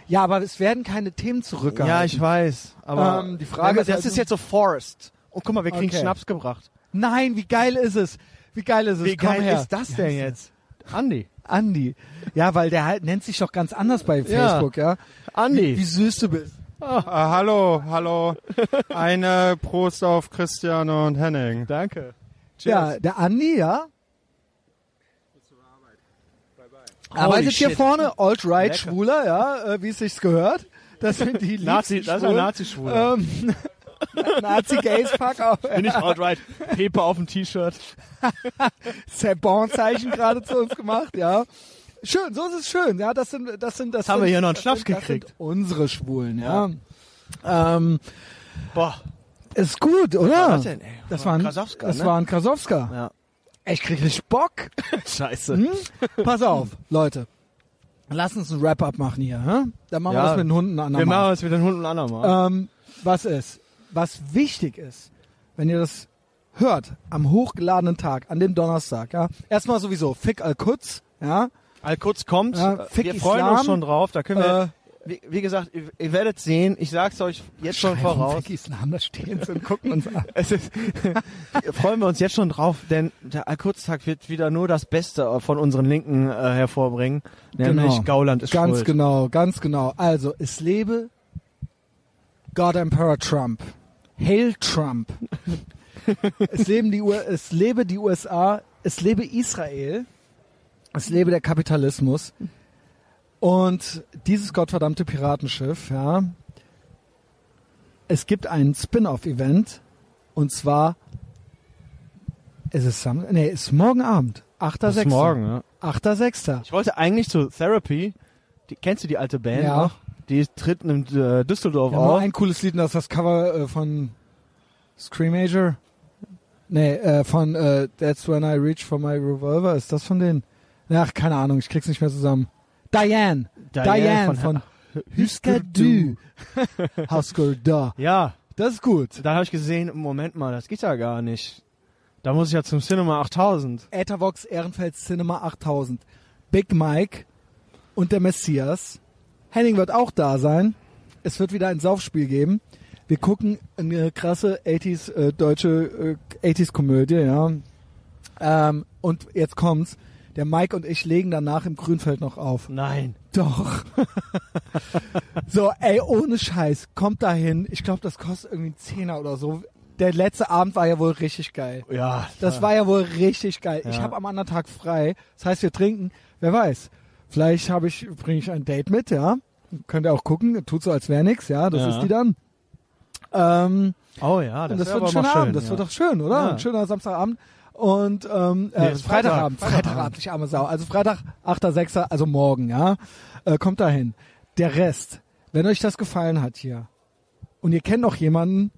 [SPEAKER 1] Ja, aber es werden keine Themen zurückgehalten.
[SPEAKER 2] Ja, ich weiß. Aber
[SPEAKER 1] Ähm, die Frage ist
[SPEAKER 2] das
[SPEAKER 1] halt
[SPEAKER 2] ist jetzt so Forest. Und guck mal, wir kriegen
[SPEAKER 1] Okay.
[SPEAKER 2] Schnaps gebracht.
[SPEAKER 1] Nein, wie geil ist es? Wie geil ist es?
[SPEAKER 2] Wie
[SPEAKER 1] Komm
[SPEAKER 2] geil
[SPEAKER 1] her.
[SPEAKER 2] ist das denn jetzt? Andi.
[SPEAKER 1] Andi. Ja, weil der halt nennt sich doch ganz anders bei
[SPEAKER 2] Ja.
[SPEAKER 1] Facebook, ja.
[SPEAKER 2] Andi.
[SPEAKER 1] Wie, wie süß du bist.
[SPEAKER 5] Ah, hallo, hallo. Eine Prost auf Christian und Henning.
[SPEAKER 2] Danke.
[SPEAKER 1] Ja, der Andi, ja.
[SPEAKER 2] Holy
[SPEAKER 1] Arbeitet hier
[SPEAKER 2] shit.
[SPEAKER 1] vorne, alt-right,
[SPEAKER 2] Lecker.
[SPEAKER 1] Schwuler, ja, äh, wie es sich gehört. Das sind die
[SPEAKER 2] Nazi, das ist ein
[SPEAKER 1] Schwulen.
[SPEAKER 2] Nazi-Schwul.
[SPEAKER 1] Ähm, Nazi-Gays, fuck auf.
[SPEAKER 2] Bin ich outright. Pepe auf dem T-Shirt.
[SPEAKER 1] Bon-Zeichen gerade zu uns gemacht, ja. Schön, so ist es schön, ja. Das sind, das sind, das
[SPEAKER 2] haben
[SPEAKER 1] sind,
[SPEAKER 2] wir hier noch einen
[SPEAKER 1] das
[SPEAKER 2] Schnaps
[SPEAKER 1] sind, das
[SPEAKER 2] gekriegt.
[SPEAKER 1] Unsere Schwulen, ja. Ähm,
[SPEAKER 2] Boah.
[SPEAKER 1] ist gut, oder?
[SPEAKER 2] Was denn, ey?
[SPEAKER 1] Das war ein,
[SPEAKER 2] Krasowska,
[SPEAKER 1] das
[SPEAKER 2] ne?
[SPEAKER 1] war ein Krasowska.
[SPEAKER 2] Ja.
[SPEAKER 1] Ich krieg richtig Bock.
[SPEAKER 2] Scheiße.
[SPEAKER 1] Hm? Pass auf, Leute. Lass uns ein Wrap-up machen hier. Hä? Dann machen wir
[SPEAKER 2] Ja,
[SPEAKER 1] das mit den Hunden an.
[SPEAKER 2] Wir machen es mit den Hunden an andermal.
[SPEAKER 1] ähm, Was ist? Was wichtig ist, wenn ihr das hört, am hochgeladenen Tag, an dem Donnerstag, ja. Erstmal sowieso, Fick Al-Quds, ja.
[SPEAKER 2] Al-Quds kommt.
[SPEAKER 1] Ja, Fick
[SPEAKER 2] wir freuen
[SPEAKER 1] Islam.
[SPEAKER 2] uns schon drauf. Da können wir,
[SPEAKER 1] Äh,
[SPEAKER 2] wie, wie gesagt, ihr, ihr werdet sehen. Ich sag's euch jetzt schon voraus.
[SPEAKER 1] Fick Islam, da stehen und gucken uns an.
[SPEAKER 2] Es ist, freuen wir uns jetzt schon drauf, denn der Al-Quds-Tag wird wieder nur das Beste von unseren Linken äh, hervorbringen. Nämlich
[SPEAKER 1] Genau.
[SPEAKER 2] Gauland ist
[SPEAKER 1] Ganz
[SPEAKER 2] schuld.
[SPEAKER 1] genau, ganz genau. Also, es lebe God Emperor Trump. Hail Trump. es, leben die U es lebe die USA, es lebe Israel, es lebe der Kapitalismus. Und dieses gottverdammte Piratenschiff, ja, es gibt ein Spin-off-Event und zwar ist es Sam nee, ist morgen Abend, 8.6.
[SPEAKER 2] Bis morgen, ja.
[SPEAKER 1] 8.6.
[SPEAKER 2] Ich wollte eigentlich zu Therapy. Die, kennst du die alte Band
[SPEAKER 1] Ja.
[SPEAKER 2] noch? Die tritt in äh, Düsseldorf
[SPEAKER 1] Ja,
[SPEAKER 2] auf.
[SPEAKER 1] ein cooles Lied, das ist das Cover äh, von Screamager. Nee, äh, von äh, That's When I Reach for My Revolver. Ist das von denen? Ach, keine Ahnung, ich krieg's nicht mehr zusammen. Diane.
[SPEAKER 2] Diane
[SPEAKER 1] Diane,
[SPEAKER 2] von-
[SPEAKER 1] von, Husker Du. Husker Da.
[SPEAKER 2] Ja,
[SPEAKER 1] Das ist gut.
[SPEAKER 2] da habe ich gesehen, Moment mal, das geht ja gar nicht. Da muss ich ja zum Cinema 8000.
[SPEAKER 1] Ethervox Ehrenfeld Cinema 8000. Big Mike und der Messias. Henning wird auch da sein. Es wird wieder ein Saufspiel geben. Wir gucken eine krasse 80s äh, deutsche äh, 80s Komödie, ja. Ähm, und jetzt kommt's. Der Mike und ich legen danach im Grünfeld noch auf.
[SPEAKER 2] Nein.
[SPEAKER 1] Doch. so, ey, ohne Scheiß, kommt dahin. Ich glaube, das kostet irgendwie einen Zehner oder so. Der letzte Abend war ja wohl richtig geil.
[SPEAKER 2] Ja,
[SPEAKER 1] Das war ja wohl richtig geil. Ich
[SPEAKER 2] Ja.
[SPEAKER 1] habe am anderen Tag frei. Das heißt, wir trinken. Wer weiß? Vielleicht habe ich bringe ich ein Date mit, ja. Könnt ihr auch gucken. Tut so, als wäre nix, ja. Das
[SPEAKER 2] Ja.
[SPEAKER 1] ist die dann. Ähm,
[SPEAKER 2] Oh ja, das,
[SPEAKER 1] und das wird ein schöner
[SPEAKER 2] schön,
[SPEAKER 1] Abend. Das
[SPEAKER 2] ja.
[SPEAKER 1] wird doch schön, oder?
[SPEAKER 2] Ja.
[SPEAKER 1] Ein schöner Samstagabend. Und ähm,
[SPEAKER 2] Nee,
[SPEAKER 1] äh, Freitagabend,
[SPEAKER 2] Freitag.
[SPEAKER 1] Freitagabend, ich arme Sau. Also Freitag, 8.6., also morgen, ja. Äh, kommt dahin. Der Rest, wenn euch das gefallen hat hier und ihr kennt noch jemanden,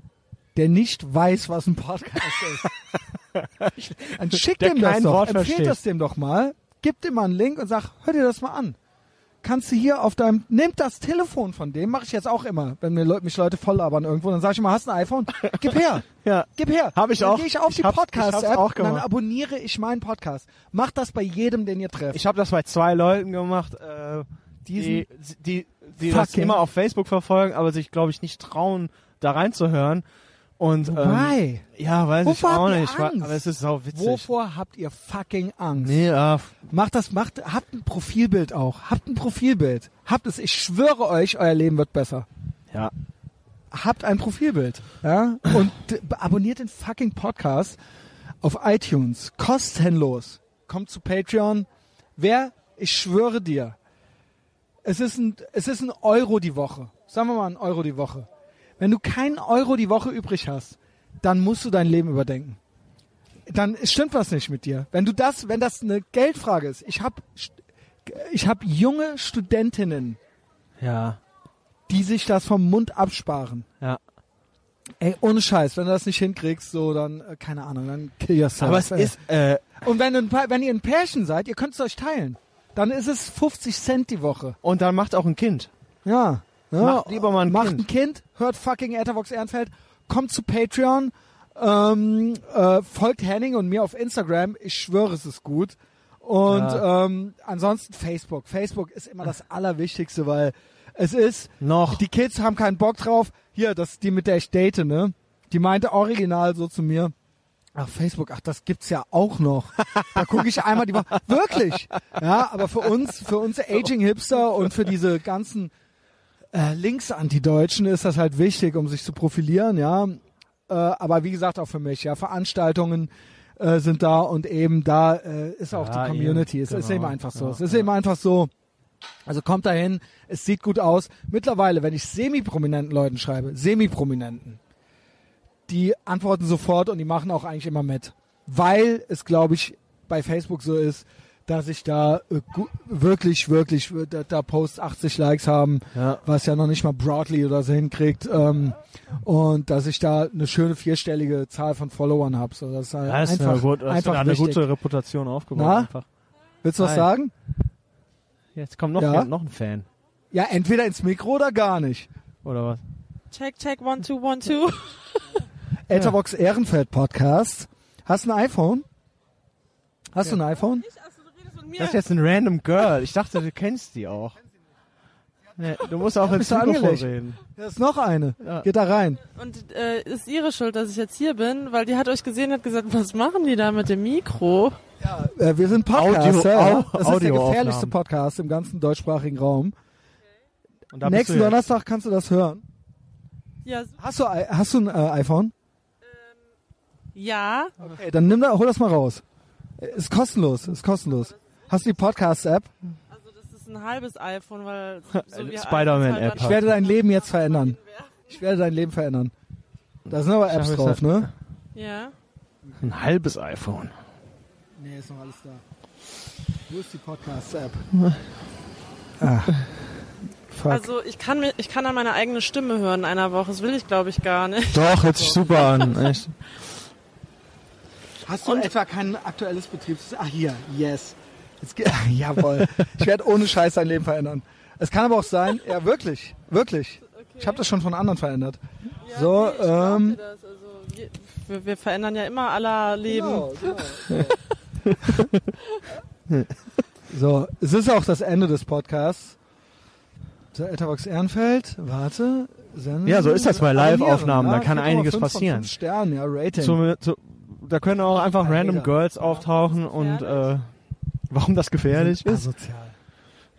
[SPEAKER 1] der nicht weiß, was ein Podcast ist, dann schickt dem das doch, empfehlt
[SPEAKER 2] versteht.
[SPEAKER 1] das dem doch mal, gib dem mal einen Link und sag, hör dir das mal an. Kannst du hier auf deinem, nehmt das Telefon von dem, mache ich jetzt auch immer, wenn mir Leu- mich Leute voll labern irgendwo, dann sage ich immer, hast du ein iPhone? Gib her.
[SPEAKER 2] Ja.
[SPEAKER 1] Gib her.
[SPEAKER 2] Hab ich
[SPEAKER 1] dann
[SPEAKER 2] auch.
[SPEAKER 1] gehe ich auf
[SPEAKER 2] Ich
[SPEAKER 1] die Podcast-App dann abonniere ich meinen Podcast. Macht das bei jedem, den ihr trefft.
[SPEAKER 2] Ich habe das bei zwei Leuten gemacht, äh, die,
[SPEAKER 1] Diesen
[SPEAKER 2] die, die das
[SPEAKER 1] fucking-
[SPEAKER 2] immer auf Facebook verfolgen, aber sich, glaube ich, nicht trauen, da reinzuhören. Und ähm,
[SPEAKER 1] Why?
[SPEAKER 2] ja, weiß ich
[SPEAKER 1] Wovor
[SPEAKER 2] auch
[SPEAKER 1] habt ihr
[SPEAKER 2] nicht.
[SPEAKER 1] Angst?
[SPEAKER 2] Aber es ist sau witzig.
[SPEAKER 1] Wovor habt ihr fucking Angst?
[SPEAKER 2] Nee, ja,
[SPEAKER 1] Macht das, macht, habt ein Profilbild auch. Habt ein Profilbild. Habt es, ich schwöre euch, euer Leben wird besser.
[SPEAKER 2] ja.
[SPEAKER 1] Habt ein Profilbild. Ja? Und abonniert den fucking Podcast auf iTunes. Kostenlos. Kommt zu Patreon. Wer, ich schwöre dir, es ist ein, es ist ein Euro die Woche. Sagen wir mal ein Euro die Woche. Wenn du keinen Euro die Woche übrig hast, dann musst du dein Leben überdenken. Dann stimmt was nicht mit dir. Wenn du das, wenn das eine Geldfrage ist. Ich habe ich hab junge Studentinnen,
[SPEAKER 2] Ja,
[SPEAKER 1] die sich das vom Mund absparen.
[SPEAKER 2] ja.
[SPEAKER 1] Ey, ohne Scheiß, wenn du das nicht hinkriegst, so dann, äh, keine Ahnung, dann kill yourself.
[SPEAKER 2] Aber es
[SPEAKER 1] ey.
[SPEAKER 2] ist, äh,
[SPEAKER 1] Und wenn, ein paar, wenn ihr ein Pärchen seid, ihr könnt es euch teilen. Dann ist es 50 Cent die Woche.
[SPEAKER 2] und dann macht auch ein Kind.
[SPEAKER 1] Ja. Ja.
[SPEAKER 2] Macht lieber mal ein
[SPEAKER 1] Macht
[SPEAKER 2] Kind.
[SPEAKER 1] ein Kind, hört fucking Ethervox Ehrenfeld, kommt zu Patreon, ähm, äh, folgt Henning und mir auf Instagram. Ich schwöre, es ist gut. Und
[SPEAKER 2] Ja.
[SPEAKER 1] ähm, ansonsten Facebook. Facebook ist immer das Allerwichtigste, weil es ist,
[SPEAKER 2] Noch.
[SPEAKER 1] die Kids haben keinen Bock drauf. Hier, das ist die, mit der ich date, ne? Die meinte original so zu mir. Ach, Facebook, ach, das gibt's ja auch noch. Da gucke ich einmal die Woche. Wirklich. Ja, aber für uns, für uns Aging-Hipster und für diese ganzen äh, Links-Anti-Deutschen ist das halt wichtig, um sich zu profilieren, ja. Äh, aber wie gesagt, auch für mich, ja. Veranstaltungen äh, sind da und eben da äh, ist auch
[SPEAKER 2] Ja,
[SPEAKER 1] die Community.
[SPEAKER 2] eben,
[SPEAKER 1] es ist
[SPEAKER 2] genau.
[SPEAKER 1] eben einfach so.
[SPEAKER 2] Ja,
[SPEAKER 1] es ist
[SPEAKER 2] ja.
[SPEAKER 1] eben einfach so. Also kommt dahin, es sieht gut aus. Mittlerweile, wenn ich semi-prominenten Leuten schreibe, semi-prominenten, die antworten sofort und die machen auch eigentlich immer mit. Weil es, glaube ich, bei Facebook so ist, dass ich da äh, wirklich, wirklich, äh, da, da Posts 80 Likes haben,
[SPEAKER 2] Ja.
[SPEAKER 1] was ja noch nicht mal Broadly oder so hinkriegt. Ähm, und dass ich da eine schöne vierstellige Zahl von Followern habe. So, das ist halt
[SPEAKER 2] Ja, ist
[SPEAKER 1] einfach,
[SPEAKER 2] eine, gut,
[SPEAKER 1] einfach
[SPEAKER 2] eine
[SPEAKER 1] wichtig.
[SPEAKER 2] gute Reputation aufgebaut.
[SPEAKER 1] Na?
[SPEAKER 2] Einfach.
[SPEAKER 1] Willst du was
[SPEAKER 2] Hi.
[SPEAKER 1] sagen?
[SPEAKER 2] Jetzt kommt noch,
[SPEAKER 1] Ja?
[SPEAKER 2] noch ein Fan.
[SPEAKER 1] Ja, entweder ins Mikro oder gar nicht.
[SPEAKER 2] Oder was?
[SPEAKER 6] Check, check, one, two, one, two.
[SPEAKER 1] Etherbox Ehrenfeld Podcast. Hast du ein iPhone? Hast du ein iPhone?
[SPEAKER 6] Mit mir.
[SPEAKER 2] Das ist jetzt ein random Girl. Ich dachte, du kennst die auch. Nee, du musst auch ins Mikrofon reden.
[SPEAKER 1] Da ist noch eine.
[SPEAKER 2] Ja.
[SPEAKER 1] Geht da rein.
[SPEAKER 6] Und äh, ist ihre Schuld, dass ich jetzt hier bin, weil die hat euch gesehen und hat gesagt, was machen die da mit dem Mikro?
[SPEAKER 1] Äh, wir sind Podcaster.
[SPEAKER 2] Audio-
[SPEAKER 1] ja.
[SPEAKER 2] Au-
[SPEAKER 1] das ist der gefährlichste Podcast im ganzen deutschsprachigen Raum.
[SPEAKER 2] Und da bist
[SPEAKER 1] Nächsten. Donnerstag kannst du das hören.
[SPEAKER 6] Ja,
[SPEAKER 1] Hast du, hast du ein äh, iPhone?
[SPEAKER 6] ja.
[SPEAKER 1] Okay, dann nimm da, hol das mal raus. Äh, Ist kostenlos, ist kostenlos. Hast du die Podcast-App?
[SPEAKER 6] Also das ist ein halbes iPhone, weil so
[SPEAKER 2] Spider-Man-App
[SPEAKER 1] Ich werde dein Leben jetzt verändern. Ich werde dein Leben verändern. Da sind aber Apps drauf, ne?
[SPEAKER 6] Ja.
[SPEAKER 2] Ein halbes iPhone.
[SPEAKER 1] Nee, ist noch alles da. Wo ist die Podcast-App? Ah. Fuck.
[SPEAKER 6] Also ich kann mir, ich kann an meine eigene Stimme hören in einer Woche. Das will ich, glaube ich, gar nicht.
[SPEAKER 2] Doch, hört sich super an. Echt.
[SPEAKER 1] Hast du etwa kein aktuelles Betriebs... Ah, hier, yes. Ge- Jawohl. Ich werde ohne Scheiß dein Leben verändern. Es kann aber auch sein, ja wirklich, wirklich. Ich habe das schon von anderen verändert.
[SPEAKER 6] Ja,
[SPEAKER 1] So,
[SPEAKER 6] nee,
[SPEAKER 1] ähm.
[SPEAKER 6] Also, wir, wir, verändern ja immer aller Leben.
[SPEAKER 1] Genau, genau. so, es ist auch das Ende des Podcasts. Der Etherbox Ehrenfeld, warte. Sendung.
[SPEAKER 2] Ja, so ist das bei Live-Aufnahmen, da kann
[SPEAKER 1] 4,5
[SPEAKER 2] einiges
[SPEAKER 1] von
[SPEAKER 2] passieren.
[SPEAKER 1] 5 Sternen, ja, Rating.
[SPEAKER 2] Zu, zu, da können auch einfach random
[SPEAKER 1] Jeder.
[SPEAKER 2] Girls auftauchen und äh, warum das gefährlich ist?
[SPEAKER 1] Asozial.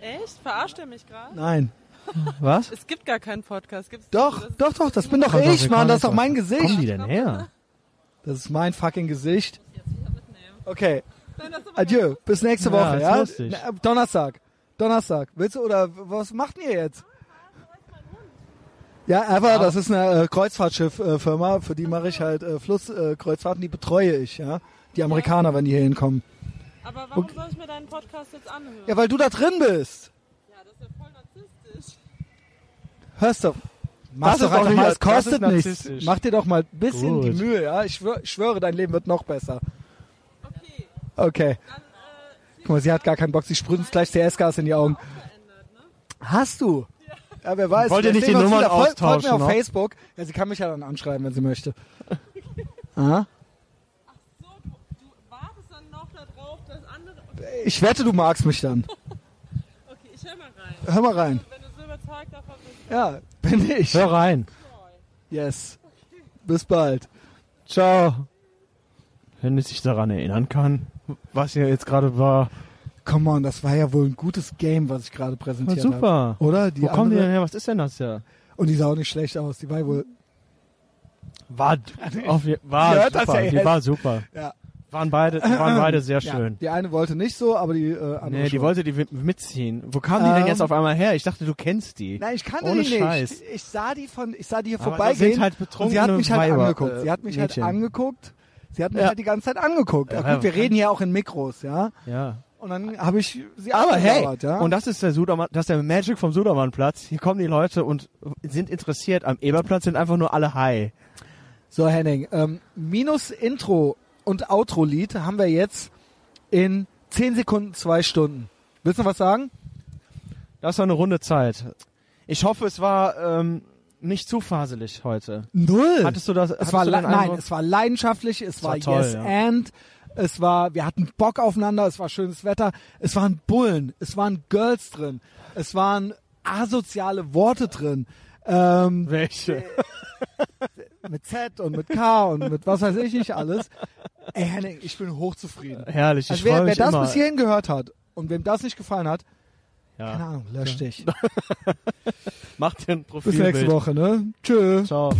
[SPEAKER 6] Echt? Verarscht er mich gerade?
[SPEAKER 1] Nein.
[SPEAKER 2] Was?
[SPEAKER 6] Es gibt gar keinen Podcast. Gibt's
[SPEAKER 1] Doch,
[SPEAKER 6] das-
[SPEAKER 1] doch, doch, das bin doch ich, Mann, das ist doch mein
[SPEAKER 2] vor. Wo kommen die
[SPEAKER 1] Gesicht.
[SPEAKER 2] denn her?
[SPEAKER 1] Das ist mein fucking Gesicht. Okay, adieu, bis nächste
[SPEAKER 2] Ja,
[SPEAKER 1] Woche,
[SPEAKER 2] ist
[SPEAKER 1] ja? Na, Donnerstag, Donnerstag. Willst du, oder was macht ihr jetzt? Ja, Ever, das ist eine äh, Kreuzfahrtschiff-Firma, für die mache ich halt äh, Flusskreuzfahrten, äh, die betreue ich, ja? Die Amerikaner, wenn die hier hinkommen.
[SPEAKER 6] Aber warum soll ich mir deinen Podcast jetzt anhören?
[SPEAKER 1] Ja, weil du da drin bist.
[SPEAKER 6] Ja, das ist ja voll narzisstisch.
[SPEAKER 1] Hörst du? Mach
[SPEAKER 2] Das
[SPEAKER 1] doch einfach mal, es
[SPEAKER 2] das ist
[SPEAKER 1] kostet nichts.
[SPEAKER 2] narzisstisch.
[SPEAKER 1] Mach dir doch mal ein bisschen
[SPEAKER 2] Gut.
[SPEAKER 1] die Mühe, ja? Ich, schwör, ich schwöre, dein Leben wird noch besser.
[SPEAKER 6] Okay,
[SPEAKER 1] Okay.
[SPEAKER 6] dann äh,
[SPEAKER 1] Guck mal, sie hat gar keinen Bock, sie sprüht uns gleich CS-Gas in die Augen.
[SPEAKER 6] ne?
[SPEAKER 1] Hast du? Ja, wer weiß.
[SPEAKER 2] Wollt ihr nicht die Nummern
[SPEAKER 1] wieder. Folgt-
[SPEAKER 2] austauschen
[SPEAKER 1] mir auf
[SPEAKER 2] noch?
[SPEAKER 1] Facebook. Ja, sie kann mich ja dann anschreiben, wenn sie möchte. Aha.
[SPEAKER 6] So, du, du wartest dann noch darauf, dass andere... Okay,
[SPEAKER 1] Ich wette, du magst mich dann.
[SPEAKER 6] okay ich hör mal rein.
[SPEAKER 1] Hör mal rein.
[SPEAKER 6] Wenn du so überzeugt davon bist,
[SPEAKER 1] Ja, bin ich.
[SPEAKER 2] Hör rein.
[SPEAKER 1] Yes. Bis bald.
[SPEAKER 2] Ciao. Wenn ich sich daran erinnern kann, was hier jetzt gerade war.
[SPEAKER 1] Come on, das war ja wohl ein gutes Game, was ich gerade präsentiert habe.
[SPEAKER 2] super.
[SPEAKER 1] Oder? Die
[SPEAKER 2] Wo kommen die
[SPEAKER 1] andere-
[SPEAKER 2] denn her? Was ist denn das ja?
[SPEAKER 1] Und die sah auch nicht schlecht aus. Die war ja wohl.
[SPEAKER 2] War, auf, war super.
[SPEAKER 1] ja
[SPEAKER 2] die war super.
[SPEAKER 1] Ja.
[SPEAKER 2] Waren beide, waren beide sehr
[SPEAKER 1] Ja,
[SPEAKER 2] schön.
[SPEAKER 1] die eine wollte nicht so, aber die äh, andere
[SPEAKER 2] Nee, die
[SPEAKER 1] schon.
[SPEAKER 2] wollte die mit- mitziehen. Wo kamen die denn
[SPEAKER 1] Ähm,
[SPEAKER 2] jetzt auf einmal her? Ich dachte, du kennst die.
[SPEAKER 1] Nein, ich kannte
[SPEAKER 2] Ohne
[SPEAKER 1] die nicht.
[SPEAKER 2] Scheiß.
[SPEAKER 1] Ich, ich sah die von, ich sah die hier
[SPEAKER 2] Aber
[SPEAKER 1] vorbeigehen.
[SPEAKER 2] das sind halt
[SPEAKER 1] und sie
[SPEAKER 2] betrunkene
[SPEAKER 1] hat mich halt
[SPEAKER 2] Weiber,
[SPEAKER 1] angeguckt.
[SPEAKER 2] äh,
[SPEAKER 1] sie hat mich
[SPEAKER 2] Mädchen.
[SPEAKER 1] halt angeguckt. Sie hat mich
[SPEAKER 2] Ja.
[SPEAKER 1] halt die ganze Zeit angeguckt. Ja,
[SPEAKER 2] Ja,
[SPEAKER 1] gut, wir reden hier auch in Mikros, ja.
[SPEAKER 2] Ja.
[SPEAKER 1] Und dann habe ich sie
[SPEAKER 2] Aber hey,
[SPEAKER 1] ja.
[SPEAKER 2] und das ist der Sudermann, das ist der Magic vom Sudermannplatz. Hier kommen die Leute und sind interessiert. Am Eberplatz sind einfach nur alle high.
[SPEAKER 1] So, Henning, ähm, minus Intro und Outro-Lied haben wir jetzt in 10 Sekunden, zwei Stunden. Willst du noch was sagen?
[SPEAKER 2] Das war eine runde Zeit. Ich hoffe, es war ähm, nicht zu faselig heute.
[SPEAKER 1] Null.
[SPEAKER 2] Hattest du das?
[SPEAKER 1] es war
[SPEAKER 2] du
[SPEAKER 1] nein, es war leidenschaftlich, es war,
[SPEAKER 2] war toll,
[SPEAKER 1] yes
[SPEAKER 2] ja.
[SPEAKER 1] and, es war, wir hatten Bock aufeinander, es war schönes Wetter, es waren Bullen, es waren Girls drin, es waren asoziale Worte drin, ähm,
[SPEAKER 2] Welche?
[SPEAKER 1] mit Z und mit K und mit was weiß ich nicht alles. Ey, Henning, ich bin hochzufrieden.
[SPEAKER 2] Herrlich, ich
[SPEAKER 1] Also wer,
[SPEAKER 2] freue
[SPEAKER 1] wer
[SPEAKER 2] mich
[SPEAKER 1] das
[SPEAKER 2] immer.
[SPEAKER 1] bis hierhin gehört hat und wem das nicht gefallen hat, keine
[SPEAKER 2] ja.
[SPEAKER 1] Ahnung, lösch dich.
[SPEAKER 2] Mach dir ein
[SPEAKER 1] Bis
[SPEAKER 2] Profilbild.
[SPEAKER 1] nächste Woche, ne? Tschö.
[SPEAKER 2] Ciao.